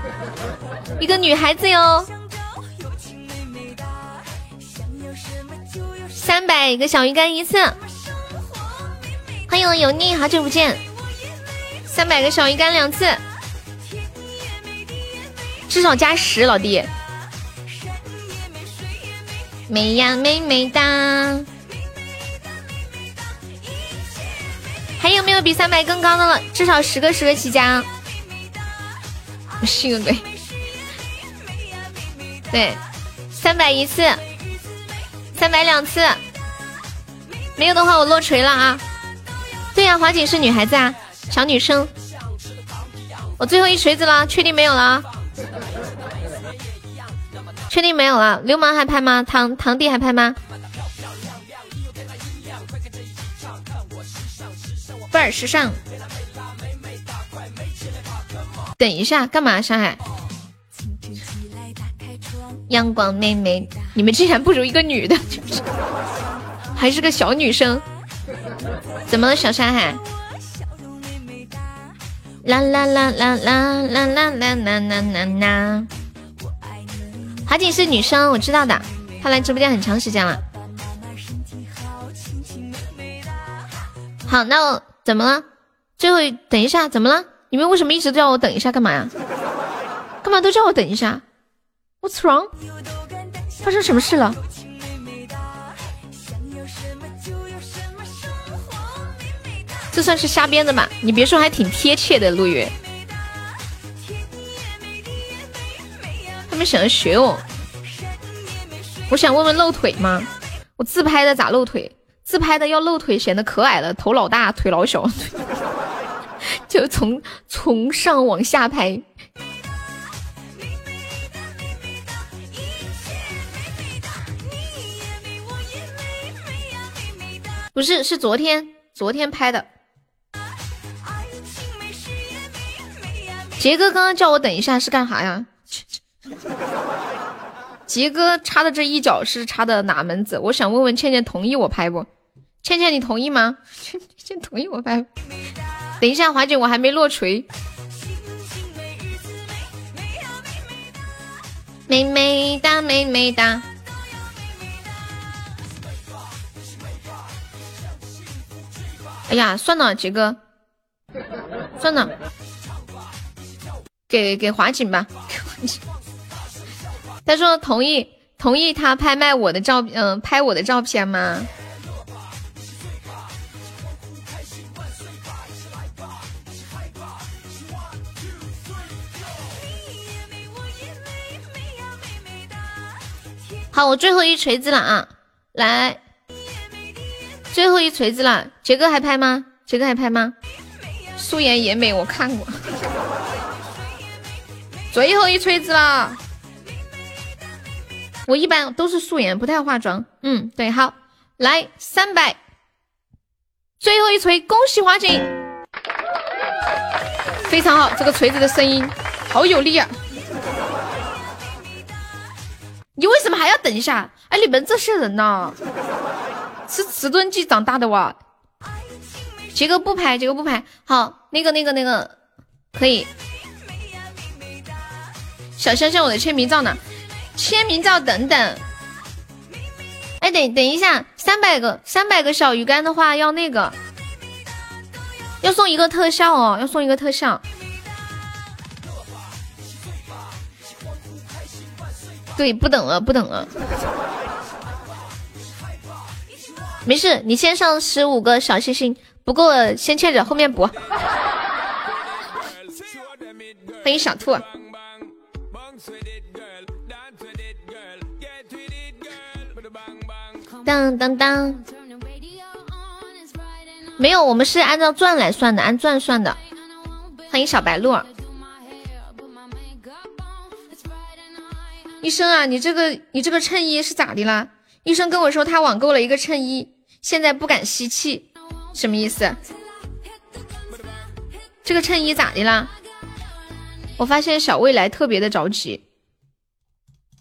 一个女孩子哟。三百个小鱼干一次，欢迎油腻，好久不见。三百个小鱼干两次，至少加十，老弟。美呀美美哒，还有没有比三百更高的了？至少十个十个起加。[LAUGHS] 信个鬼！对，三百一次。三百两次，没有的话我落锤了啊！对呀，华锦是女孩子啊，小女生。我最后一锤子了，确定没有了？确定没有了？流氓还拍吗？堂堂弟还拍吗？倍儿时尚。等一下，干嘛？上海？阳光妹妹，你们竟然不如一个女的，还是个小女生？怎么了，小山海？啦啦啦啦啦啦啦啦啦啦啦！华锦是女生，我知道的，她来直播间很长时间了。好，那我怎么了？最后等一下，怎么了？你们为什么一直叫我等一下？干嘛呀？干嘛都叫我等一下？What's wrong？发生什么事了？这算是瞎编的吧？你别说，还挺贴切的。陆月，他们想要学我。我想问问露腿吗？我自拍的咋露腿？自拍的要露腿，显得可矮了，头老大，腿老小，[LAUGHS] 就从从上往下拍。不是，是昨天昨天拍的。杰哥刚刚叫我等一下是干啥呀？杰哥插的这一脚是插的哪门子？我想问问倩倩同意我拍不？倩倩你同意吗？倩倩同意我拍。等一下，华姐我还没落锤。美美哒，美美哒。哎呀，算了，杰哥，算了，给给华锦吧。他说同意同意他拍卖我的照嗯，拍我的照片吗？好，我最后一锤子了啊，来。最后一锤子了，杰哥还拍吗？杰哥还拍吗？素颜也美，我看过。[LAUGHS] 最后一锤子了，我一般都是素颜，不太化妆。嗯，对，好，来三百，最后一锤，恭喜华锦，非常好，这个锤子的声音好有力啊！你为什么还要等一下？哎，你们这些人呐！吃迟钝鸡长大的哇！杰哥不拍，杰哥不拍。好，那个那个那个可以。小香香，我的签名照呢？签名照等等。哎，等等一下，三百个三百个小鱼干的话要那个，要送一个特效哦，要送一个特效。对，不等了，不等了。没事，你先上十五个小星星，不够先欠着，后面补。欢迎小兔。当当当，没有，我们是按照钻来算的，按钻算的。欢迎小白鹿。医生啊，你这个你这个衬衣是咋的啦？医生跟我说他网购了一个衬衣，现在不敢吸气，什么意思？这个衬衣咋的啦？我发现小未来特别的着急。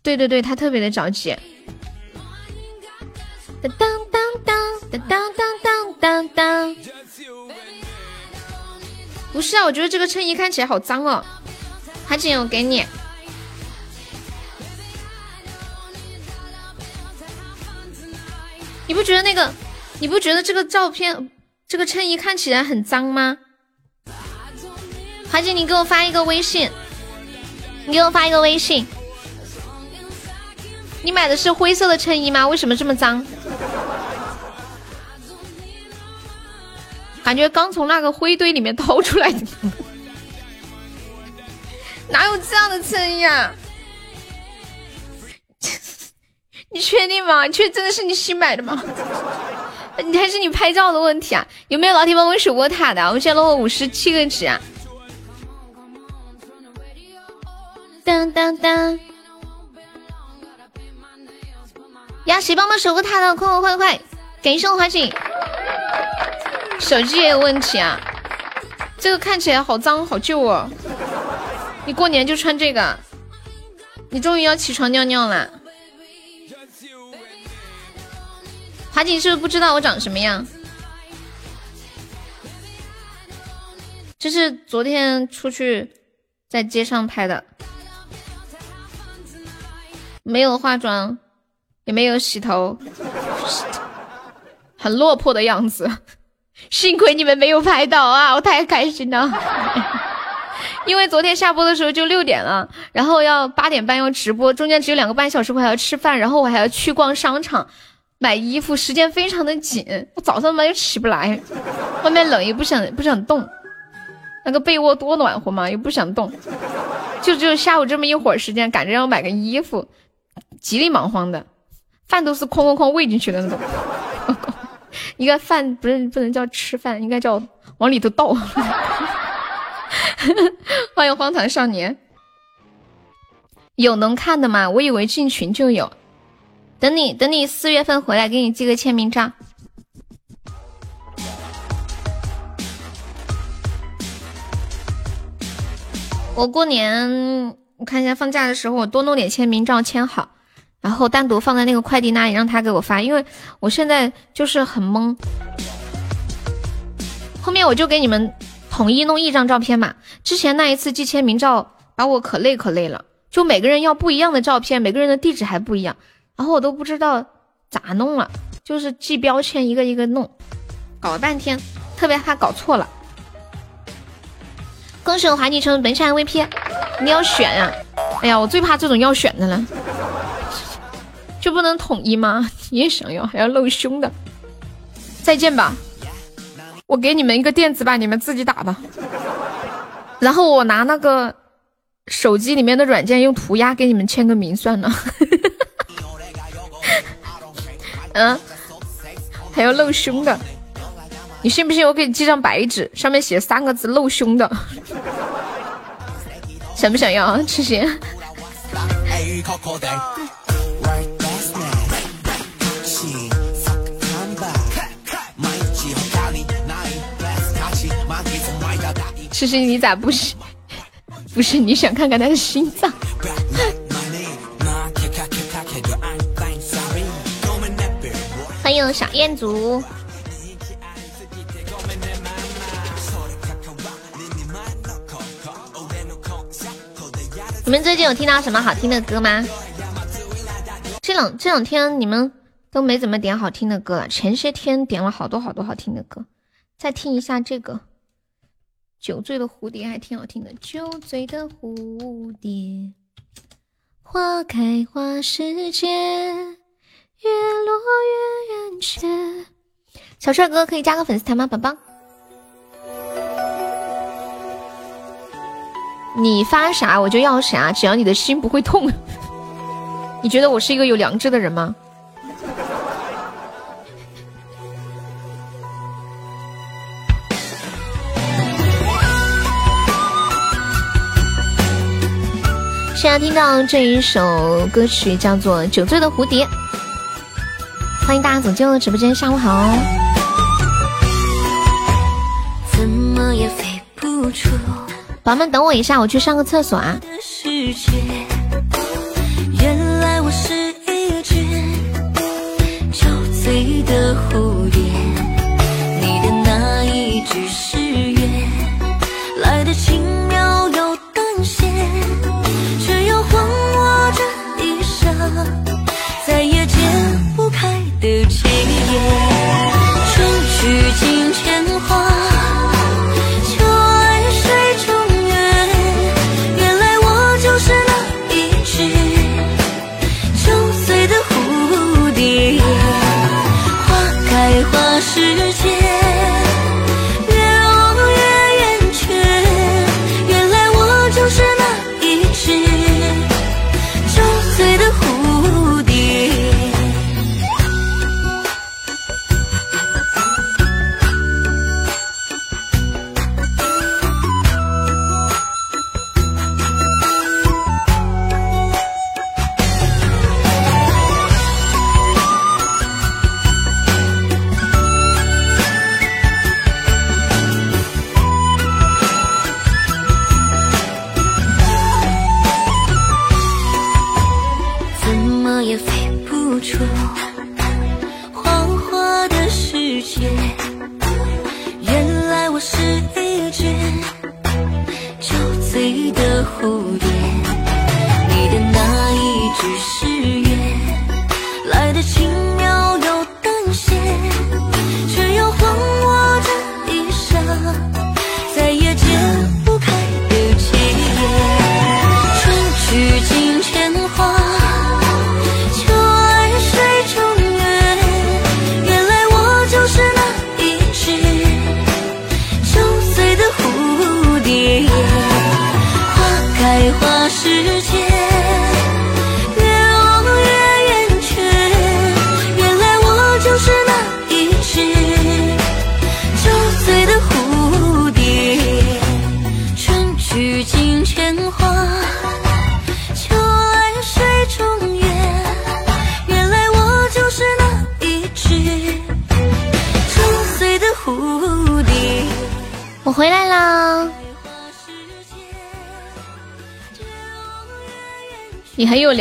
对对对，他特别的着急。当当当当当当当当。不是啊，我觉得这个衬衣看起来好脏哦。海景，我给你。你不觉得那个？你不觉得这个照片，这个衬衣看起来很脏吗？华姐，你给我发一个微信，你给我发一个微信。你买的是灰色的衬衣吗？为什么这么脏？感觉刚从那个灰堆里面掏出来的。哪有这样的衬衣啊？你确定吗？确真的是你新买的吗？[LAUGHS] 你还是你拍照的问题啊？有没有老铁帮我守过塔的？我现在落了五十七个值啊！当当当！呀，谁帮忙守过塔的？快快快快！感谢我花锦。手机也有问题啊！这个看起来好脏好旧哦。你过年就穿这个？你终于要起床尿尿了？华锦是不是不知道我长什么样？这是昨天出去在街上拍的，没有化妆，也没有洗头，[LAUGHS] 很落魄的样子。[LAUGHS] 幸亏你们没有拍到啊，我太开心了。[LAUGHS] 因为昨天下播的时候就六点了，然后要八点半要直播，中间只有两个半小时，我还要吃饭，然后我还要去逛商场。买衣服时间非常的紧，我早上嘛又起不来，外面冷又不想不想动，那个被窝多暖和嘛，又不想动，就只有下午这么一会儿时间，赶着要买个衣服，急里忙慌的，饭都是哐哐哐喂进去的那种，[LAUGHS] 应该饭不是不能叫吃饭，应该叫往里头倒。[LAUGHS] 欢迎荒唐少年，有能看的吗？我以为进群就有。等你等你四月份回来，给你寄个签名照。我过年我看一下放假的时候，我多弄点签名照签好，然后单独放在那个快递那里，让他给我发。因为我现在就是很懵，后面我就给你们统一弄一张照片嘛。之前那一次寄签名照把我可累可累了，就每个人要不一样的照片，每个人的地址还不一样。然后我都不知道咋弄了，就是记标签一个一个弄，搞了半天，特别怕搞错了。恭喜我华帝成本场 MVP，你要选呀？哎呀，我最怕这种要选的了，就不能统一吗？你也想要，还要露胸的？再见吧，我给你们一个电子版，你们自己打吧。然后我拿那个手机里面的软件用涂鸦给你们签个名算了。嗯，还要露胸的，你信不信我给你寄张白纸，上面写三个字“露胸”的，[LAUGHS] 想不想要啊？痴心。痴心，你咋不是？[LAUGHS] 不是你想看看他的心脏？小燕子。你们最近有听到什么好听的歌吗？这两这两天你们都没怎么点好听的歌了，前些天点了好多好多好听的歌。再听一下这个《酒醉的蝴蝶》，还挺好听的。酒醉的蝴蝶，花开花时节。越落越圆缺。小帅哥可以加个粉丝团吗，宝宝？你发啥我就要啥，只要你的心不会痛。[LAUGHS] 你觉得我是一个有良知的人吗？现在听到这一首歌曲叫做《酒醉的蝴蝶》。欢迎大家走进我的直播间，下午好。怎么也飞不出宝宝们等我一下，我去上个厕所啊。原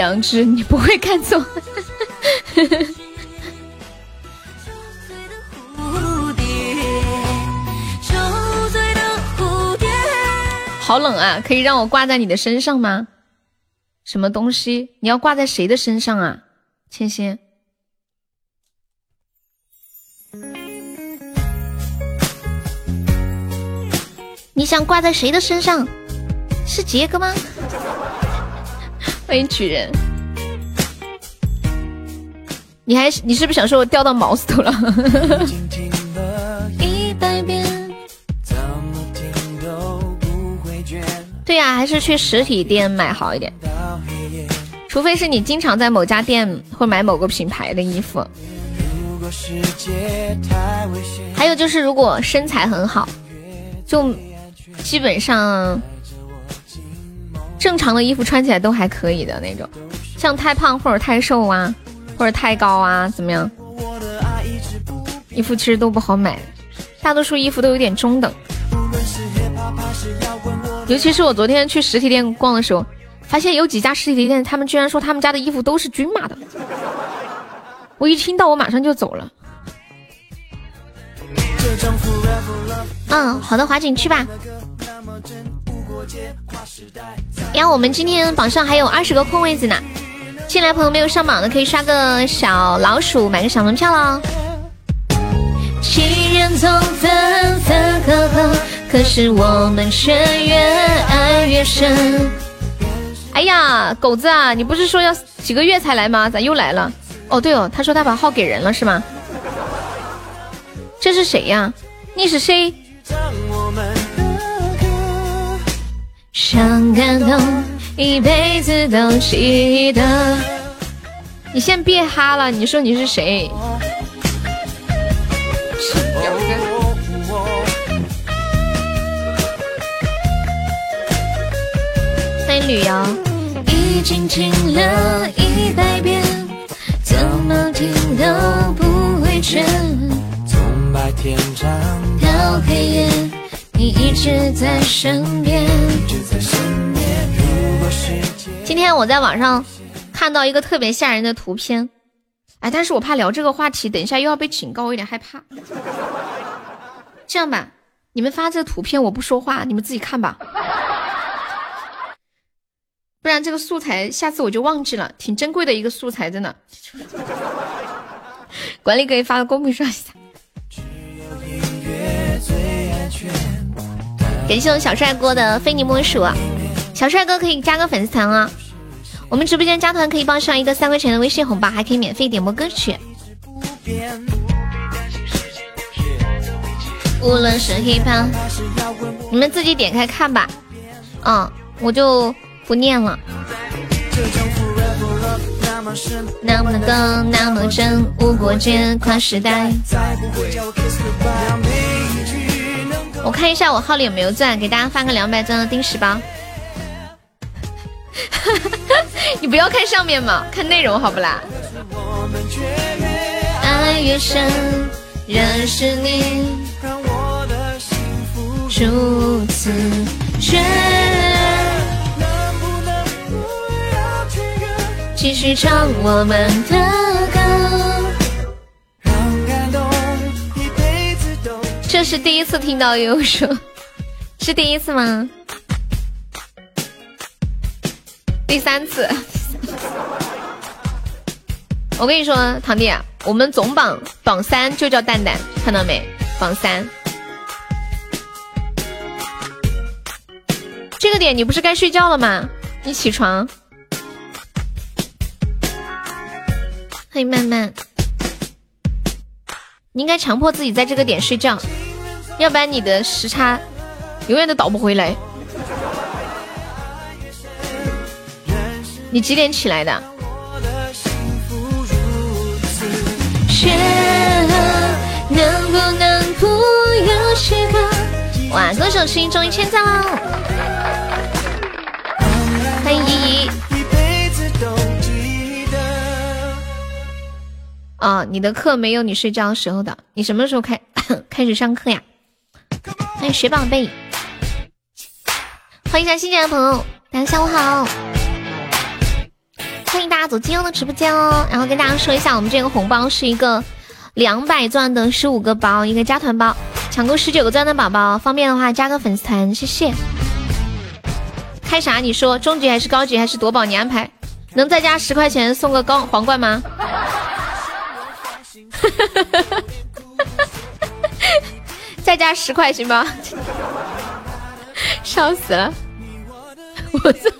良知，你不会看错。[LAUGHS] 好冷啊！可以让我挂在你的身上吗？什么东西？你要挂在谁的身上啊？千仙，你想挂在谁的身上？是杰哥吗？欢迎举人，你还你是不是想说我掉到毛子头了？[LAUGHS] [LAUGHS] 对呀，还是去实体店买好一点。除非是你经常在某家店会买某个品牌的衣服。还有就是，如果身材很好，就基本上。正常的衣服穿起来都还可以的那种，像太胖或者太瘦啊，或者太高啊，怎么样？衣服其实都不好买，大多数衣服都有点中等。尤其是我昨天去实体店逛的时候，发现有几家实体店，他们居然说他们家的衣服都是均码的。我一听到，我马上就走了。嗯，好的，华景去吧。呀，我们今天榜上还有二十个空位子呢，进来朋友没有上榜的可以刷个小老鼠，买个小门票喽。情人总分分合合，可是我们却越爱越深。哎呀，狗子啊，你不是说要几个月才来吗？咋又来了？哦，对哦，他说他把号给人了是吗？这是谁呀？你是谁？想感动，一辈子都记得。你先别哈了，你说你是谁？欢迎旅游。已经听了一百遍，怎么听都不会倦。从白天唱到黑夜。你一直在身边。今天我在网上看到一个特别吓人的图片，哎，但是我怕聊这个话题，等一下又要被警告，我有点害怕。这样吧，你们发这个图片，我不说话，你们自己看吧。不然这个素材下次我就忘记了，挺珍贵的一个素材，真的。管理可以发到公屏上一下。感谢我小帅哥的非你莫属，小帅哥可以加个粉丝团啊！我们直播间加团可以报上一个三块钱的微信红包，还可以免费点播歌曲。无论是 hiphop，你们自己点开看吧。嗯，我就。不念了。那么的那么真，无国界跨时代。我看一下我号里有没有钻，给大家发个两百钻的定时包。[LAUGHS] 你不要看上面嘛，看内容好不啦？爱越深，认识你，让我的幸福如此绝。继续唱我们的歌。让感动一辈子都这是第一次听到优说，是第一次吗？第三次。我跟你说，堂弟，我们总榜榜三就叫蛋蛋，看到没？榜三。这个点你不是该睡觉了吗？你起床。欢迎慢慢，你应该强迫自己在这个点睡觉，要不然你的时差永远都倒不回来。你几点起来的？哇，歌手声音终于签赞了！欢迎依依。啊，你的课没有你睡觉的时候的，你什么时候开 [COUGHS] 开始上课呀？欢迎雪宝贝，欢迎一下新进来的朋友，大家下午好，欢迎大家走金优的直播间哦。然后跟大家说一下，我们这个红包是一个两百钻的十五个包，一个加团包，抢够十九个钻的宝宝，方便的话加个粉丝团，谢谢。开啥？你说中级还是高级还是夺宝？你安排，能再加十块钱送个高皇冠吗？[LAUGHS] 再加十块行吗？[LAUGHS] 笑死了！我操，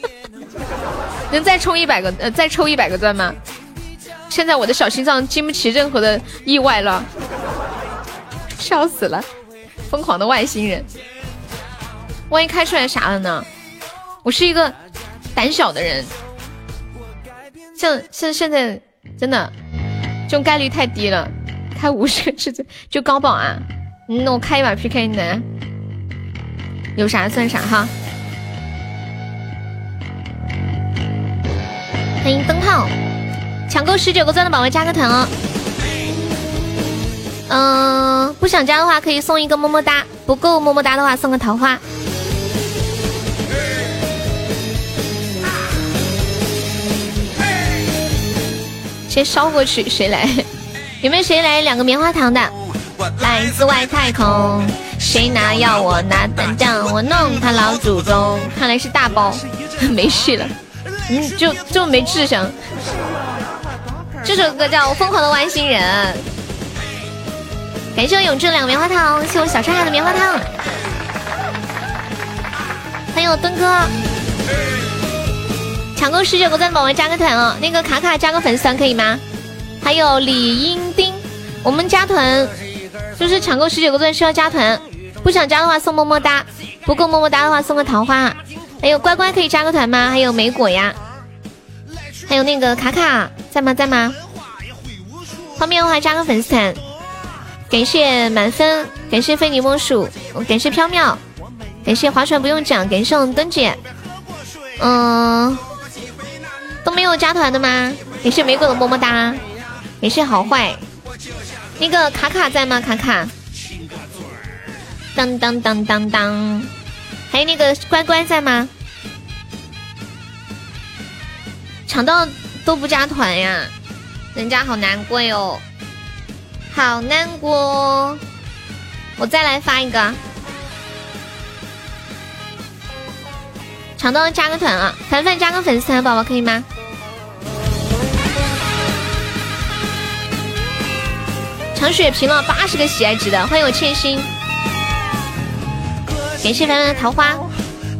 [LAUGHS] 能再充一百个呃，再抽一百个钻吗？现在我的小心脏经不起任何的意外了，笑死了！疯狂的外星人，万一开出来啥了呢？我是一个胆小的人，像像现在真的。这种概率太低了，开五十个字就高保啊！那我开一把 PK 呢，有啥算啥哈。欢迎灯泡，抢够十九个钻的宝宝加个团哦。嗯，不想加的话可以送一个么么哒，不够么么哒的话送个桃花。先烧过去，谁来？有没有谁来两个棉花糖的？来自外太空，谁拿药我拿弹浆，我弄他老祖宗。看来是大包，[LAUGHS] 没事了。嗯，就这么没智商。这首歌叫《疯狂的外星人》。感谢我永志两个棉花糖，谢我小帅海的棉花糖。欢迎我墩哥。抢够十九个赞，宝宝加个团哦。那个卡卡加个粉丝团可以吗？还有李英丁，我们加团就是抢够十九个钻需要加团，不想加的话送么么哒，不够么么哒的话送个桃花。还有乖乖可以加个团吗？还有梅果呀，还有那个卡卡在吗？在吗？方便的话加个粉丝团。感谢满分，感谢非你莫属，感谢飘渺，感谢划船不用桨，感谢我们灯姐，嗯。都没有加团的吗？感谢玫瑰的么么哒，感谢好坏。那个卡卡在吗？卡卡，当当当当当，还有那个乖乖在吗？抢到都不加团呀，人家好难过哟，好难过。我再来发一个，抢到加个团啊，凡凡加个粉丝团，宝宝可以吗？抢血瓶了八十个喜爱值的，欢迎我千心，感谢凡凡的桃花。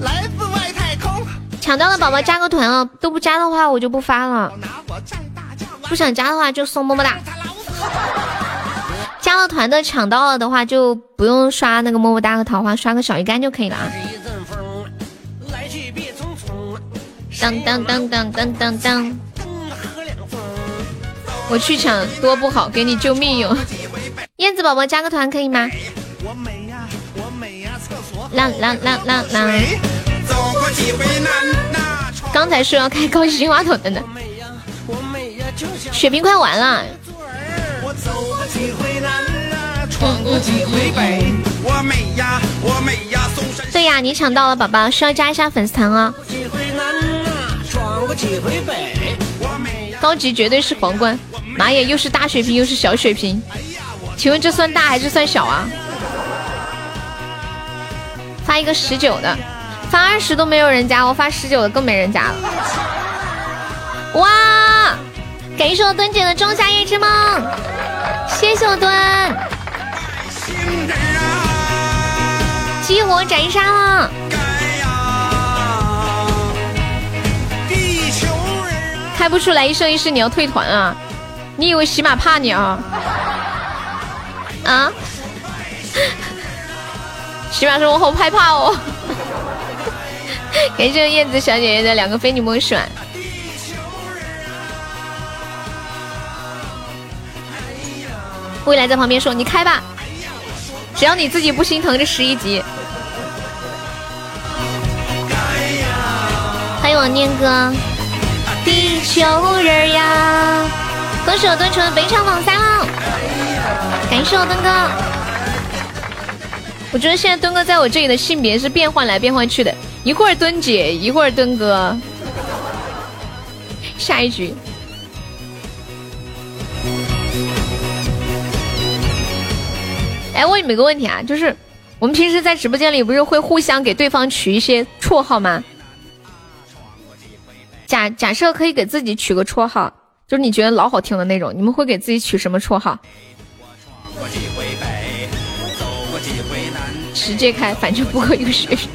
来自外太空抢到的宝宝加个团哦，都不加的话我就不发了。不想加的话就送么么哒。加了团的抢到了的话就不用刷那个么么哒和桃花，刷个小鱼干就可以了啊。当当当当当当当。我去抢多不好，给你救命用。燕子宝宝加个团可以吗？啦啦啦啦啦！刚才说要开高级金话筒的呢。血瓶快完了。对呀，你抢到了，宝宝需要加一下粉丝团哦。高级绝对是皇冠。妈耶，又是大血瓶又是小血瓶，请问这算大还是算小啊？发一个十九的，发二十都没有人加，我发十九的更没人加了。哇！感谢我墩姐的仲夏夜之梦，谢谢我墩。激活斩杀了！开不出来一生一世，你要退团啊？你以为喜马怕你啊？啊？喜马说我好害怕哦。[LAUGHS] 感谢燕子小姐姐的两个非你莫属。未来在旁边说：“你开吧，只要你自己不心疼这十一级。”欢迎我念哥，地球人呀。恭喜我蹲成北场榜三了，感谢我墩哥。我觉得现在墩哥在我这里的性别是变换来变换去的，一会儿墩姐，一会儿墩哥。下一局。哎，问你们个问题啊，就是我们平时在直播间里不是会互相给对方取一些绰号吗？假假设可以给自己取个绰号。就是你觉得老好听的那种，你们会给自己取什么绰号？直接开，反正不够一个学生。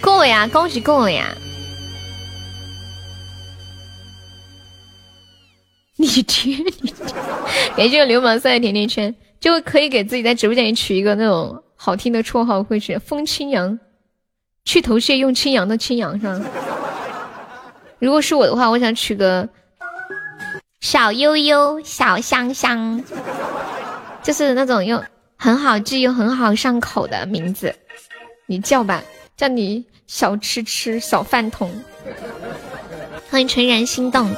够了呀，高级够了呀。你贴你，[LAUGHS] 感谢流氓赛的甜甜圈，就可以给自己在直播间里取一个那种好听的绰号，会是风清扬，去头屑用清扬的清扬是吧？如果是我的话，我想取个。小悠悠，小香香，就是那种用很好记又很好上口的名字，你叫吧，叫你小吃吃，小饭桶。欢迎纯然心动。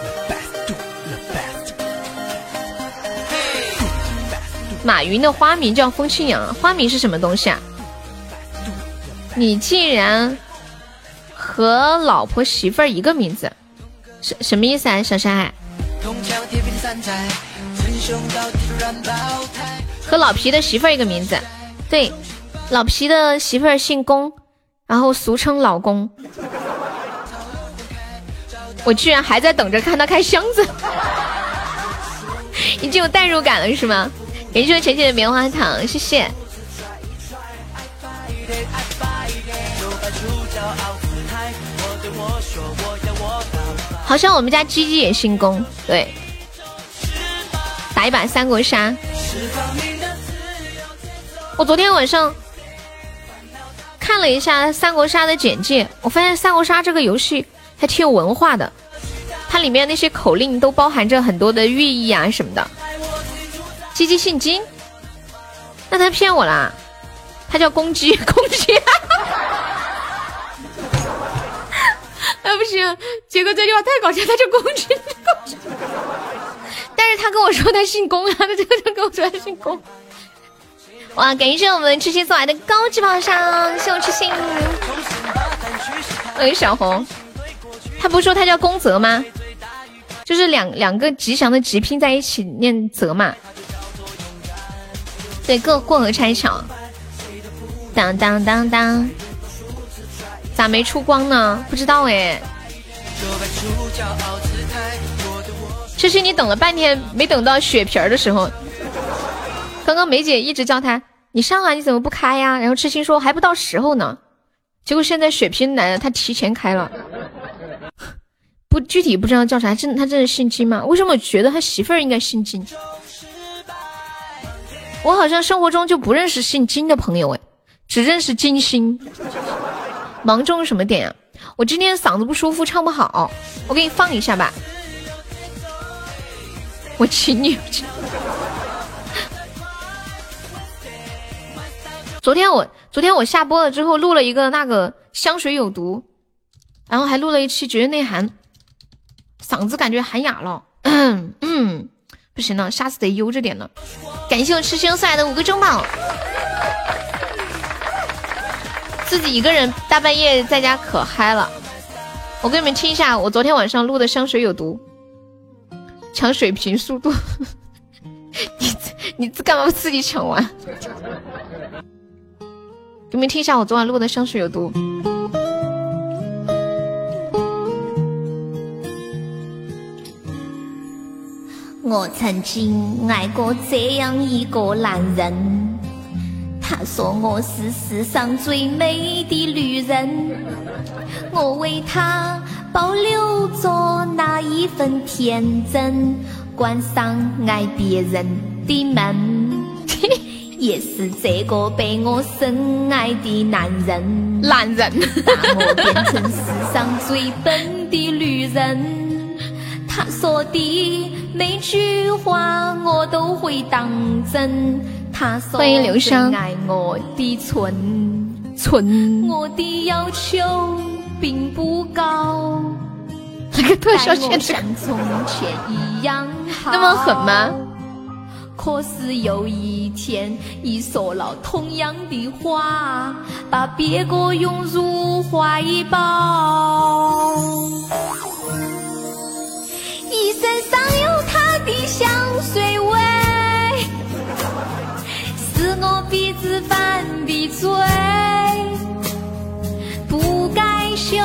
马云的花名叫风清扬，花名是什么东西啊？你竟然和老婆媳妇儿一个名字，什什么意思啊，小山海？和老皮的媳妇儿一个名字，对，老皮的媳妇儿姓龚，然后俗称老公。[LAUGHS] 我居然还在等着看他开箱子，[LAUGHS] 已经有代入感了是吗？感谢浅浅的棉花糖，谢谢。好像我们家鸡鸡也姓龚，对，打一把三国杀。我昨天晚上看了一下三国杀的简介，我发现三国杀这个游戏还挺有文化的，它里面那些口令都包含着很多的寓意啊什么的。鸡鸡姓金，那他骗我啦？他叫公鸡，公鸡。[LAUGHS] 哎，不行，杰哥这句话太搞笑，他叫公鸡，公鸡。[LAUGHS] 但是他跟我说他姓公啊，他这个就跟我说他姓公。哇，感谢我们痴心送来的高级宝箱，谢我痴心。哎，小红，他不是说他叫宫泽吗？就是两两个吉祥的吉拼在一起念泽嘛。对，过过河拆桥。当当当当，咋没出光呢？不知道哎。痴心，你等了半天没等到血瓶的时候。刚刚梅姐一直叫他，你上啊，你怎么不开呀？然后痴心说还不到时候呢。结果现在血拼来了，他提前开了。不具体不知道叫啥，真他真的姓金吗？为什么我觉得他媳妇儿应该姓金？我好像生活中就不认识姓金的朋友哎，只认识金星。芒种什么点呀？我今天嗓子不舒服，唱不好，我给你放一下吧。我请你。昨天我昨天我下播了之后录了一个那个香水有毒，然后还录了一期绝对内涵，嗓子感觉喊哑了，嗯 [CLEARS THROAT] 嗯，不行了，下次得悠着点了。感谢我痴心送来的五个中宝，自己一个人大半夜在家可嗨了。我给你们听一下我昨天晚上录的香水有毒，抢水瓶速度，[LAUGHS] 你你干嘛不自己抢完？给你们听一下我昨晚录的香水有毒。我曾经爱过这样一个男人，他说我是世上最美的女人，我为他保留着那一份天真，关上爱别人的门。也是这个被我深爱的男人，男人把我变成世上最笨的女人。他说的每句话我都会当真。他说最爱我的寸寸，我的要求并不高。这个特效像从前一样好，那么狠吗？可是有一天，你说了同样的话，把别个拥入怀抱。你身上有他的香水味，是我鼻子犯的罪，不该嗅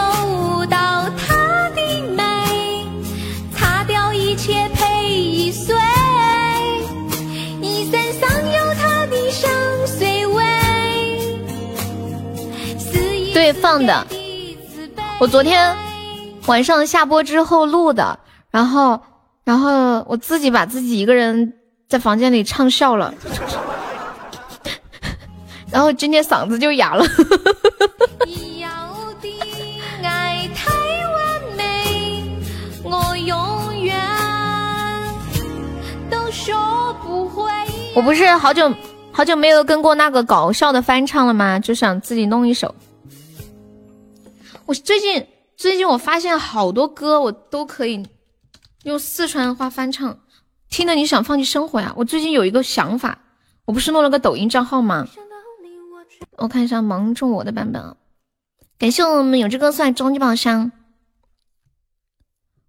对，放的。我昨天晚上下播之后录的，然后，然后我自己把自己一个人在房间里唱笑了，[LAUGHS] 然后今天嗓子就哑了。我不是好久好久没有跟过那个搞笑的翻唱了吗？就想自己弄一首。我最近最近我发现好多歌我都可以用四川话翻唱，听的你想放弃生活呀？我最近有一个想法，我不是弄了个抖音账号吗？我看一下芒种我的版本啊，感谢我们有志哥送来终极宝箱。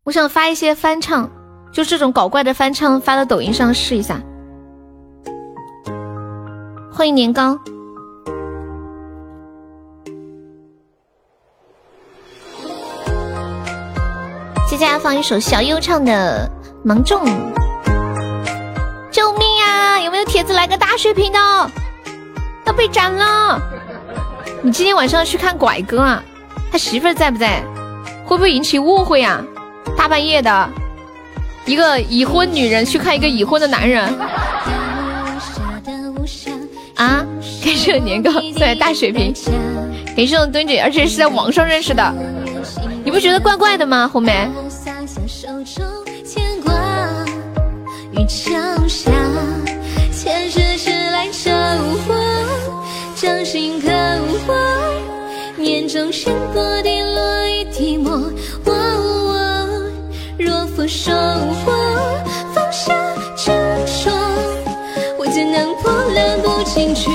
我想发一些翻唱，就这种搞怪的翻唱发到抖音上试一下。欢迎年糕。接下来放一首小优唱的《芒种》，救命呀！有没有铁子来个大水瓶的？要被斩了！你今天晚上去看拐哥啊？他媳妇儿在不在？会不会引起误会啊？大半夜的，一个已婚女人去看一个已婚的男人啊？感谢我年糕对大水瓶，感谢我墩姐，而且是在网上认识的。你不觉得怪怪的吗，红梅？雨桥下，前世是来找我，掌心刻画，眼中闪过的落一滴墨。若负收获，放下执着，我怎能破了不？进去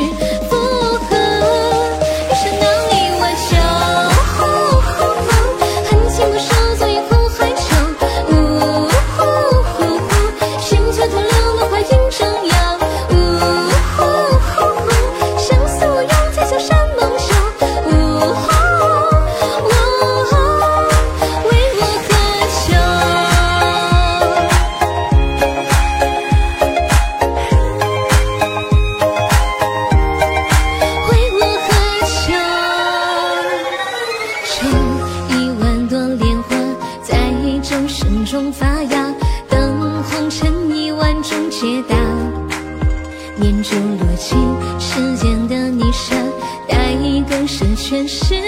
更是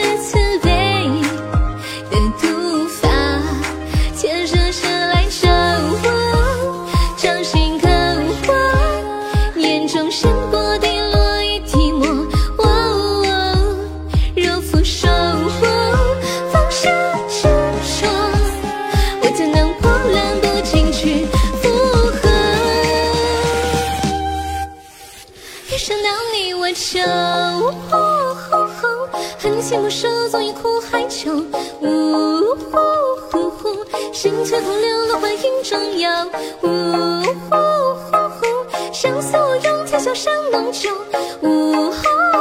呼，心却徒留落花影中游。呜呼呼呼，相思无用，才笑山盟旧。呜呼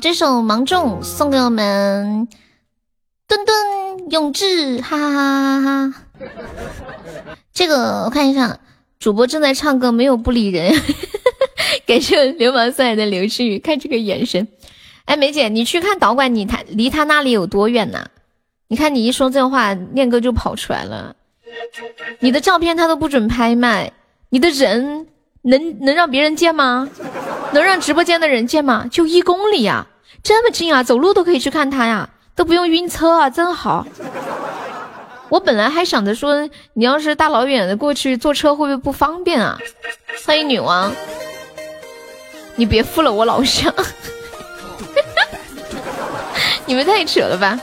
这首《芒种》送给我们墩墩永志，哈哈哈哈哈哈！这个我看一下，主播正在唱歌，没有不理人。[LAUGHS] 感谢流氓送来的流星雨，看这个眼神。哎，梅姐，你去看导管，你他离他那里有多远呢？你看你一说这话，念哥就跑出来了。你的照片他都不准拍卖，你的人能能让别人见吗？能让直播间的人见吗？就一公里呀、这么近啊，走路都可以去看他呀，都不用晕车啊，真好。我本来还想着说，你要是大老远的过去坐车会不会不方便啊？欢迎女王，你别负了我老乡，[LAUGHS] 你们太扯了吧？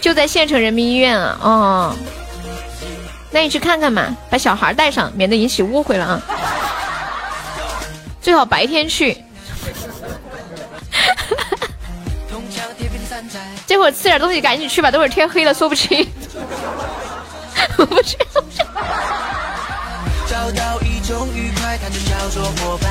就在县城人民医院啊，哦，那你去看看嘛，把小孩带上，免得引起误会了啊。最好白天去。这会儿吃点东西，赶紧去吧，等会儿天黑了说不清。[LAUGHS] 我不去，找到一种愉快，它就叫做伙伴，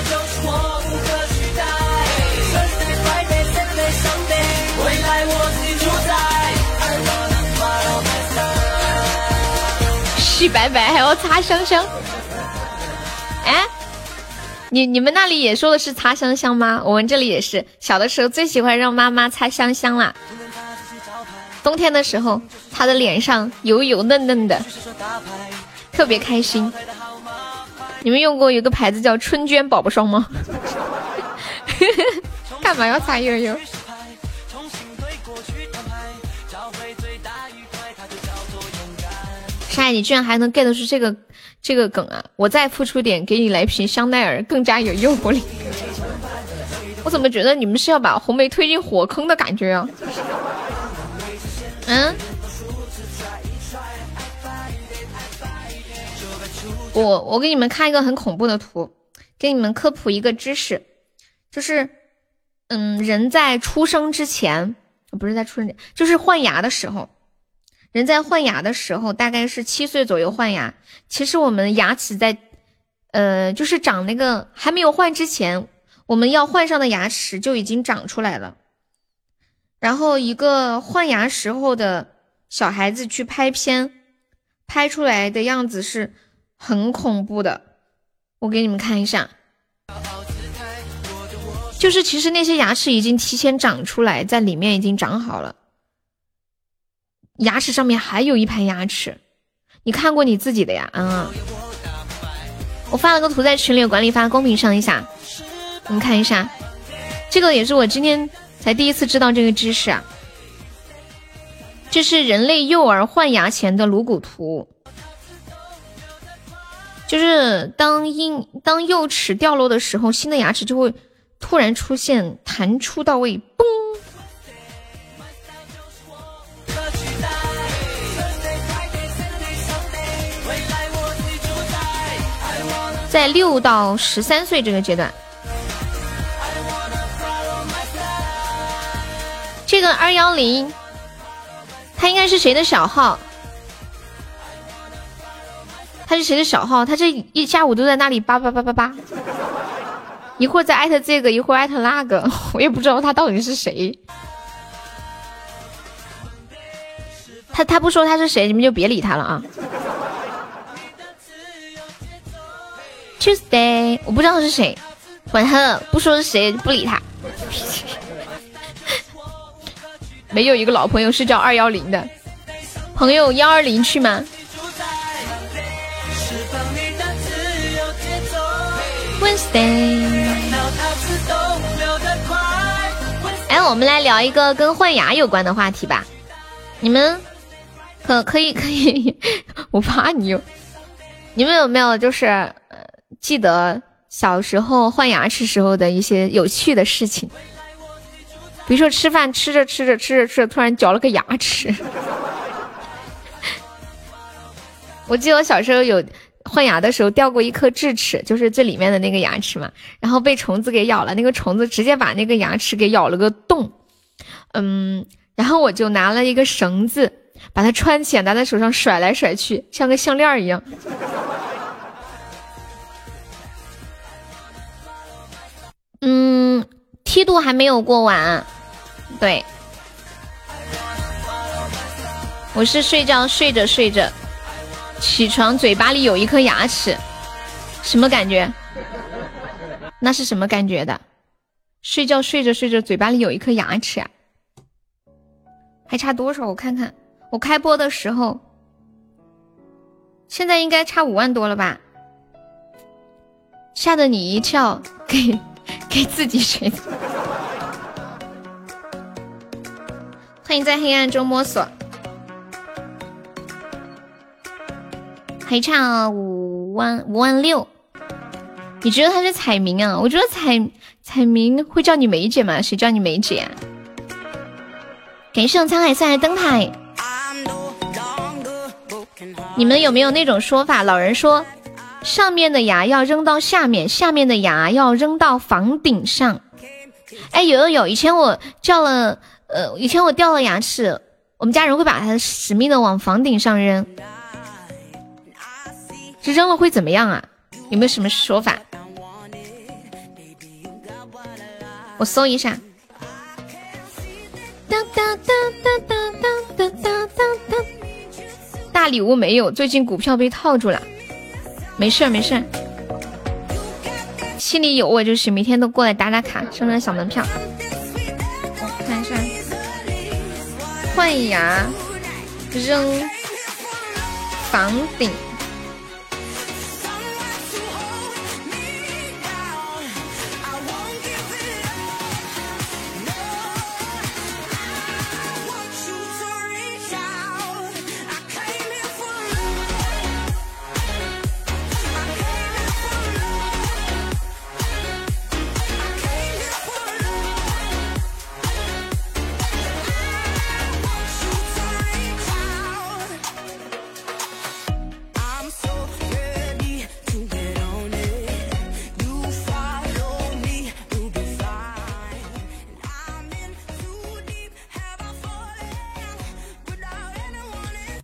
白白还要擦香香。哎，你你们那里也说的是擦香香吗？我们这里也是，小的时候最喜欢让妈妈擦香香啦。冬天的时候，她的脸上油油嫩嫩的，特别开心。你们用过有个牌子叫春娟宝宝霜吗？[LAUGHS] 干嘛要擦油油？山海，你居然还能 get 出这个这个梗啊！我再付出点，给你来瓶香奈儿，更加有诱惑力。[LAUGHS] 我怎么觉得你们是要把红梅推进火坑的感觉啊？[LAUGHS] 嗯？我我给你们看一个很恐怖的图，给你们科普一个知识，就是，嗯，人在出生之前，不是在出生前，就是换牙的时候，人在换牙的时候，大概是七岁左右换牙。其实我们牙齿在，呃，就是长那个还没有换之前，我们要换上的牙齿就已经长出来了。然后一个换牙时候的小孩子去拍片，拍出来的样子是很恐怖的。我给你们看一下，就是其实那些牙齿已经提前长出来，在里面已经长好了，牙齿上面还有一排牙齿。你看过你自己的呀？嗯，我发了个图在群里，管理发公屏上一下，你们看一下，这个也是我今天才第一次知道这个知识啊。这是人类幼儿换牙前的颅骨图，就是当婴当幼齿掉落的时候，新的牙齿就会突然出现，弹出到位，嘣。在六到十三岁这个阶段，这个二幺零，他应该是谁的小号？他是谁的小号？他这一下午都在那里叭叭叭叭叭，一会儿在艾特这个，一会儿艾特那个，我也不知道他到底是谁。他他不说他是谁，你们就别理他了啊。Tuesday，我不知道是谁，管他的，不说是谁，不理他。[LAUGHS] 没有一个老朋友是叫二幺零的，朋友幺二零去吗？Wednesday，哎，我们来聊一个跟换牙有关的话题吧。你们可可以可以，[LAUGHS] 我怕你。你们有没有就是记得小时候换牙齿时候的一些有趣的事情？比如说吃饭吃着吃着吃着吃着，突然嚼了个牙齿。[LAUGHS] 我记得我小时候有换牙的时候掉过一颗智齿，就是最里面的那个牙齿嘛，然后被虫子给咬了，那个虫子直接把那个牙齿给咬了个洞。嗯，然后我就拿了一个绳子把它穿起来，拿在手上甩来甩去，像个项链一样。嗯，梯度还没有过完，对，我是睡觉睡着睡着，起床嘴巴里有一颗牙齿，什么感觉？那是什么感觉的？睡觉睡着睡着嘴巴里有一颗牙齿啊？还差多少？我看看，我开播的时候，现在应该差五万多了吧？吓得你一跳，给给自己谁的？欢迎在黑暗中摸索，还差五万五万六。你觉得他是彩民啊？我觉得彩彩民会叫你梅姐吗？谁叫你梅姐啊、感谢我沧海送来的灯牌。你们有没有那种说法？老人说，上面的牙要扔到下面，下面的牙要扔到房顶上。哎，有有有，以前我叫了，呃，以前我掉了牙齿，我们家人会把它死命的往房顶上扔。这扔了会怎么样啊？有没有什么说法？我搜一下。哒哒哒哒哒哒哒哒哒哒。大礼物没有，最近股票被套住了。没事儿没事儿，心里有我就行，每天都过来打打卡，上上小门票。我看一下，换牙扔房顶。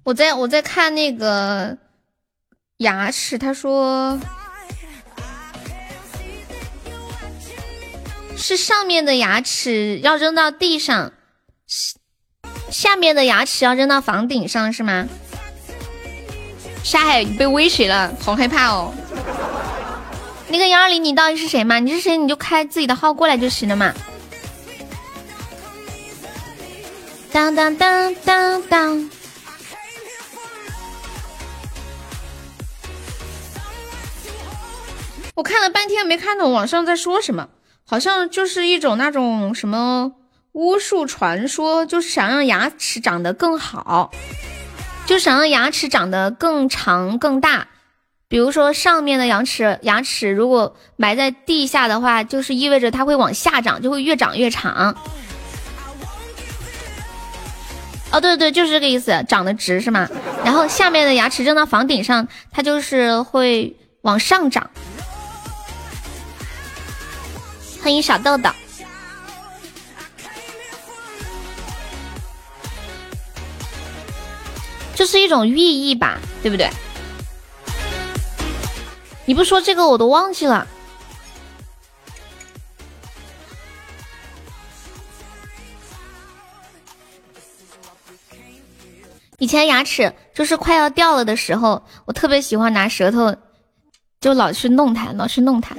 我在我在看那个牙齿，他说是上面的牙齿要扔到地上，下面的牙齿要扔到房顶上，是吗？沙海被威胁了，好害怕哦。那个幺二零，你到底是谁嘛？你是谁？你就开自己的号过来就行了嘛。当当当当当。我看了半天没看懂网上在说什么，好像就是一种那种什么巫术传说，就是想让牙齿长得更好，就想让牙齿长得更长更大。比如说上面的牙齿，牙齿如果埋在地下的话，就是意味着它会往下长，就会越长越长。哦，对对，就是这个意思，长得直是吗？然后下面的牙齿扔到房顶上，它就是会往上长。欢迎小豆豆，这是一种寓意吧，对不对？你不说这个我都忘记了。以前牙齿就是快要掉了的时候，我特别喜欢拿舌头，就老去弄它，老去弄它。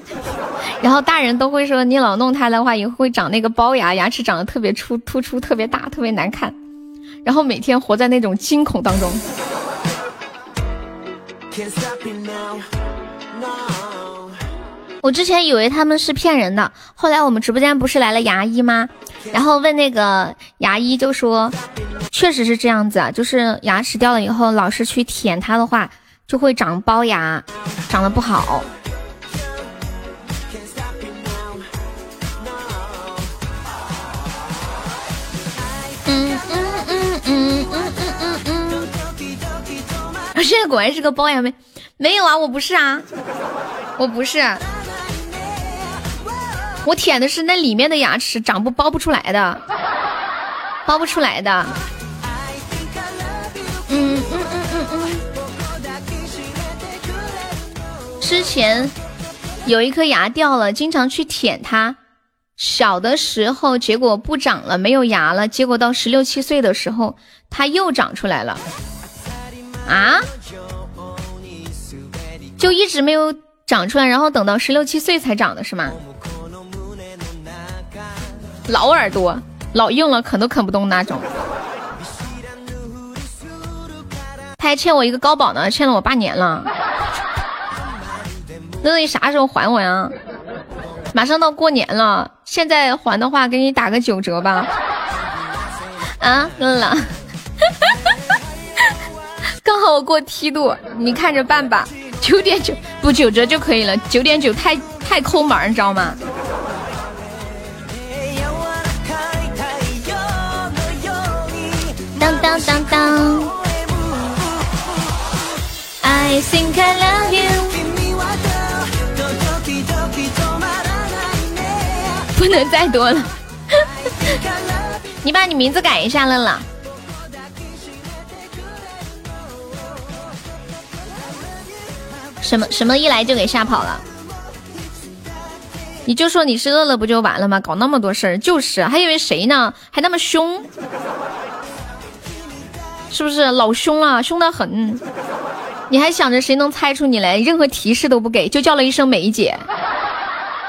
然后大人都会说，你老弄它的话，以后会长那个龅牙，牙齿长得特别出突出，特别大，特别难看。然后每天活在那种惊恐当中。我之前以为他们是骗人的，后来我们直播间不是来了牙医吗？然后问那个牙医就说，确实是这样子啊，就是牙齿掉了以后，老是去舔它的话，就会长龅牙，长得不好。嗯嗯嗯嗯嗯嗯嗯嗯。我现在果然是个龅牙妹，没有啊，我不是啊，我不是。我舔的是那里面的牙齿，长不包不出来的，包不出来的。嗯嗯。之前有一颗牙掉了，经常去舔它。小的时候结果不长了，没有牙了。结果到十六七岁的时候，它又长出来了。啊？就一直没有长出来，然后等到十六七岁才长的是吗？老耳朵，老硬了，啃都啃不动那种。他还欠我一个高保呢，欠了我八年了。那你啥时候还我呀？马上到过年了，现在还的话，给你打个九折吧。啊，乐乐，[LAUGHS] 刚好我过梯度，你看着办吧。九点九不九折就可以了，九点九太太抠门，你知道吗？当当当当，I think I love you。不能再多了，你把你名字改一下，乐乐。什么什么一来就给吓跑了？你就说你是乐乐不就完了吗？搞那么多事儿，就是还以为谁呢？还那么凶。是不是老凶了，凶得很？你还想着谁能猜出你来？任何提示都不给，就叫了一声梅姐，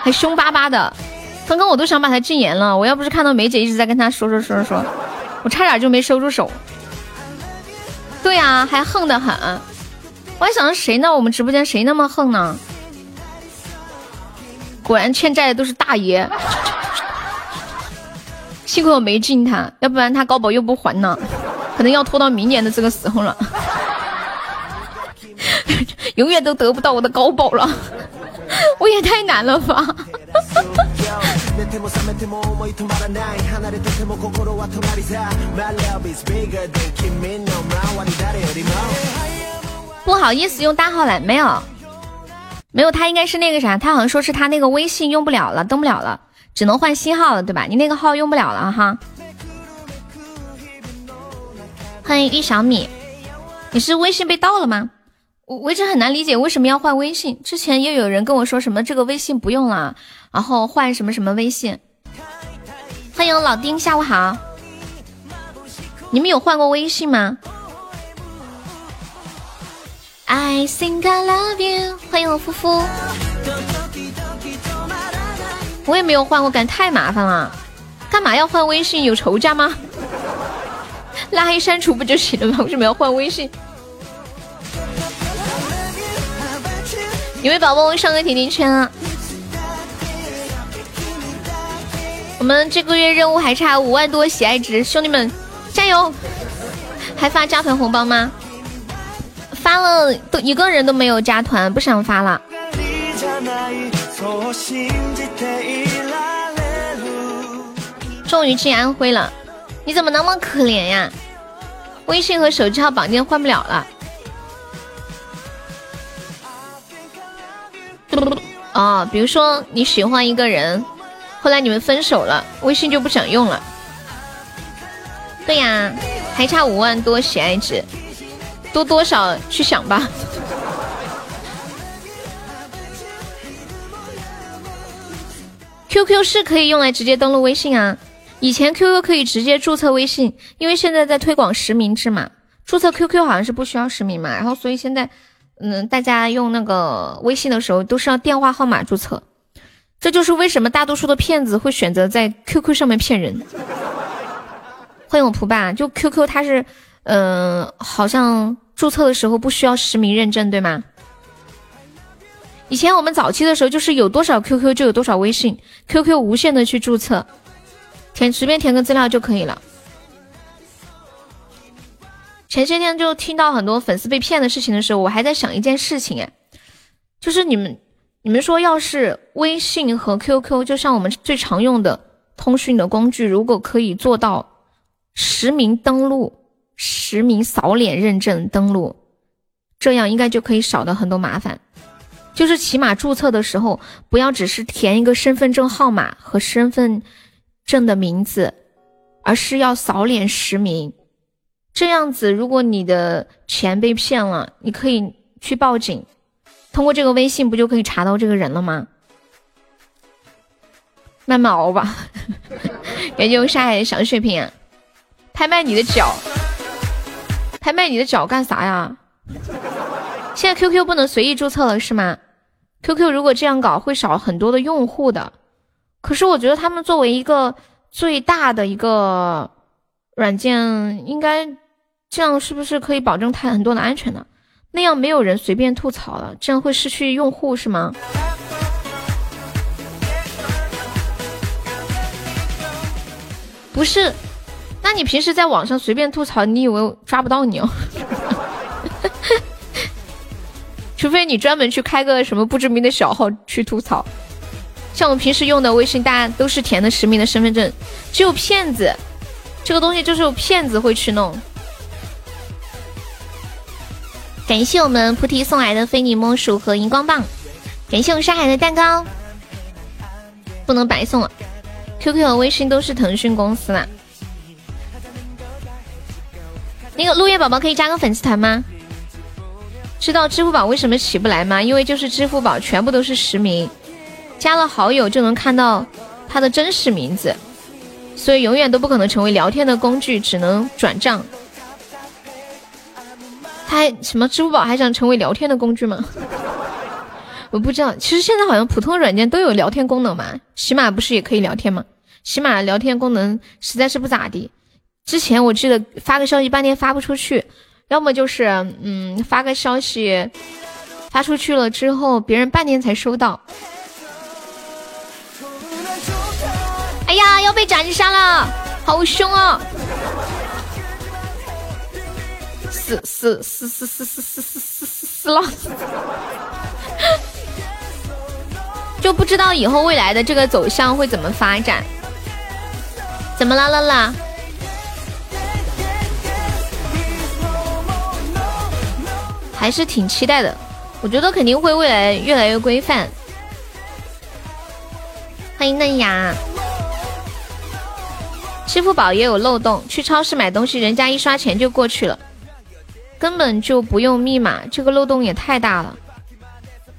还凶巴巴的。刚刚我都想把他禁言了，我要不是看到梅姐一直在跟他说说说说，我差点就没收住手。对呀，还横得很。我还想着谁呢？我们直播间谁那么横呢？果然欠债的都是大爷。[LAUGHS] 幸亏我没禁他，要不然他高保又不还呢。可能要拖到明年的这个时候了，[LAUGHS] 永远都得不到我的高保了，[LAUGHS] 我也太难了吧！不好意思，用大号来没有？没有，他应该是那个啥，他好像说是他那个微信用不了了，登不了了，只能换新号了，对吧？你那个号用不了了哈。欢迎玉小米，你是微信被盗了吗？我我一直很难理解为什么要换微信。之前也有人跟我说什么这个微信不用了，然后换什么什么微信。欢迎老丁，下午好。你们有换过微信吗？I think I love you。欢迎我夫夫。我也没有换过，感觉太麻烦了。干嘛要换微信？有仇家吗？[LAUGHS] 拉黑删除不就行了吗？为什么要换微信？有位宝宝上个甜甜圈啊！我们这个月任务还差五万多喜爱值，兄弟们加油！还发加团红包吗？发了都一个人都没有加团，不想发了。终于进安徽了，你怎么那么可怜呀？微信和手机号绑定换不了了。啊，比如说你喜欢一个人，后来你们分手了，微信就不想用了。对呀，还差五万多喜爱值，多多少去想吧。QQ 是可以用来直接登录微信啊，以前 QQ 可以直接注册微信，因为现在在推广实名制嘛，注册 QQ 好像是不需要实名嘛，然后所以现在。嗯，大家用那个微信的时候都是要电话号码注册，这就是为什么大多数的骗子会选择在 QQ 上面骗人。欢迎我蒲爸，就 QQ 它是，嗯，好像注册的时候不需要实名认证，对吗？以前我们早期的时候就是有多少 QQ 就有多少微信，QQ 无限的去注册，填随便填个资料就可以了。前些天就听到很多粉丝被骗的事情的时候，我还在想一件事情哎，就是你们你们说，要是微信和 QQ 就像我们最常用的通讯的工具，如果可以做到实名登录、实名扫脸认证登录，这样应该就可以少的很多麻烦。就是起码注册的时候，不要只是填一个身份证号码和身份证的名字，而是要扫脸实名。这样子，如果你的钱被骗了，你可以去报警，通过这个微信不就可以查到这个人了吗？慢慢熬吧。感谢我沙海的小血瓶，拍卖你的脚，拍卖你的脚干啥呀？现在 QQ 不能随意注册了是吗？QQ 如果这样搞会少很多的用户的。可是我觉得他们作为一个最大的一个。软件应该这样，是不是可以保证它很多的安全呢？那样没有人随便吐槽了，这样会失去用户是吗？不是，那你平时在网上随便吐槽，你以为抓不到你哦？[LAUGHS] 除非你专门去开个什么不知名的小号去吐槽，像我平时用的微信，大家都是填的实名的身份证，只有骗子。这个东西就是有骗子会去弄。感谢我们菩提送来的非你莫属和荧光棒，感谢我们沙海的蛋糕，不能白送了。QQ 和微信都是腾讯公司的。那个陆叶宝宝可以加个粉丝团吗？知道支付宝为什么起不来吗？因为就是支付宝全部都是实名，加了好友就能看到他的真实名字。所以永远都不可能成为聊天的工具，只能转账。他还什么支付宝还想成为聊天的工具吗？[LAUGHS] 我不知道。其实现在好像普通软件都有聊天功能嘛，起码不是也可以聊天吗？起码聊天功能实在是不咋地。之前我记得发个消息半天发不出去，要么就是嗯发个消息发出去了之后，别人半天才收到。哎呀，要被斩杀了，好凶啊！死死死死死死死死死死死了！[LAUGHS] 就不知道以后未来的这个走向会怎么发展？怎么了，乐乐？还是挺期待的，我觉得肯定会未来越来越规范。欢迎嫩芽。支付宝也有漏洞，去超市买东西，人家一刷钱就过去了。根本就不用密码，这个漏洞也太大了。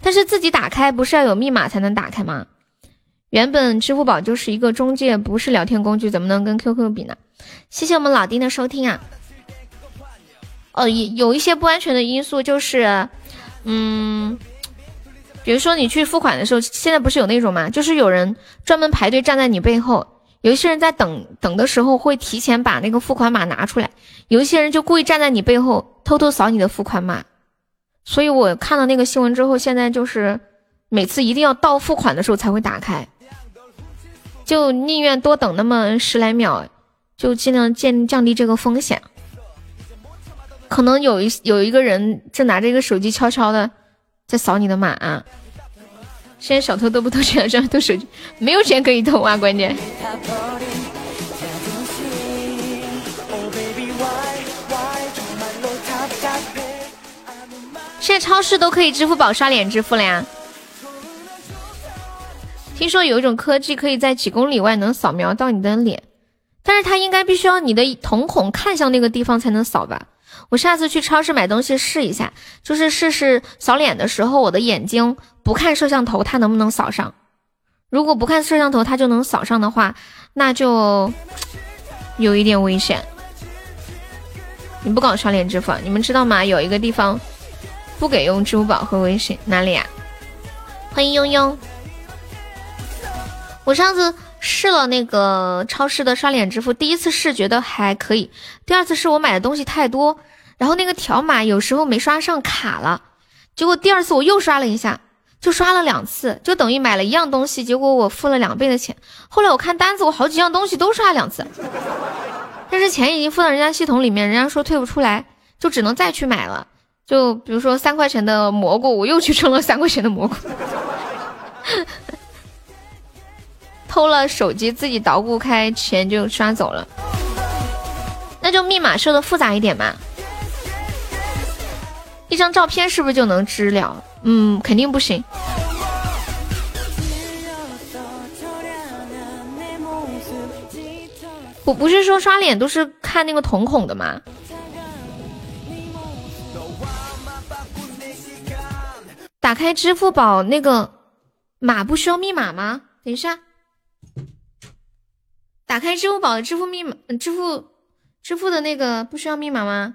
但是自己打开不是要有密码才能打开吗？原本支付宝就是一个中介，不是聊天工具，怎么能跟 QQ 比呢？谢谢我们老丁的收听啊。哦，有有一些不安全的因素就是，嗯，比如说你去付款的时候，现在不是有那种吗？就是有人专门排队站在你背后，有一些人在等等的时候会提前把那个付款码拿出来，有一些人就故意站在你背后偷偷扫你的付款码。所以我看到那个新闻之后，现在就是每次一定要到付款的时候才会打开，就宁愿多等那么十来秒，就尽量降降低这个风险。可能有一有一个人正拿着一个手机悄悄的在扫你的码，啊现在小偷都不偷钱了，这样偷手机没有钱可以偷啊，关键。现在超市都可以支付宝刷脸支付了呀！听说有一种科技可以在几公里外能扫描到你的脸，但是它应该必须要你的瞳孔看向那个地方才能扫吧？我下次去超市买东西试一下，就是试试扫脸的时候，我的眼睛不看摄像头，它能不能扫上？如果不看摄像头，它就能扫上的话，那就有一点危险。你不搞刷脸支付，你们知道吗？有一个地方。不给用支付宝和微信，哪里呀？欢迎悠悠。我上次试了那个超市的刷脸支付，第一次试觉得还可以，第二次是我买的东西太多，然后那个条码有时候没刷上卡了，结果第二次我又刷了一下，就刷了两次，就等于买了一样东西，结果我付了两倍的钱。后来我看单子，我好几样东西都刷了两次，但是钱已经付到人家系统里面，人家说退不出来，就只能再去买了。就比如说三块钱的蘑菇，我又去称了三块钱的蘑菇，[LAUGHS] 偷了手机自己捣鼓开钱就刷走了，那就密码设的复杂一点嘛。一张照片是不是就能知了？嗯，肯定不行。我不是说刷脸都是看那个瞳孔的吗？打开支付宝那个码不需要密码吗？等一下，打开支付宝的支付密码，支付支付的那个不需要密码吗？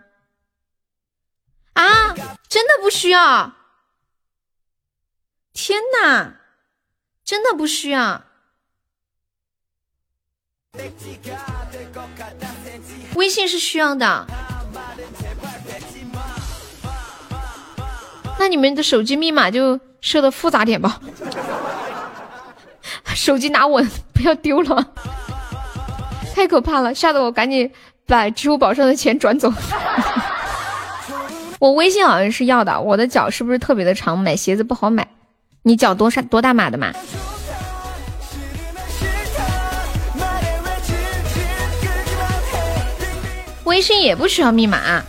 啊，真的不需要！天呐，真的不需要！微信是需要的。那你们的手机密码就设的复杂点吧，[LAUGHS] 手机拿稳，不要丢了，太可怕了，吓得我赶紧把支付宝上的钱转走。我微信好像是要的，我的脚是不是特别的长，买鞋子不好买？你脚多大多大码的嘛？微信也不需要密码。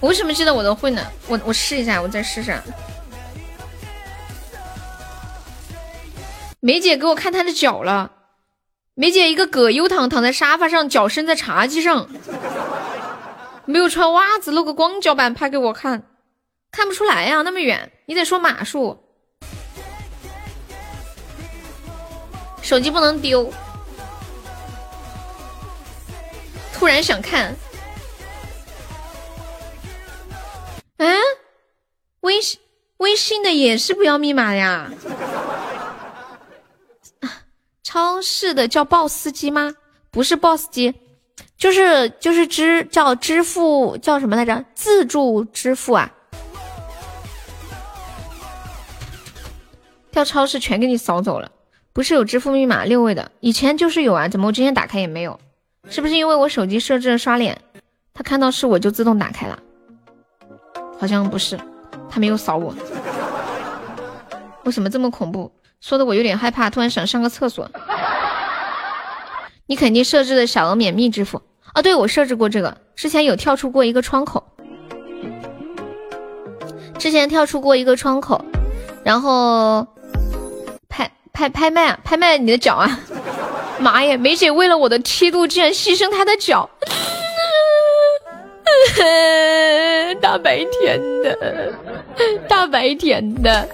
我为什么记得我都会呢？我我试一下，我再试试。梅姐给我看她的脚了，梅姐一个葛优躺躺在沙发上，脚伸在茶几上，没有穿袜子，露个光脚板拍给我看，看不出来呀，那么远，你得说码数。手机不能丢，突然想看。嗯，微信微信的也是不要密码呀？超市的叫 BOSS 机吗？不是 BOSS 机，就是就是支叫支付叫什么来着？自助支付啊？掉超市全给你扫走了，不是有支付密码六位的？以前就是有啊，怎么我今天打开也没有？是不是因为我手机设置了刷脸，他看到是我就自动打开了？好像不是，他没有扫我。为什么这么恐怖？说的我有点害怕，突然想上个厕所。你肯定设置的小额免密支付啊？对，我设置过这个，之前有跳出过一个窗口，之前跳出过一个窗口，然后拍拍拍卖啊，拍卖你的脚啊！妈呀，梅姐为了我的梯度，竟然牺牲她的脚。[LAUGHS] 大白天的，大白天的。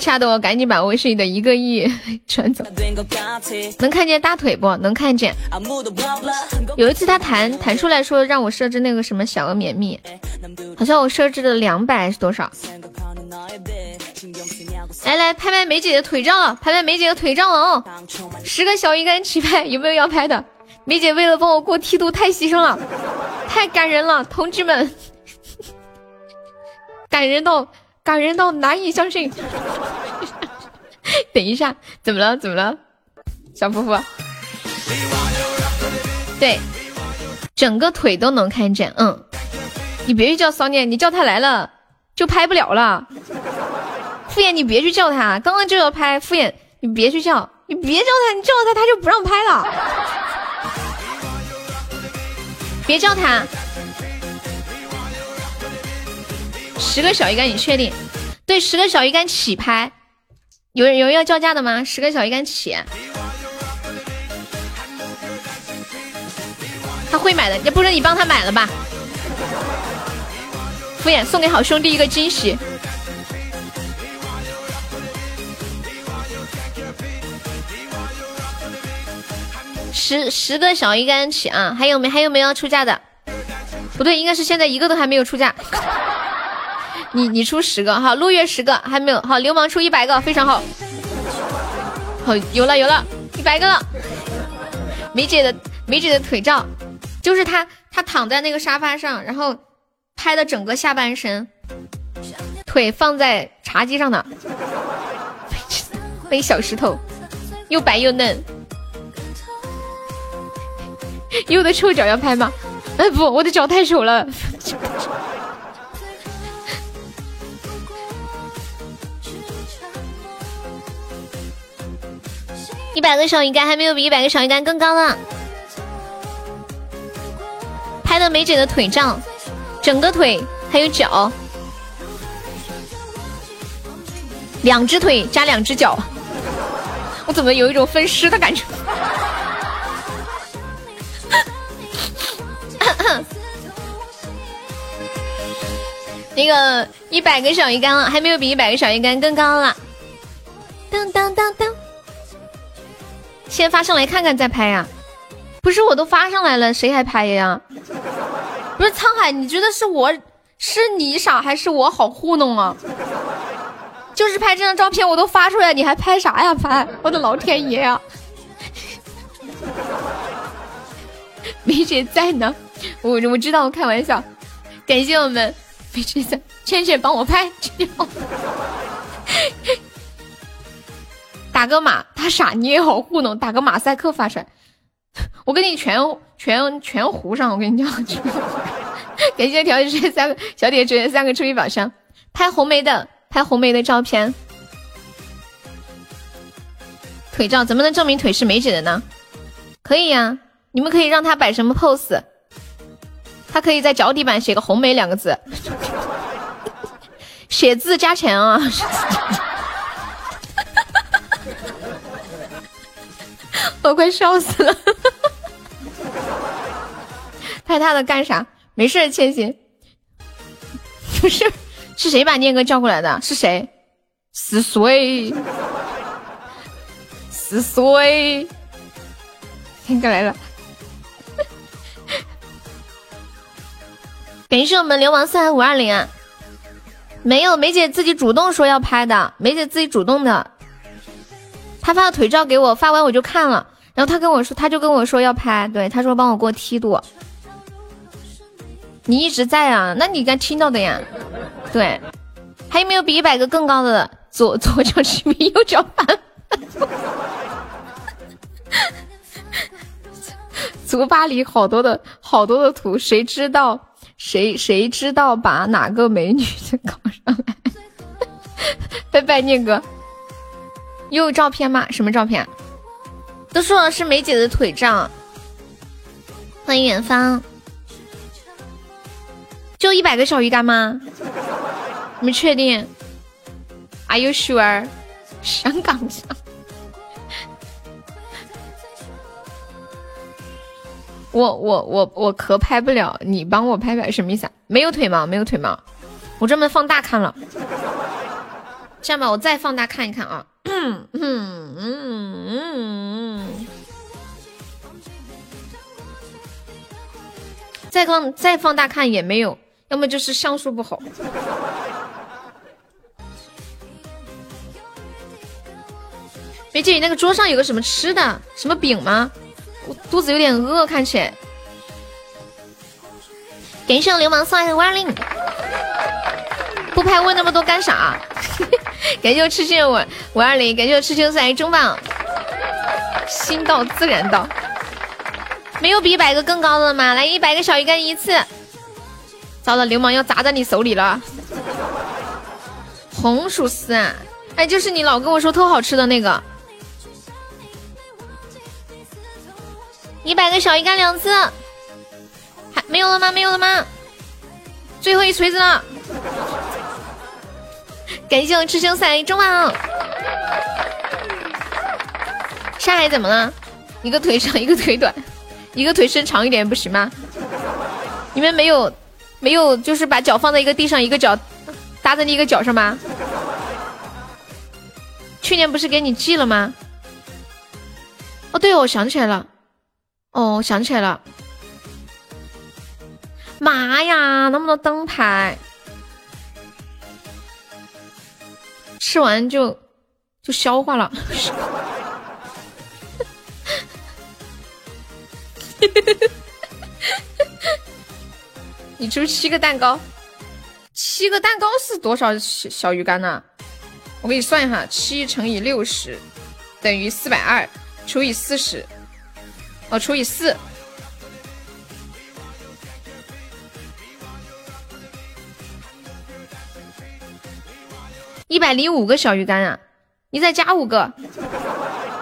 吓得我赶紧把微信里的一个亿 [LAUGHS] 转走。能看见大腿不？能看见。有一次他弹弹出来说让我设置那个什么小额免密，好像我设置了两百还是多少？来来拍拍梅姐的腿照了，拍拍梅姐的腿照了哦！十个小鱼干起拍，有没有要拍的？梅姐为了帮我过梯度太牺牲了，太感人了，同志们，[LAUGHS] 感人到。感人到难以相信。[LAUGHS] 等一下，怎么了？怎么了？小夫妇，对，整个腿都能看见。嗯，你别去叫骚念，你叫他来了就拍不了了。敷衍，你别去叫他，刚刚就要拍。敷衍，你别去叫，你别叫他，你叫他他就不让拍了。别叫他。十个小鱼干，你确定？对，十个小鱼干起拍。有人有人要叫价的吗？十个小鱼干起。他会买的，要不然你帮他买了吧。敷衍，送给好兄弟一个惊喜。十十个小鱼干起啊！还有没还有没有要出价的？不对，应该是现在一个都还没有出价。你你出十个好，陆月十个还没有好，流氓出一百个非常好，好有了有了一百个了。梅姐的梅姐的腿照，就是她她躺在那个沙发上，然后拍的整个下半身，腿放在茶几上的。背小石头，又白又嫩，[LAUGHS] 有的臭脚要拍吗？哎不，我的脚太丑了。[LAUGHS] 百个小鱼干还没有比一百个小鱼干更高呢。拍的梅姐的腿照，整个腿还有脚，两只腿加两只脚，我怎么有一种分尸的感觉？那个一百个小鱼干了，还没有比一百个小鱼干更高了。当当当当。先发上来看看再拍呀，不是我都发上来了，谁还拍呀？不是沧海，你觉得是我是你傻还是我好糊弄啊？就是拍这张照片我都发出来，你还拍啥呀拍？我的老天爷呀！[LAUGHS] 梅姐在呢，我我知道我开玩笑，感谢我们梅姐在，倩倩帮我拍。打个马，他傻你也好糊弄。打个马赛克发出来，[LAUGHS] 我给你全全全糊上。我跟你讲，感谢调节三个小铁锤三个初一宝箱，拍红梅的拍红梅的照片，腿照怎么能证明腿是梅姐的呢？可以呀，你们可以让他摆什么 pose？他可以在脚底板写个红梅两个字，[LAUGHS] 写字加钱啊。我快笑死了！[LAUGHS] 拍他的干啥？没事，千玺。不是，是谁把念哥叫过来的？是谁？死碎，死碎，念哥来了。[LAUGHS] 感谢我们流氓四五二零啊！没有，梅姐自己主动说要拍的，梅姐自己主动的。她发的腿照给我，发完我就看了，然后他跟我说，他就跟我说要拍，对，他说帮我过梯度。你一直在啊？那你该听到的呀。对，还有没有比一百个更高的？左左脚起米，右脚翻。足巴黎好多的好多的图，谁知道谁谁知道把哪个美女搞上来？[LAUGHS] 拜拜，念哥。有照片吗？什么照片？都说了是梅姐的腿照。欢迎远方。就一百个小鱼干吗？你们确定？Are you sure？香港上。我我我我可拍不了，你帮我拍拍什么意思啊？没有腿毛，没有腿毛，我专门放大看了。这样吧，我再放大看一看啊。[COUGHS] 嗯嗯嗯嗯嗯再放再放大看也没有，要么就是像素不好。梅姐，你那个桌上有个什么吃的？什么饼吗？我肚子有点饿，看起来。感谢我流氓送来的五二零，不拍问那么多干啥？[LAUGHS] 感谢我痴心的五五二零，感谢我痴心送来中榜，心到自然到。没有比一百个更高的了吗？来一百个小鱼干一次。糟了，流氓要砸在你手里了。[LAUGHS] 红薯丝啊，哎，就是你老跟我说特好吃的那个。一百个小鱼干两次，还没有了吗？没有了吗？最后一锤子了！[LAUGHS] 感谢我痴心赛中榜。上海怎么了？一个腿长，一个腿短，一个腿伸长一点不行吗？你们没有没有，就是把脚放在一个地上，一个脚搭在另一个脚上吗？去年不是给你寄了吗？哦，对，我想起来了。哦，想起来了，妈呀，那么多灯牌，吃完就就消化了。[LAUGHS] 你出七个蛋糕，七个蛋糕是多少小小鱼干呢？我给你算一下，七乘以六十等于四百二，除以四十。哦，除以四，一百零五个小鱼干啊！你再加五个，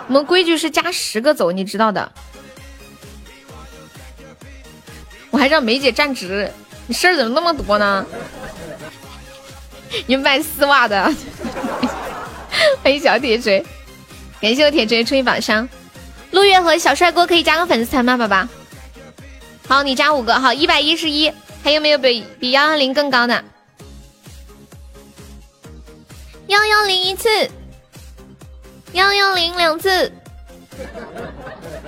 我们规矩是加十个走，你知道的。还让梅姐站直，你事儿怎么那么多呢？[LAUGHS] 你卖丝袜的，[LAUGHS] 欢迎小铁锤，感谢我铁锤出一宝箱。陆月和小帅哥可以加个粉丝团吗，宝宝？好，你加五个，好，一百一十一，还有没有比比幺幺零更高的？幺幺零一次，幺幺零两次，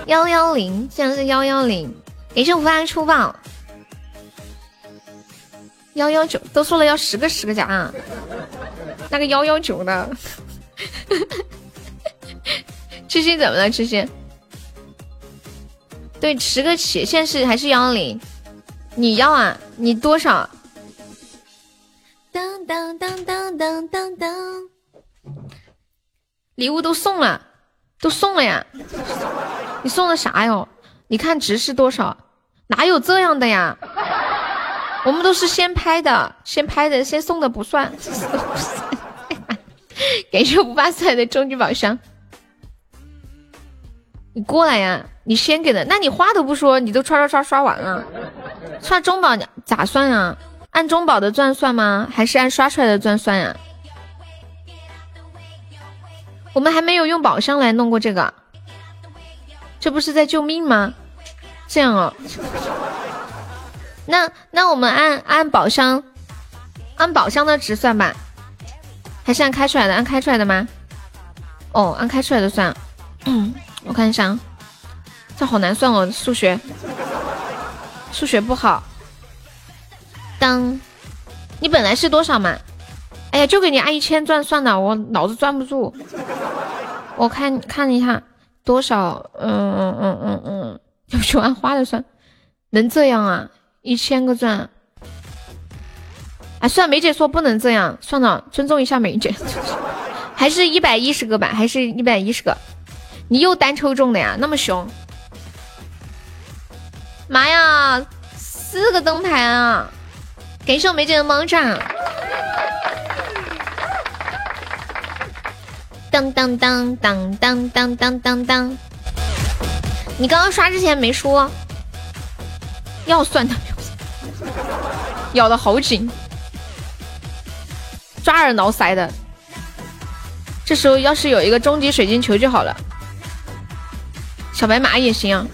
幺幺零，现在是幺幺零，感谢无发出宝，幺幺九，都说了要十个十个加，那个幺幺九呢？[LAUGHS] 痴心怎么了？痴心？对，十个起，现在是还是幺幺零？你要啊？你多少？当当当当当当当，礼物都送了，都送了呀！你送的啥哟？你看值是多少？哪有这样的呀？我们都是先拍的，先拍的，先送的不算。[LAUGHS] 感谢五八四的终极宝箱。你过来呀！你先给的，那你话都不说，你都刷刷刷刷完了，刷中宝咋算啊？按中宝的钻算吗？还是按刷出来的钻算呀？我们还没有用宝箱来弄过这个，这不是在救命吗？这样哦，那那我们按按宝箱，按宝箱的值算吧，还是按开出来的？按开出来的吗？哦，按开出来的算。嗯。[CLEARS THROAT] 我看一下，这好难算哦，数学，数学不好。当，你本来是多少嘛？哎呀，就给你按一千钻算了，我脑子转不住。我看看一下多少，嗯嗯嗯嗯嗯，就按花的算，能这样啊？一千个钻，哎，算梅姐说不能这样，算了，尊重一下梅姐，[LAUGHS] 还是一百一十个吧，还是一百一十个。你又单抽中的呀，那么凶！妈呀，四个灯牌啊！感谢我梅姐的猫掌。当当当当当当当当当！你刚刚刷之前没说要算的，咬的好紧，抓耳挠腮的。这时候要是有一个终极水晶球就好了。小白马也行啊，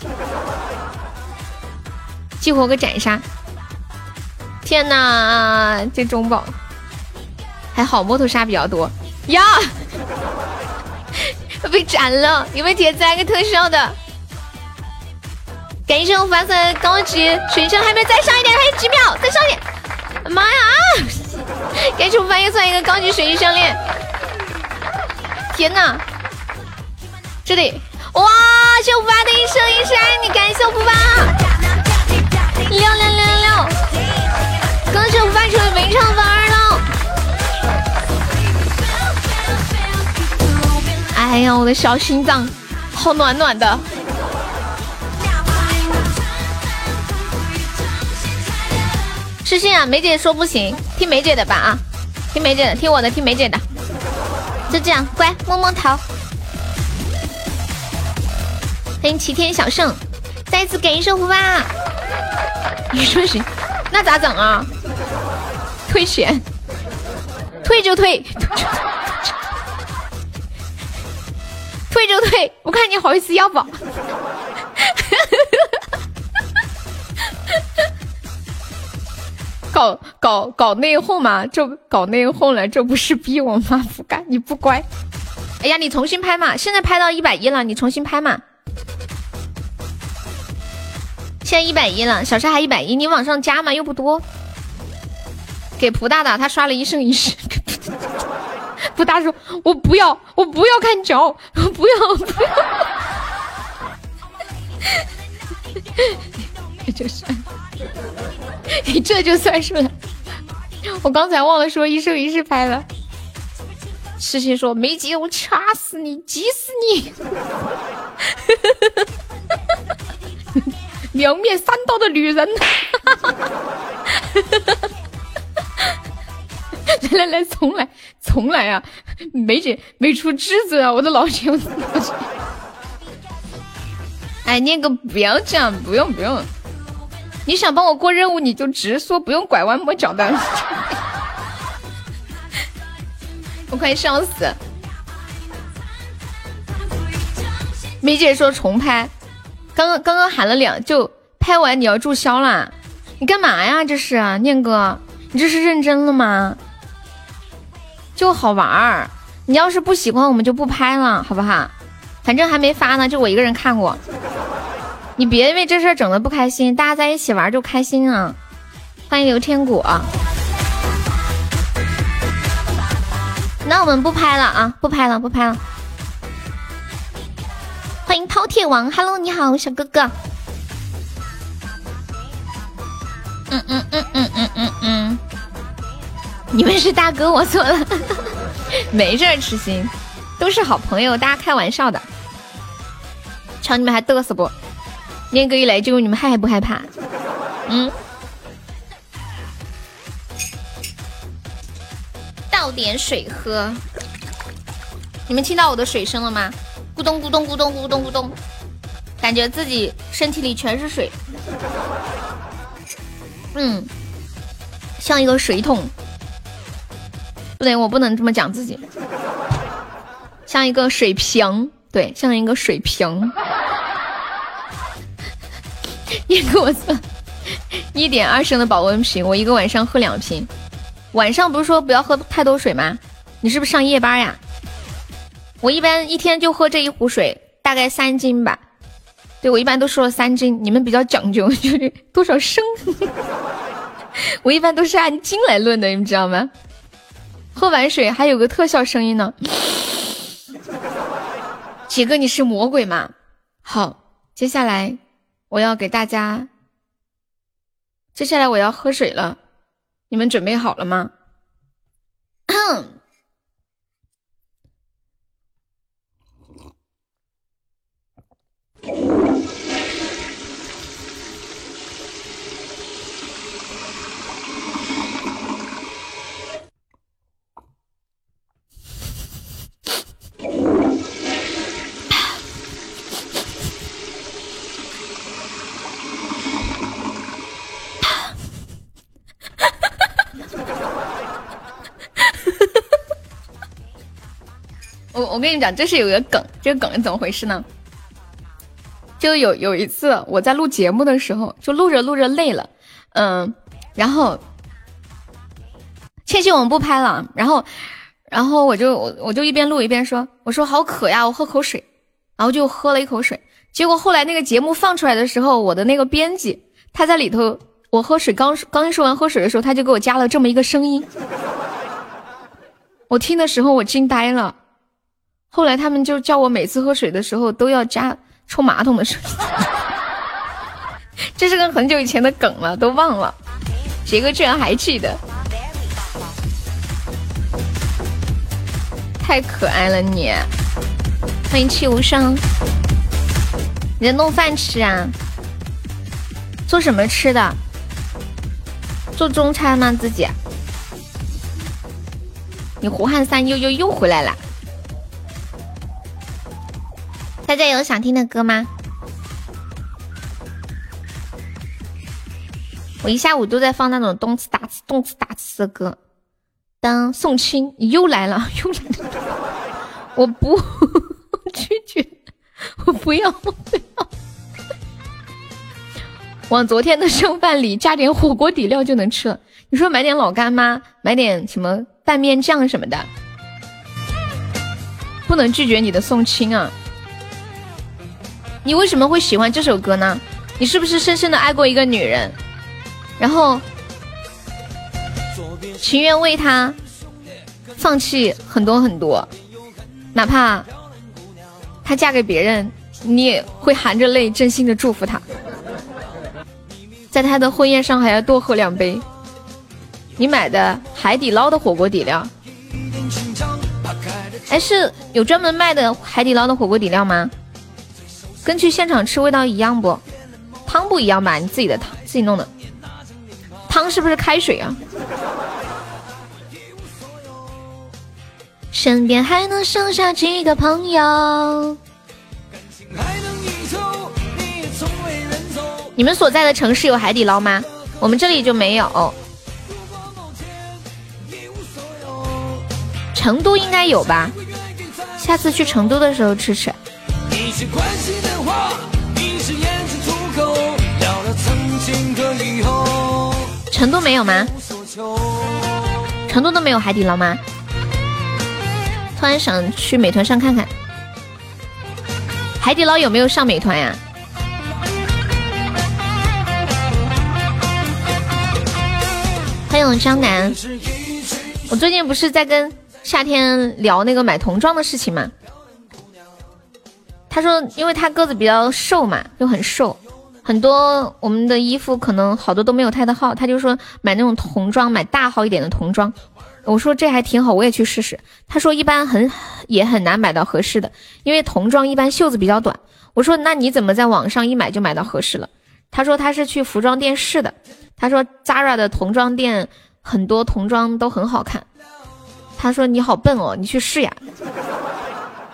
激活个斩杀。天哪，这中宝还好，摩托杀比较多呀，[LAUGHS] 被斩了！有没有铁子来个特效的？感谢我发送高级水声，还没再上一点，还有几秒，再上一点！妈呀！感谢我发又送一个高级水晶项链。天哪！这里哇！谢我发的一生一世爱你，感谢我福发六六六六六！恭喜我发成为没唱粉儿了！哎呀，我的小心脏好暖暖的。失信啊，梅姐说不行，听梅姐的吧啊，听梅姐的，听我的，听梅姐的，就这样，乖，摸摸头。欢迎齐天小圣，再次感谢福吧。你说行，那咋整啊？退钱，退就退，[LAUGHS] 退就退，我看你好意思要不？搞搞搞内讧嘛，这搞内讧了，这不是逼我吗？不干，你不乖。哎呀，你重新拍嘛，现在拍到一百一了，你重新拍嘛。现在一百一了，小沙还一百一，你往上加嘛，又不多。给蒲大大，他刷了一生一世。[LAUGHS] 蒲大说：“我不要，我不要看脚，我不要，不要。[LAUGHS] ”这就是。[LAUGHS] 你这就算数了，我刚才忘了说一生一世拍了。痴心说没姐，我掐死你，急死你！[LAUGHS] 两面三刀的女人，[LAUGHS] 来来来，重来，重来啊！梅姐没出汁子啊，我的老天！哎，念哥不要这样，不用不用。你想帮我过任务，你就直说，不用拐弯抹角的。[LAUGHS] 我快笑死！梅姐说重拍，刚刚刚刚喊了两，就拍完你要注销啦？你干嘛呀？这是念哥，你这是认真了吗？就好玩儿，你要是不喜欢，我们就不拍了，好不好？反正还没发呢，就我一个人看过。你别因为这事整的不开心，大家在一起玩就开心啊！欢迎刘天果，那我们不拍了啊，不拍了，不拍了。欢迎饕餮王，Hello，你好，小哥哥。嗯嗯嗯嗯嗯嗯嗯，你们是大哥，我错了，[LAUGHS] 没事，痴心，都是好朋友，大家开玩笑的。瞧你们还嘚瑟不？念哥一来就问你们害不害怕？嗯，倒点水喝。你们听到我的水声了吗？咕咚咕咚咕咚咕咚咕咚，感觉自己身体里全是水。嗯，像一个水桶。不对，我不能这么讲自己。像一个水瓶，对，像一个水瓶。你给我算一点二升的保温瓶，我一个晚上喝两瓶。晚上不是说不要喝太多水吗？你是不是上夜班呀？我一般一天就喝这一壶水，大概三斤吧。对我一般都说了三斤，你们比较讲究，就是多少升？[LAUGHS] 我一般都是按斤来论的，你们知道吗？喝完水还有个特效声音呢。铁哥，你是魔鬼吗？好，接下来。我要给大家，接下来我要喝水了，你们准备好了吗？[CLEARS THROAT] 我跟你讲，这是有个梗，这个梗是怎么回事呢？就有有一次我在录节目的时候，就录着录着累了，嗯，然后倩倩我们不拍了，然后然后我就我我就一边录一边说，我说好渴呀，我喝口水，然后就喝了一口水。结果后来那个节目放出来的时候，我的那个编辑他在里头，我喝水刚刚说完喝水的时候，他就给我加了这么一个声音，[LAUGHS] 我听的时候我惊呆了。后来他们就叫我每次喝水的时候都要加冲马桶的声音，[LAUGHS] 这是个很久以前的梗了，都忘了。杰哥居然还记得，太可爱了你！欢迎七无声，你在弄饭吃啊？做什么吃的？做中餐吗？自己？你胡汉三又又又回来了。大家有想听的歌吗？我一下午都在放那种动次打次、动次打次的歌。当宋青，你又来了，[LAUGHS] 又来了！我不 [LAUGHS] 拒绝，我不要，[LAUGHS] 我不要。往昨天的剩饭里加点火锅底料就能吃了。你说买点老干妈，买点什么拌面酱什么的，不能拒绝你的宋青啊！你为什么会喜欢这首歌呢？你是不是深深的爱过一个女人，然后情愿为她放弃很多很多，哪怕她嫁给别人，你也会含着泪真心的祝福她，在她的婚宴上还要多喝两杯。你买的海底捞的火锅底料，哎，是有专门卖的海底捞的火锅底料吗？跟去现场吃味道一样不？汤不一样吧？你自己的汤自己弄的，汤是不是开水啊？[LAUGHS] 身边还能剩下几个朋友？你们所在的城市有海底捞吗？我们这里就没有。成都应该有吧？下次去成都的时候吃吃。成都没有吗？成都都没有海底捞吗？突然想去美团上看看，海底捞有没有上美团呀？欢迎江南，我最近不是在跟夏天聊那个买童装的事情吗？他说，因为他个子比较瘦嘛，就很瘦，很多我们的衣服可能好多都没有他的号。他就说买那种童装，买大号一点的童装。我说这还挺好，我也去试试。他说一般很 [SIGHS] 也很难买到合适的，因为童装一般袖子比较短。我说那你怎么在网上一买就买到合适了？他说他是去服装店试的。他说 Zara 的童装店很多童装都很好看。他说你好笨哦，你去试呀。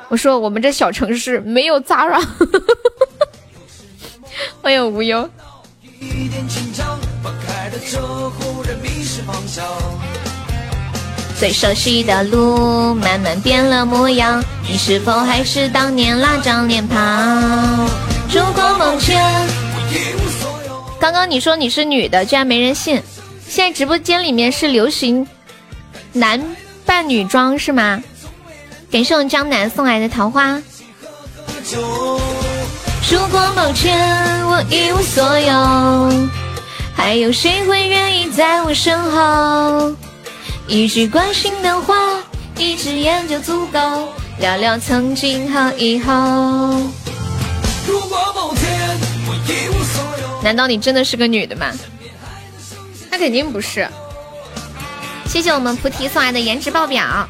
我说我们这小城市没有 Zara，欢迎无忧。最熟悉的路慢慢变了模样，你是否还是当年那张脸庞？烛光梦前，刚刚你说你是女的，居然没人信。现在直播间里面是流行男扮女装是吗？感谢我们江南送来的桃花。如果某天，我一无所有，还有谁会愿意在我身后？一句关心的话，一只眼就足够，聊聊曾经和以后。如果某天我一无所有难道你真的是个女的吗？那肯定不是。谢谢我们菩提送来的颜值爆表。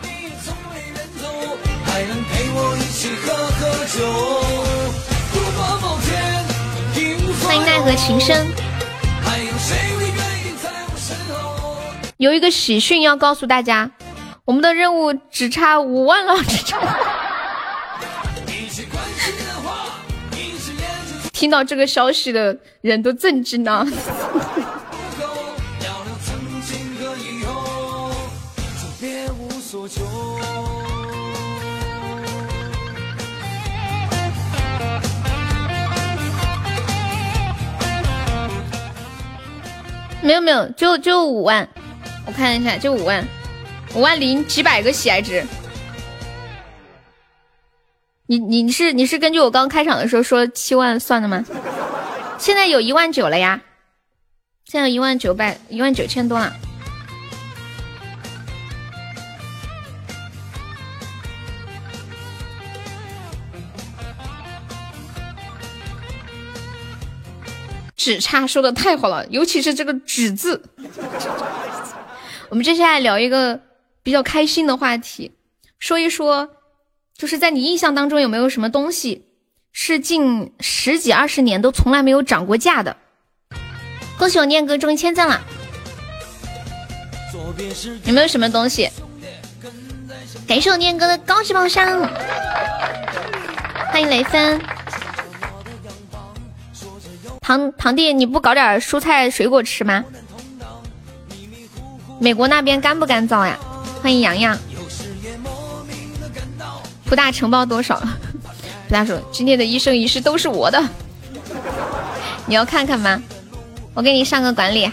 欢迎奈何情深。有一个喜讯要告诉大家，我们的任务只差五万了，只差。听到这个消息的人都震惊了。没有没有，就就五万，我看一下，就五万，五万零几百个喜爱值。你你是你是根据我刚开场的时候说七万算的吗？现在有一万九了呀，现在有一万九百一万九千多了。纸叉说的太好了，尤其是这个“纸”字。我们接下来聊一个比较开心的话题，说一说，就是在你印象当中有没有什么东西是近十几二十年都从来没有涨过价的？恭喜我念哥中一千赞了！有没有什么东西？感谢我念哥的高级宝箱，欢迎雷芬。堂堂弟，你不搞点蔬菜水果吃吗？美国那边干不干燥呀？欢迎洋洋。普大承包多少？[LAUGHS] 普大说今天的一生一世都是我的，[LAUGHS] 你要看看吗？我给你上个管理。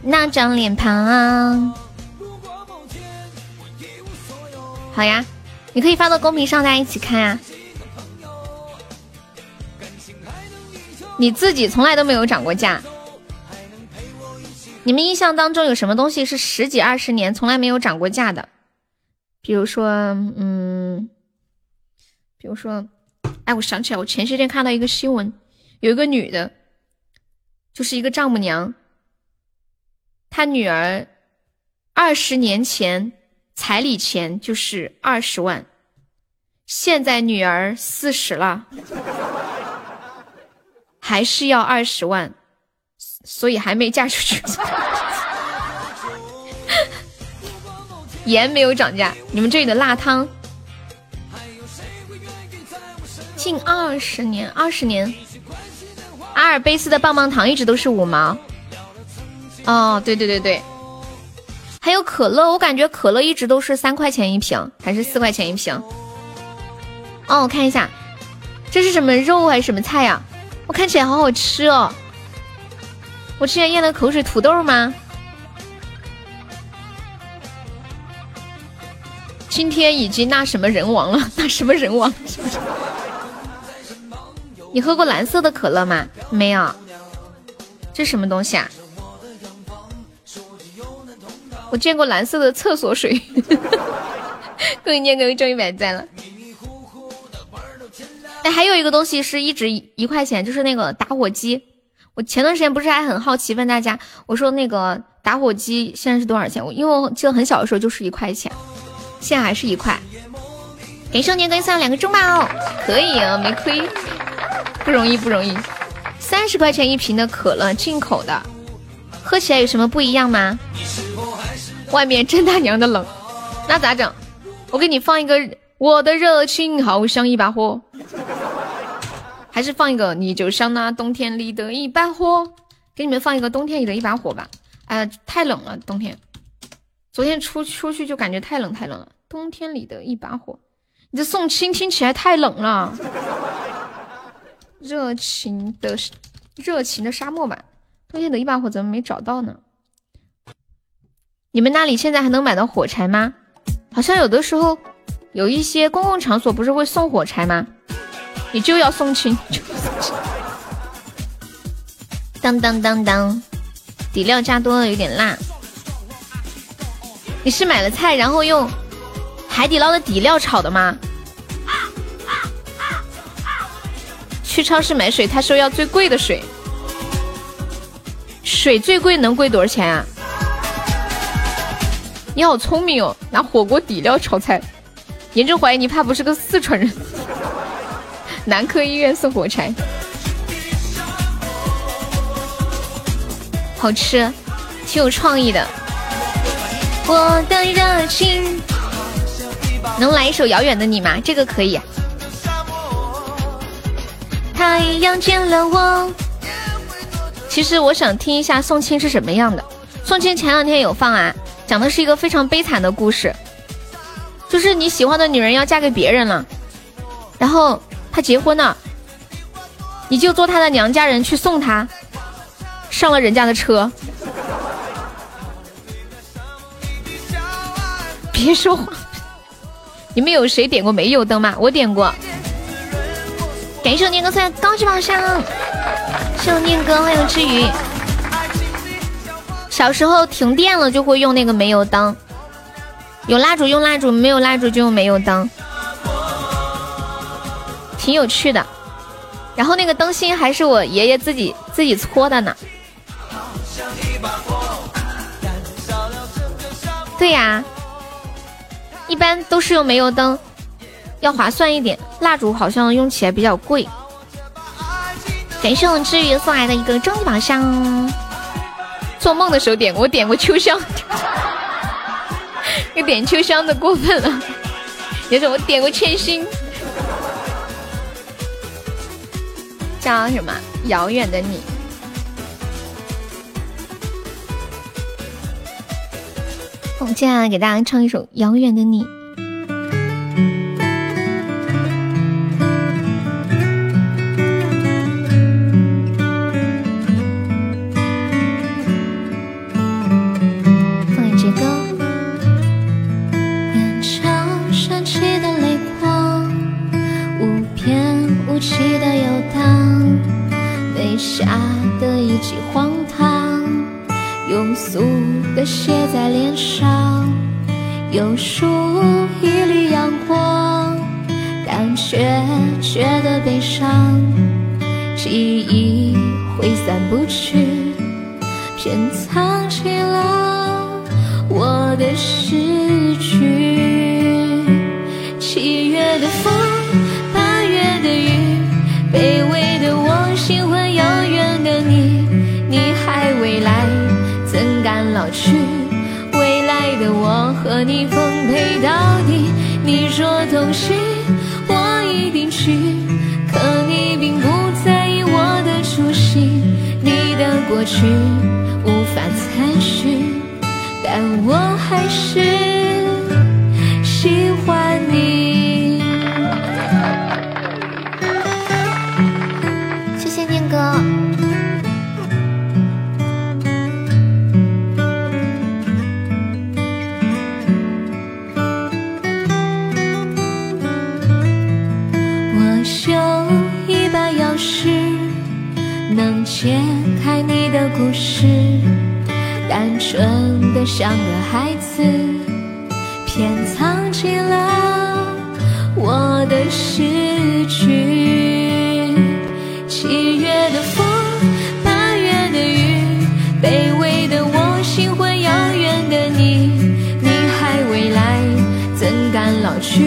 那张脸庞啊，好呀，你可以发到公屏上，大家一起看啊。你自己从来都没有涨过价。你们印象当中有什么东西是十几二十年从来没有涨过价的？比如说，嗯，比如说，哎，我想起来，我前些天看到一个新闻，有一个女的，就是一个丈母娘，她女儿二十年前彩礼钱就是二十万，现在女儿四十了。还是要二十万，所以还没嫁出去。[LAUGHS] 盐没有涨价，你们这里的辣汤近二十年，二十年，阿尔卑斯的棒棒糖一直都是五毛。哦，对对对对，还有可乐，我感觉可乐一直都是三块钱一瓶，还是四块钱一瓶。哦，我看一下，这是什么肉还是什么菜呀？我看起来好好吃哦！我之前咽的口水，土豆吗？今天已经那什么人王了？[LAUGHS] 那什么人王？你喝过蓝色的可乐吗？没有。这什么东西啊？我见过蓝色的厕所水。恭喜念哥终于满赞了。哎，还有一个东西是一直一块钱，就是那个打火机。我前段时间不是还很好奇问大家，我说那个打火机现在是多少钱？我因为我记得很小的时候就是一块钱，现在还是一块。给少年更新两个中宝，可以啊，没亏，不容易不容易。三十块钱一瓶的可乐，进口的，喝起来有什么不一样吗？外面真他娘的冷，那咋整？我给你放一个。我的热情好像一把火，还是放一个你就像那冬天里的一把火，给你们放一个冬天里的一把火吧。哎，太冷了，冬天。昨天出出去就感觉太冷太冷了。冬天里的一把火，你这宋青听起来太冷了。热情的热情的沙漠吧，冬天的一把火怎么没找到呢？你们那里现在还能买到火柴吗？好像有的时候。有一些公共场所不是会送火柴吗？你就要送亲。[LAUGHS] 当当当当，底料加多了，有点辣。你是买了菜然后用海底捞的底料炒的吗？去超市买水，他说要最贵的水。水最贵能贵多少钱啊？你好聪明哦，拿火锅底料炒菜。严重怀疑你怕不是个四川人。男科医院送火柴，好吃，挺有创意的。我的热情，能来一首《遥远的你》吗？这个可以。太阳见了我。其实我想听一下宋青是什么样的。宋青前两天有放啊，讲的是一个非常悲惨的故事。就是你喜欢的女人要嫁给别人了，然后他结婚了，你就做他的娘家人去送他，上了人家的车。[LAUGHS] 别说话！你们有谁点过煤油灯吗？我点过。感谢我念哥在高级宝箱，谢我念哥，欢迎之余。小时候停电了就会用那个煤油灯，有蜡烛用蜡烛，没有蜡烛就用煤油灯，挺有趣的。然后那个灯芯还是我爷爷自己自己搓的呢。对呀，一般都是用煤油灯，要划算一点。蜡烛好像用起来比较贵。感谢我们之余送来的一个终极宝箱。做梦的时候点过，我点过秋香，[LAUGHS] 那点秋香的过分了。也是我点过千心，叫什么？遥远的你。我们接下来给大家唱一首《遥远的你》。眉下的一记荒唐，庸俗的写在脸上，有数一缕阳光，但却觉得悲伤，记忆挥散不去。偏藏起了我的诗句。七月的风，老去？未来的我和你奉陪到底。你说同行，我一定去，可你并不在意我的初心，你的过去。无法参与，但我还是的故事，单纯的像个孩子，偏藏起了我的失去。七月的风，八月的雨，卑微的我，心怀遥远的你，你还未来，怎敢老去？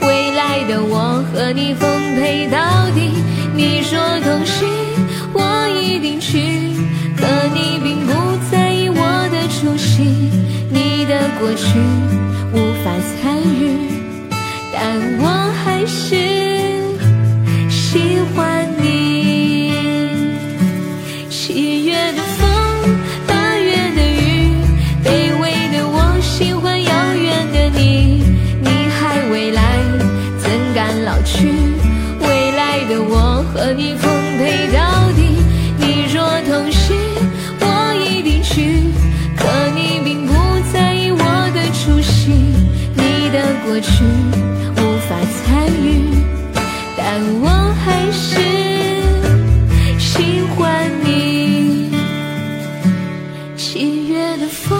未来的我和你奉陪到底。你说同行。我一定去，可你并不在意我的出席，你的过去无法参与，但我还是喜欢你。七月的风，八月的雨，卑微的我，喜欢遥远的你，你还未来，怎敢老去？未来的我和你奉去无法参与，但我还是喜欢你。七月的风，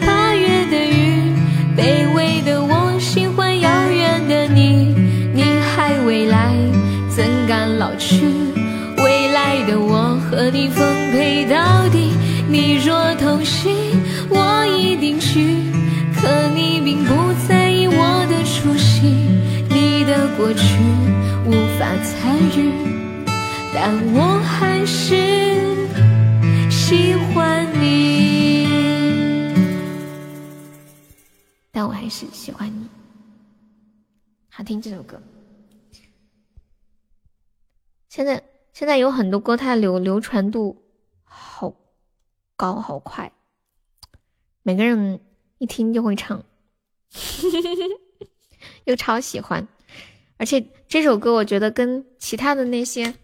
八月的雨，卑微的我，喜欢遥远的你，你还未来，怎敢老去？未来的我和你奉陪到底。你若同行，我一定去。可你并不过去无法参与，但我还是喜欢你。但我还是喜欢你。好听这首歌。现在。现在有很多歌，它流流传度好高好快，每个人一听就会唱，[LAUGHS] 又超喜欢。而且这首歌我觉得跟其他的那些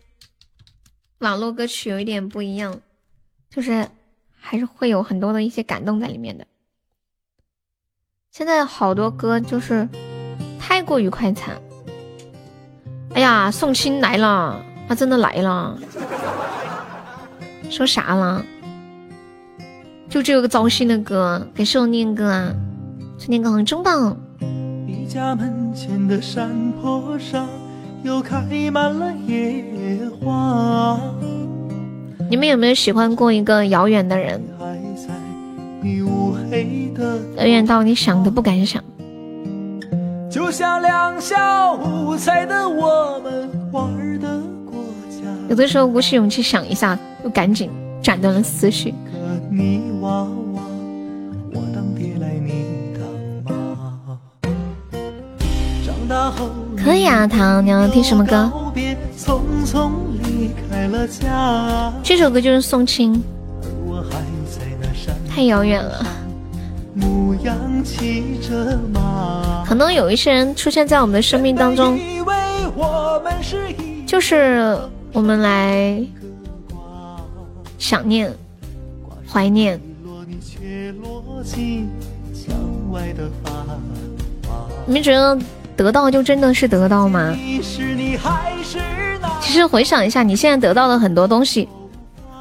网络歌曲有一点不一样，就是还是会有很多的一些感动在里面的。现在好多歌就是太过于快餐。哎呀，宋青来了，他真的来了。说啥了？就这个糟心的歌，给我念哥啊！念歌真棒。你家门前的山坡上又开满了野花。你们有没有喜欢过一个遥远的人？遥远到你想都不敢想。就像两小无猜的我们玩的国家。有的时候鼓起勇气想一下，又赶紧斩断了思绪。泥娃可以啊，糖，你要听什么歌？匆匆离开了家。这首歌就是宋青。而我还在那山太遥远了。可能有一些人出现在我们的生命当中，就是我们来想念、怀念。你们觉得得到就真的是得到吗？其实回想一下，你现在得到的很多东西，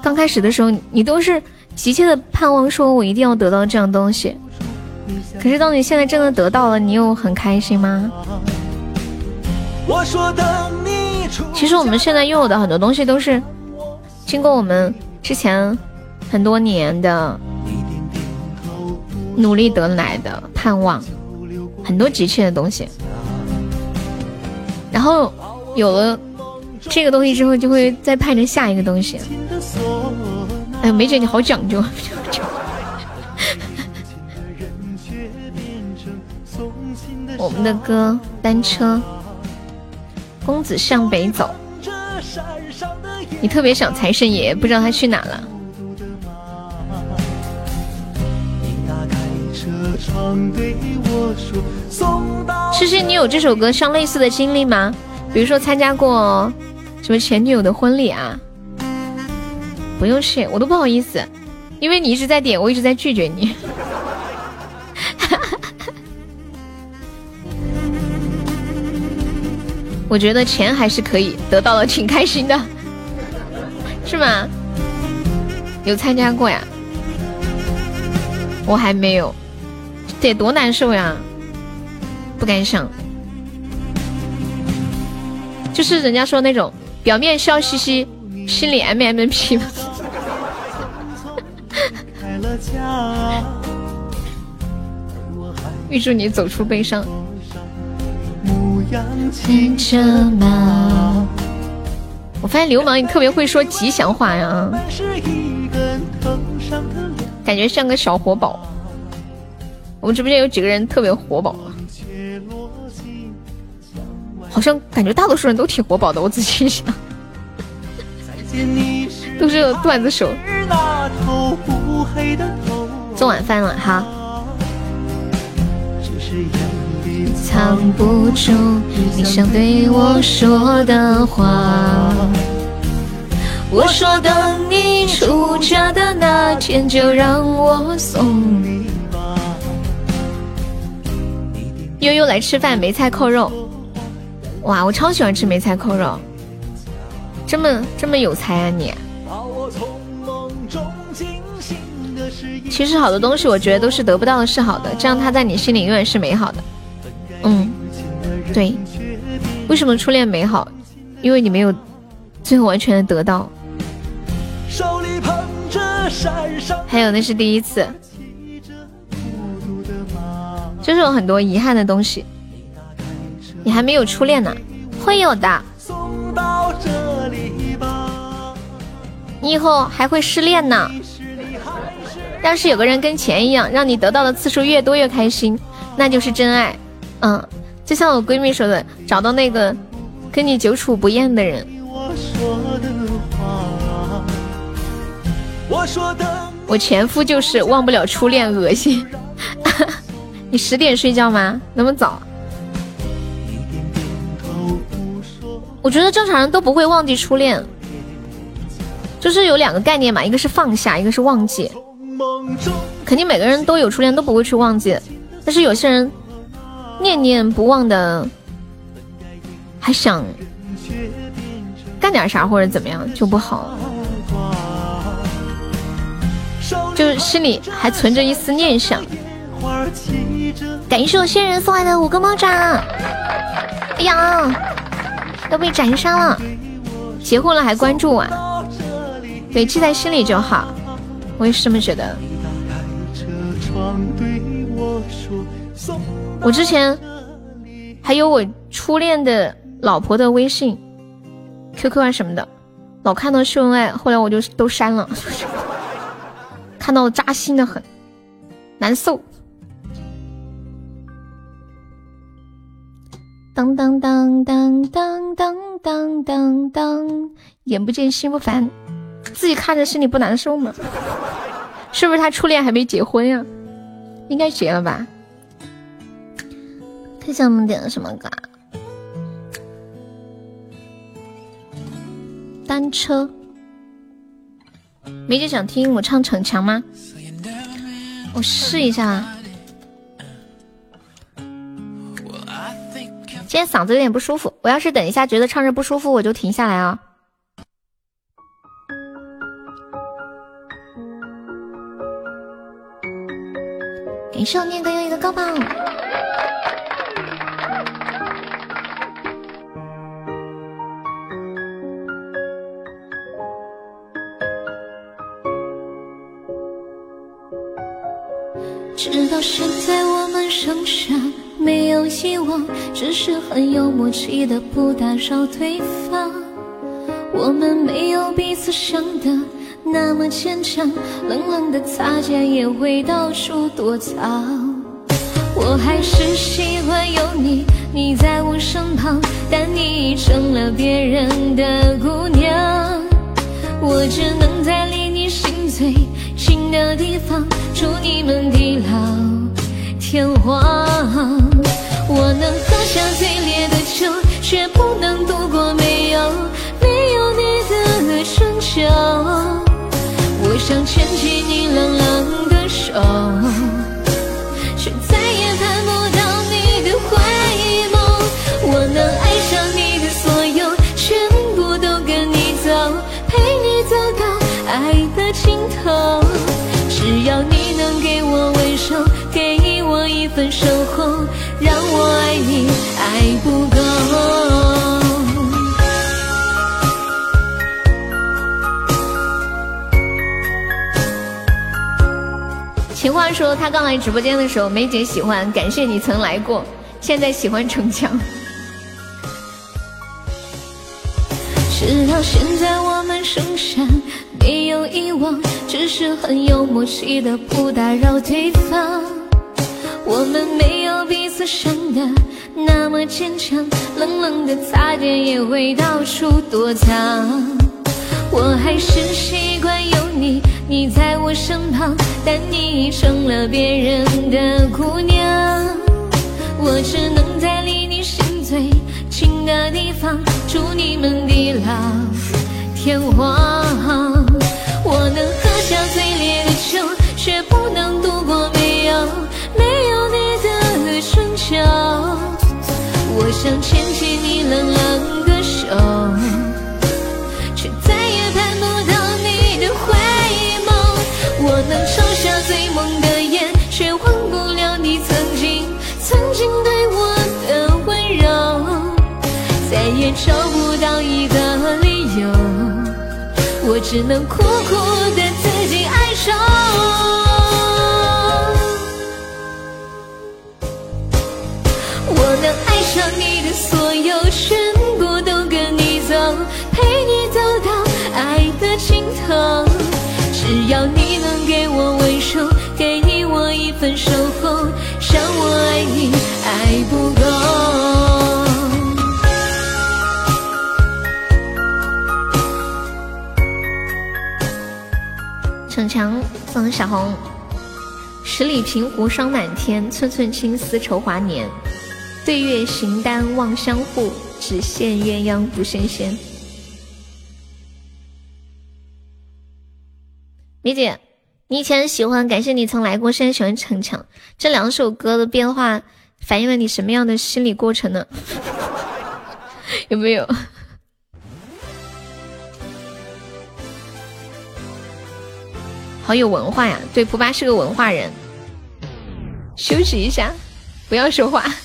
刚开始的时候你都是急切的盼望，说我一定要得到这样东西。可是当你现在真的得到了，你又很开心吗？其实我们现在拥有的很多东西都是经过我们之前很多年的努力得来的盼望，很多急切的东西。然后有了这个东西之后，就会再盼着下一个东西。哎呦，梅姐你好讲究。[LAUGHS] 我们的歌单车，公子向北走。你特别想财神爷，不知道他去哪了。诗诗，你有这首歌上类似的经历吗？比如说参加过什么前女友的婚礼啊？不用谢，我都不好意思，因为你一直在点，我一直在拒绝你。[LAUGHS] 我觉得钱还是可以得到了，挺开心的，是吗？有参加过呀？我还没有，得多难受呀！不敢想，就是人家说那种表面笑嘻嘻，心里 M M P 预祝 [LAUGHS] 你走出悲伤。我发现流氓你特别会说吉祥话呀，感觉像个小活宝。我们直播间有几个人特别活宝啊？好像感觉大多数人都挺活宝的。我仔细一想，都是段子手。做晚饭了哈。藏不住你想对我说的话。我说等你出嫁的那天，就让我送你吧。悠悠来吃饭，梅菜扣肉。哇，我超喜欢吃梅菜扣肉，这么这么有才啊你！其实好多东西，我觉得都是得不到的是好的，这样它在你心里永远是美好的。嗯，对，为什么初恋美好？因为你没有最后完全的得到。还有那是第一次，就是有很多遗憾的东西。你还没有初恋呢，会有的。你以后还会失恋呢。要是有个人跟钱一样，让你得到的次数越多越开心，那就是真爱。嗯，就像我闺蜜说的，找到那个跟你久处不厌的人。我说的，我前夫就是忘不了初恋，恶心。[LAUGHS] 你十点睡觉吗？那么早？我觉得正常人都不会忘记初恋，就是有两个概念嘛，一个是放下，一个是忘记。肯定每个人都有初恋，都不会去忘记。但是有些人念念不忘的，还想干点啥或者怎么样就不好，就心里还存着一丝念想。感谢我仙人送来的五个猫爪，哎呀，都被斩杀了。结婚了还关注我，对，记在心里就好。我也是这么觉得。我之前还有我初恋的老婆的微信、QQ 啊什么的，老看到秀恩爱，后来我就都删了，[LAUGHS] 看到扎心的很，难受。当当当当当当当当当，眼不见心不烦，自己看着心里不难受吗？[LAUGHS] 是不是他初恋还没结婚呀？应该结了吧？看一下我们点的什么歌？单车。梅姐想听我唱《逞强》吗？我试一下。今天嗓子有点不舒服，我要是等一下觉得唱着不舒服，我就停下来啊。感谢我念哥又一个高榜。直到现在，我们剩下没有遗忘，只是很有默契的不打扰对方。我们没有彼此想的那么坚强，冷冷的擦肩也会到处躲藏。我还是喜欢有你，你在我身旁，但你已成了别人的姑娘。我只能在离你心最近的地方，祝你们地老天荒。我能喝下最烈的酒，却不能度过没有没有你的春秋。我想牵起你冷冷的手，守候，让我爱你爱不够。情话说他刚来直播间的时候，梅姐喜欢，感谢你曾来过，现在喜欢逞强。直到现在，我们剩下没有遗忘，只是很有默契的不打扰对方。我们没有彼此想的那么坚强，冷冷的擦肩也会到处躲藏。我还是习惯有你，你在我身旁，但你已成了别人的姑娘。我只能在离你心最近的地方，祝你们地老天荒。我能喝下最烈的酒，却不能度过我想牵起你冷冷的手，却再也盼不到你的回眸。我能抽下最猛的烟，却忘不了你曾经曾经对我的温柔。再也找不到一个理由，我只能苦苦的自己哀愁。爱的尽头。只要你能给我温柔，给我一份守候，让我爱你爱不够。逞强送小红，十里平湖霜满天，寸寸青丝愁华年。对月行单望相护，只羡鸳鸯不羡仙。梅姐，你以前喜欢感谢你曾来过，现在喜欢逞强，这两首歌的变化反映了你什么样的心理过程呢？[LAUGHS] 有没有？[LAUGHS] 好有文化呀！对，蒲巴是个文化人。休息一下，不要说话。[LAUGHS]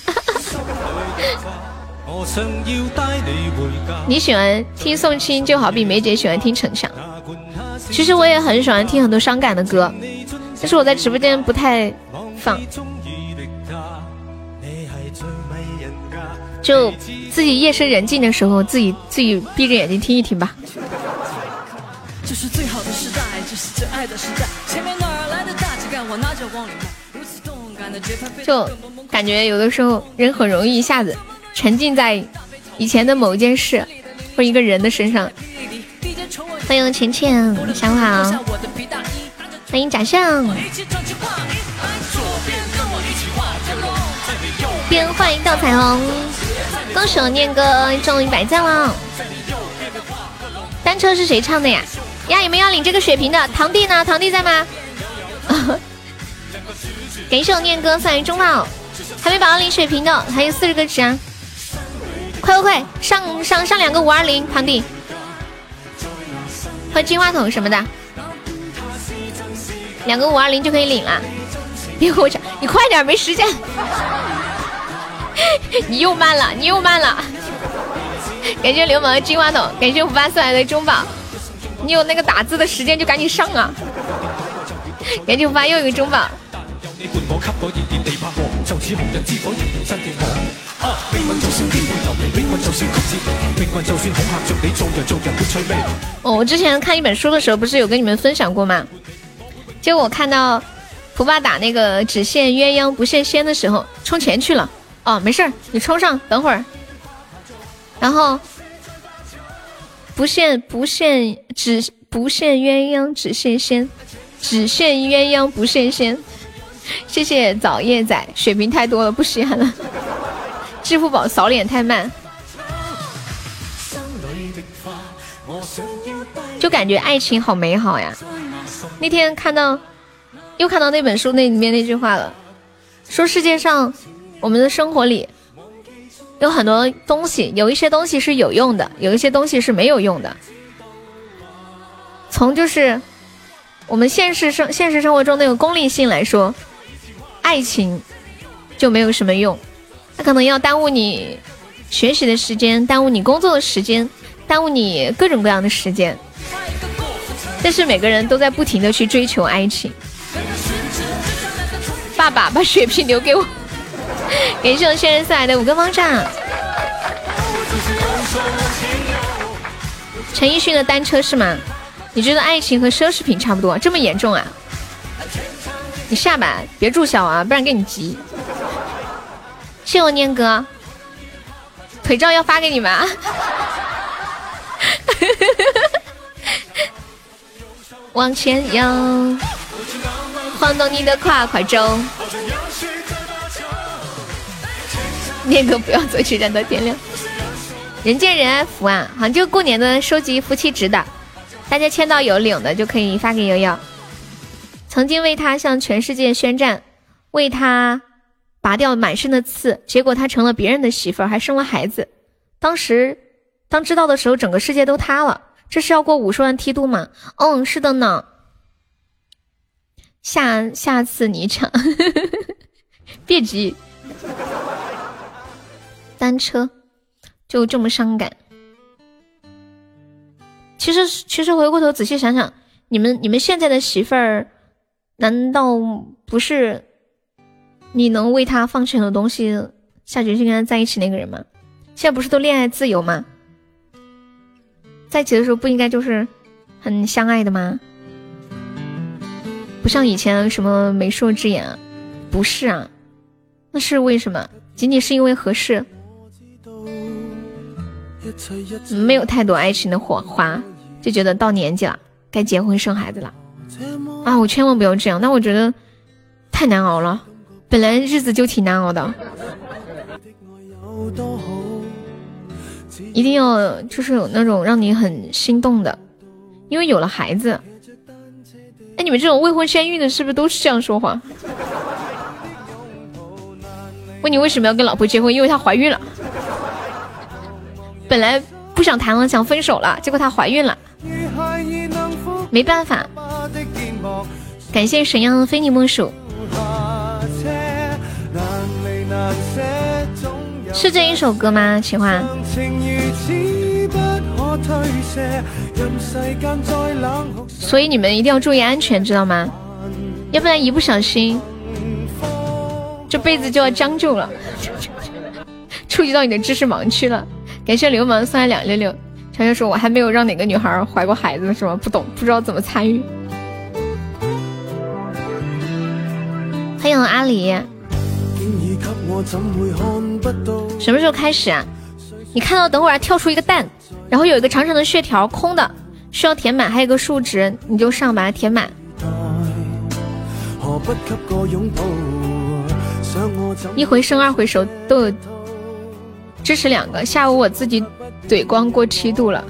你喜欢听宋清，就好比梅姐喜欢听逞强。其实我也很喜欢听很多伤感的歌，但是我在直播间不太放，就自己夜深人静的时候，自己自己闭着眼睛听一听吧。就感觉有的时候人很容易一下子沉浸在以前的某一件事或一个人的身上。欢迎浅浅，下午好。欢迎假象。边换一道彩虹，恭喜我念哥中一百赞了。单车是谁唱的呀？呀，有没有领这个血瓶的？堂弟呢？堂弟在吗？[LAUGHS] 感谢我念哥送来中宝，还没宝领血瓶的，还有四十个值啊！快快快，上上上两个五二零，堂弟，换金话筒什么的，两个五二零就可以领了。[LAUGHS] 别和我抢，你快点，没时间。[LAUGHS] 你又慢了，你又慢了。感谢流氓的金话筒，感谢五八送来的中宝。你有那个打字的时间就赶紧上啊！感谢五八又一个中宝。哦，我之前看一本书的时候，不是有跟你们分享过吗？结果我看到福爸打那个只羡鸳鸯不羡仙的时候，充钱去了。哦，没事儿，你充上，等会儿。然后。不羡不羡只不羡鸳鸯只羡仙，只羡鸳鸯不羡仙。谢谢早夜仔，血瓶太多了不稀罕了。支付宝扫脸太慢，就感觉爱情好美好呀。那天看到又看到那本书那里面那句话了，说世界上我们的生活里。有很多东西，有一些东西是有用的，有一些东西是没有用的。从就是我们现实生现实生活中那个功利性来说，爱情就没有什么用，他可能要耽误你学习的时间，耽误你工作的时间，耽误你各种各样的时间。但是每个人都在不停的去追求爱情。爸爸把血瓶留给我。感谢我仙人送来的五个方丈。陈奕迅的单车是吗？你觉得爱情和奢侈品差不多？这么严重啊？你下吧，别住小啊，不然给你急。谢我念哥，腿照要发给你们。啊 [LAUGHS] 往前游，晃动你的胯胯轴。念哥不要走，去，站到天亮。人见人爱福啊，好像就过年的收集夫妻值的，大家签到有领的就可以发给悠悠。曾经为他向全世界宣战，为他拔掉满身的刺，结果他成了别人的媳妇儿，还生了孩子。当时当知道的时候，整个世界都塌了。这是要过五十万梯度吗？嗯，是的呢。下下次你抢，[LAUGHS] 别急。单车就这么伤感。其实，其实回过头仔细想想，你们你们现在的媳妇儿，难道不是你能为他放弃很多东西，下决心跟他在一起那个人吗？现在不是都恋爱自由吗？在一起的时候不应该就是很相爱的吗？不像以前什么媒妁之言，不是啊，那是为什么？仅仅是因为合适。没有太多爱情的火花，就觉得到年纪了，该结婚生孩子了啊！我千万不要这样，那我觉得太难熬了。本来日子就挺难熬的，一定要就是有那种让你很心动的，因为有了孩子，哎，你们这种未婚先孕的，是不是都是这样说话？问你为什么要跟老婆结婚？因为她怀孕了。本来不想谈了，想分手了，结果她怀孕了，没办法。感谢沈阳的非你莫属，是这一首歌吗？喜欢。所以你们一定要注意安全，知道吗？要不然一不小心，这辈子就要将就了，[LAUGHS] 触及到你的知识盲区了。感谢流氓送来两六六，悄悄说：“我还没有让哪个女孩怀过孩子，是吗？不懂，不知道怎么参与。”欢迎阿里，什么时候开始啊？你看到等会儿跳出一个蛋，然后有一个长长的血条空的，需要填满，还有个数值，你就上把它填满。一回生二回熟都有。支持两个，下午我自己怼光过七度了。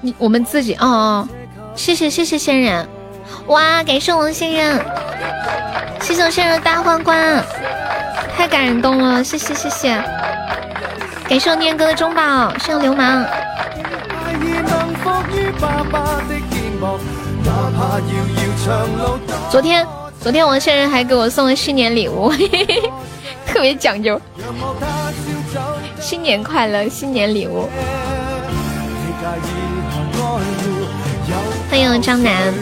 你我们自己哦哦，谢谢谢谢仙人，哇，感谢王仙人，谢谢我仙人大皇冠，太感动了，谢谢谢谢，感谢我念哥的中宝，谢谢流氓。昨天昨天王仙人还给我送了新年礼物，[LAUGHS] 特别讲究。新年快乐，新年礼物。欢迎张楠。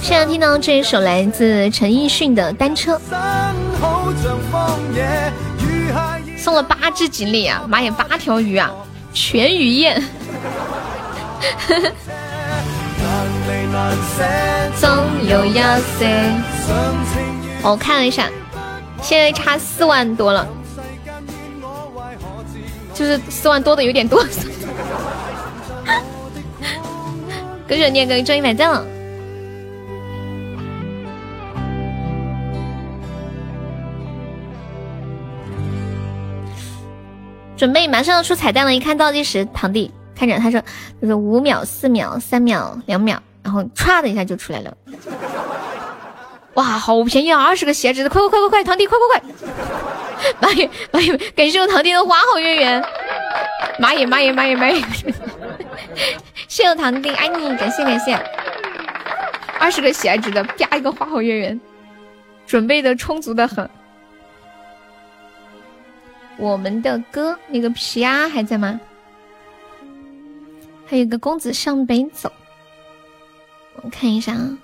现在听到这一首来自陈奕迅的《单车》。送了八只锦鲤啊，妈呀，八条鱼啊，全鱼宴。总有要塞。我看了一下，现在差四万多了，就是四万多的有点多。[LAUGHS] 歌手念歌终于买赞了。准备马上要出彩蛋了，一看倒计时，堂弟看着他说：“就是五秒、四秒、三秒、两秒，然后唰的一下就出来了。”哇，好便宜啊！二十个鞋子，快快快快快，堂弟快快快！妈耶妈耶，感谢我堂弟的花好月圆！妈耶妈耶妈耶妈耶！谢 [LAUGHS] 谢我堂弟，爱你，感谢感谢。二十个鞋子的，啪一个花好月圆，准备的充足的很。我们的歌，那个皮啊还在吗？还有个公子向北走，我看一下啊。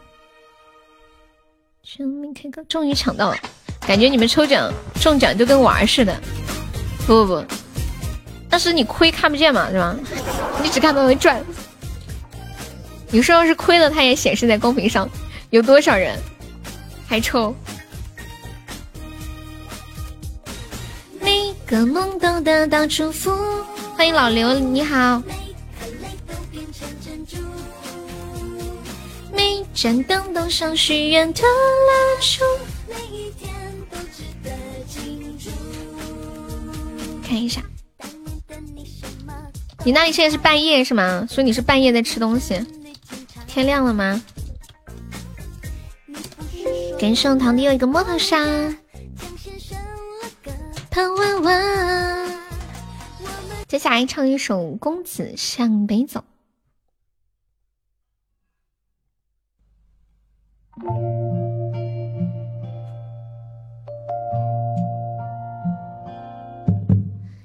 全民 K 歌终于抢到了，感觉你们抽奖中奖就跟玩似的。不不不，但是你亏看不见嘛，是吧？你只看到会赚。有时候是亏了，它也显示在公屏上，有多少人还抽。个梦都得到祝福。欢迎老刘，你好。每盏灯都像许愿的蜡烛，每一天都值得庆祝。看一下，你那里现在是半夜是吗？所以你是半夜在吃东西？天亮了吗？感谢堂弟有一个摩托沙。盼晚晚。接下来唱一首《公子向北走》。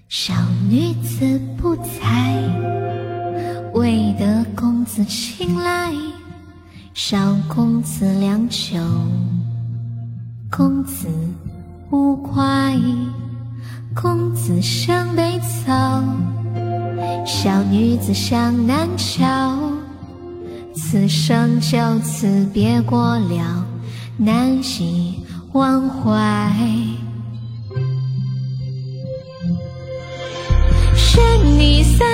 小女子不才，未得公子青睐。小公子良久，公子无怪。公子向北走，小女子向南瞧。此生就此别过了，难以忘怀。是你三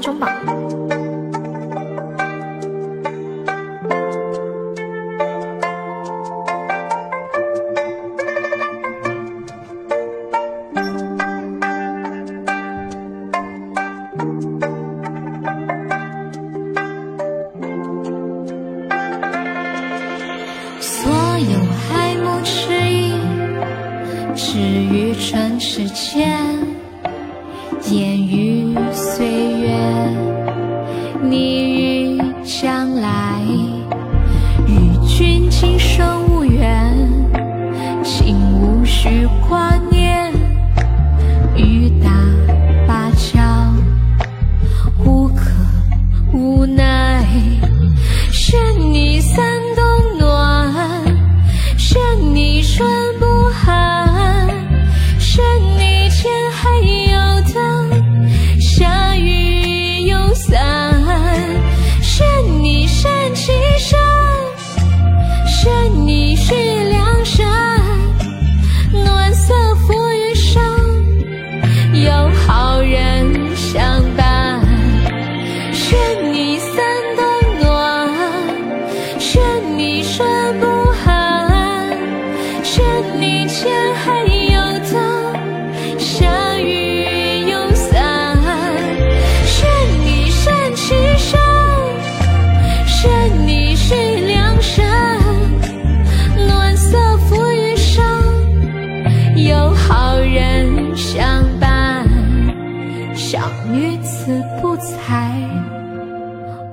中榜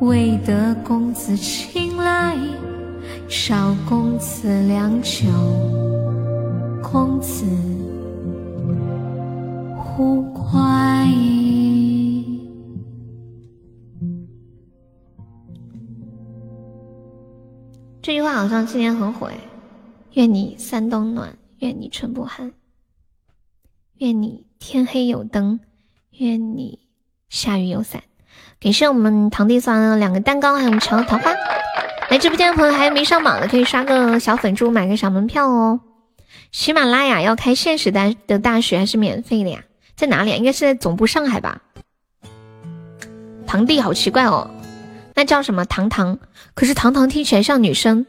未得公子青睐。少公子良久，公子忽快。这句话好像今年很火哎。愿你三冬暖，愿你春不寒，愿你天黑有灯，愿你下雨有伞。感谢我们堂弟送的两个蛋糕，还有我们乔桃花。来直播间的朋友还没上榜的，可以刷个小粉猪，买个小门票哦。喜马拉雅要开限时大的大学还是免费的呀？在哪里？应该是在总部上海吧。堂弟好奇怪哦，那叫什么堂堂？可是堂堂听起来像女生。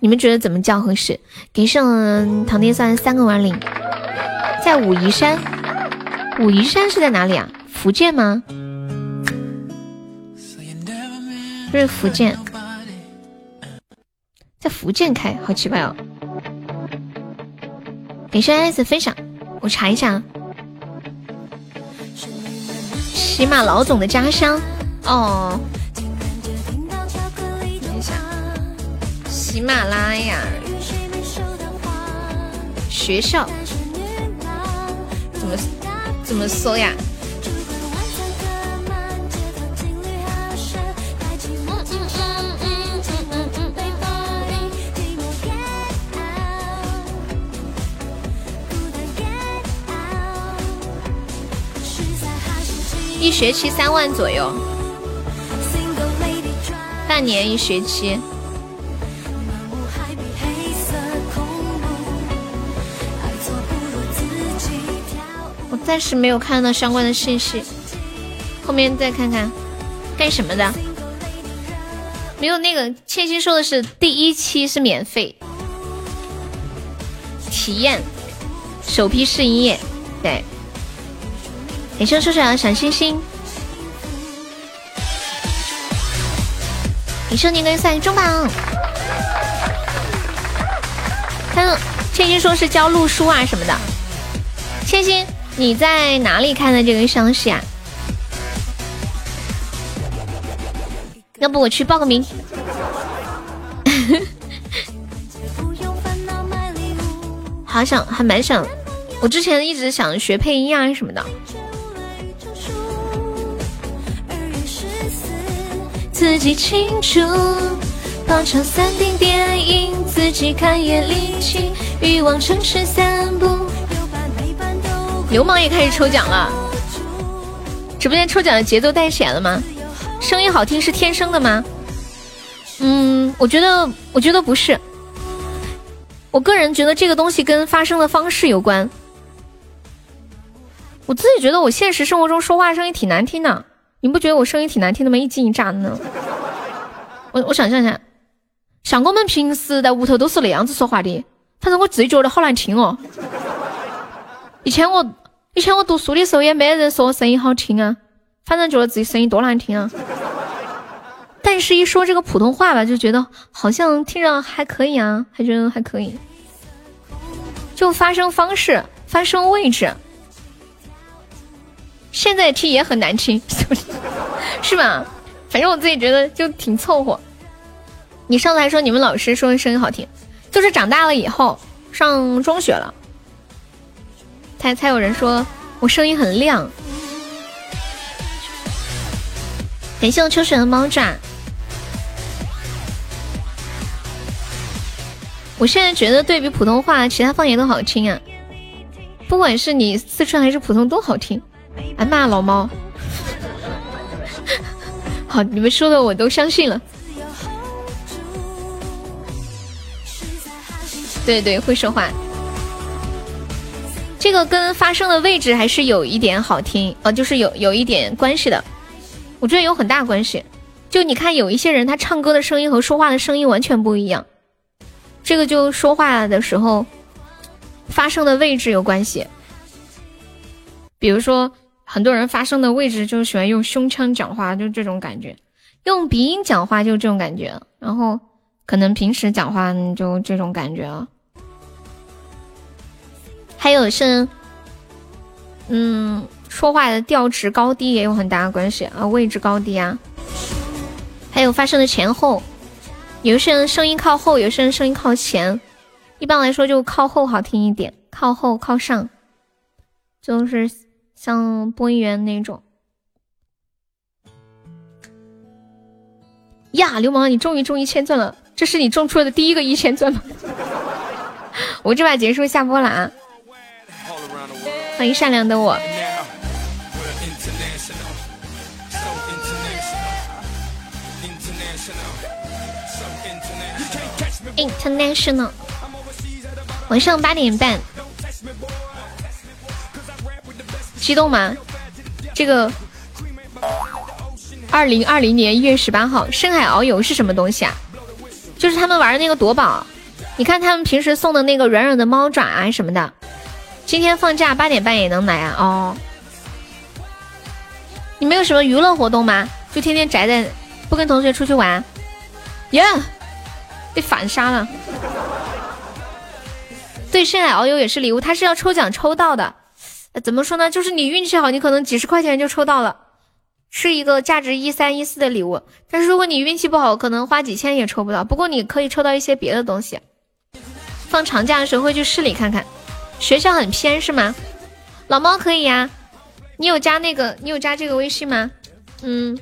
你们觉得怎么叫合适？给上堂弟算三个碗领，在武夷山。武夷山是在哪里啊？福建吗？不是福建，在福建开，好奇怪哦。给上 S 分享，我查一下。喜马老总的家乡哦。喜马拉雅学校怎么怎么搜呀？一学期三万左右，半年一学期。暂时没有看到相关的信息，后面再看看。干什么的？没有那个千心说的是第一期是免费体验，首批试营业，对。感谢叔叔小星星，感谢你跟赛中榜。他千心说是教录书啊什么的。千心，你在哪里看的这个消息啊？要不我去报个名。[LAUGHS] 好想，还蛮想，我之前一直想学配音啊什么的。自己清楚，包场三定电影，自己看也离奇。欲望城市散步，流氓也开始抽奖了。直播间抽奖的节奏带起来了吗？声音好听是天生的吗？嗯，我觉得，我觉得不是。我个人觉得这个东西跟发声的方式有关。我自己觉得我现实生活中说话声音挺难听的。你不觉得我声音挺难听的吗？一惊一乍的呢。我我想象一下，像我们平时在屋头都是那样子说话的，反正我自己觉得好难听哦。以前我以前我读书的时候也没人说我声音好听啊，反正觉得自己声音多难听啊。但是，一说这个普通话吧，就觉得好像听着还可以啊，还觉得还可以。就发声方式、发声位置，现在听也很难听，[LAUGHS] 是吧？反正我自己觉得就挺凑合。你上次还说你们老师说声音好听，就是长大了以后上中学了，才才有人说我声音很亮。感谢我秋水的猫爪。我现在觉得对比普通话，其他方言都好听啊，不管是你四川还是普通都好听。哎妈，老猫，[LAUGHS] 好，你们说的我都相信了。对对，会说话，这个跟发声的位置还是有一点好听，呃，就是有有一点关系的。我觉得有很大关系。就你看，有一些人他唱歌的声音和说话的声音完全不一样。这个就说话的时候发声的位置有关系，比如说很多人发声的位置就喜欢用胸腔讲话，就这种感觉；用鼻音讲话就这种感觉。然后可能平时讲话就这种感觉啊。还有是，嗯，说话的调值高低也有很大的关系啊，位置高低啊。还有发声的前后。有些人声音靠后，有些人声音靠前。一般来说，就靠后好听一点，靠后靠上，就是像播音员那种。呀，流氓，你终于中一千钻了！这是你中出的第一个一千钻吗？[LAUGHS] 我这把结束下播了啊！欢迎善良的我。International，晚上八点半，激动吗？这个二零二零年一月十八号，深海遨游是什么东西啊？就是他们玩的那个夺宝。你看他们平时送的那个软软的猫爪啊什么的，今天放假八点半也能来啊？哦，你们有什么娱乐活动吗？就天天宅在，不跟同学出去玩？耶！被反杀了。对，深海遨游也是礼物，它是要抽奖抽到的。怎么说呢？就是你运气好，你可能几十块钱就抽到了，是一个价值一三一四的礼物。但是如果你运气不好，可能花几千也抽不到。不过你可以抽到一些别的东西。放长假的时候会去市里看看。学校很偏是吗？老猫可以呀。你有加那个？你有加这个微信吗？嗯。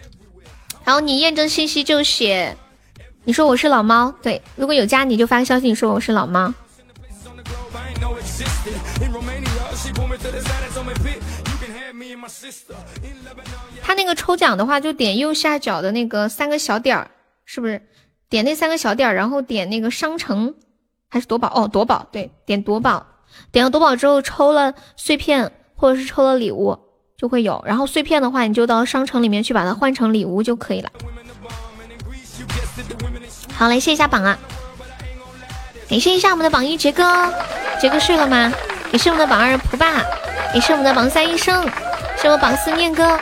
然后你验证信息就写。你说我是老猫，对，如果有加你就发个消息，你说我是老猫。他那个抽奖的话，就点右下角的那个三个小点儿，是不是？点那三个小点儿，然后点那个商城还是夺宝？哦，夺宝，对，点夺宝，点了夺宝之后抽了碎片或者是抽了礼物就会有，然后碎片的话你就到商城里面去把它换成礼物就可以了。好，来谢一下榜啊！感谢一下我们的榜一杰哥，杰哥睡了吗？也是我们的榜二蒲爸，也是我们的榜三医生，是我榜四念哥，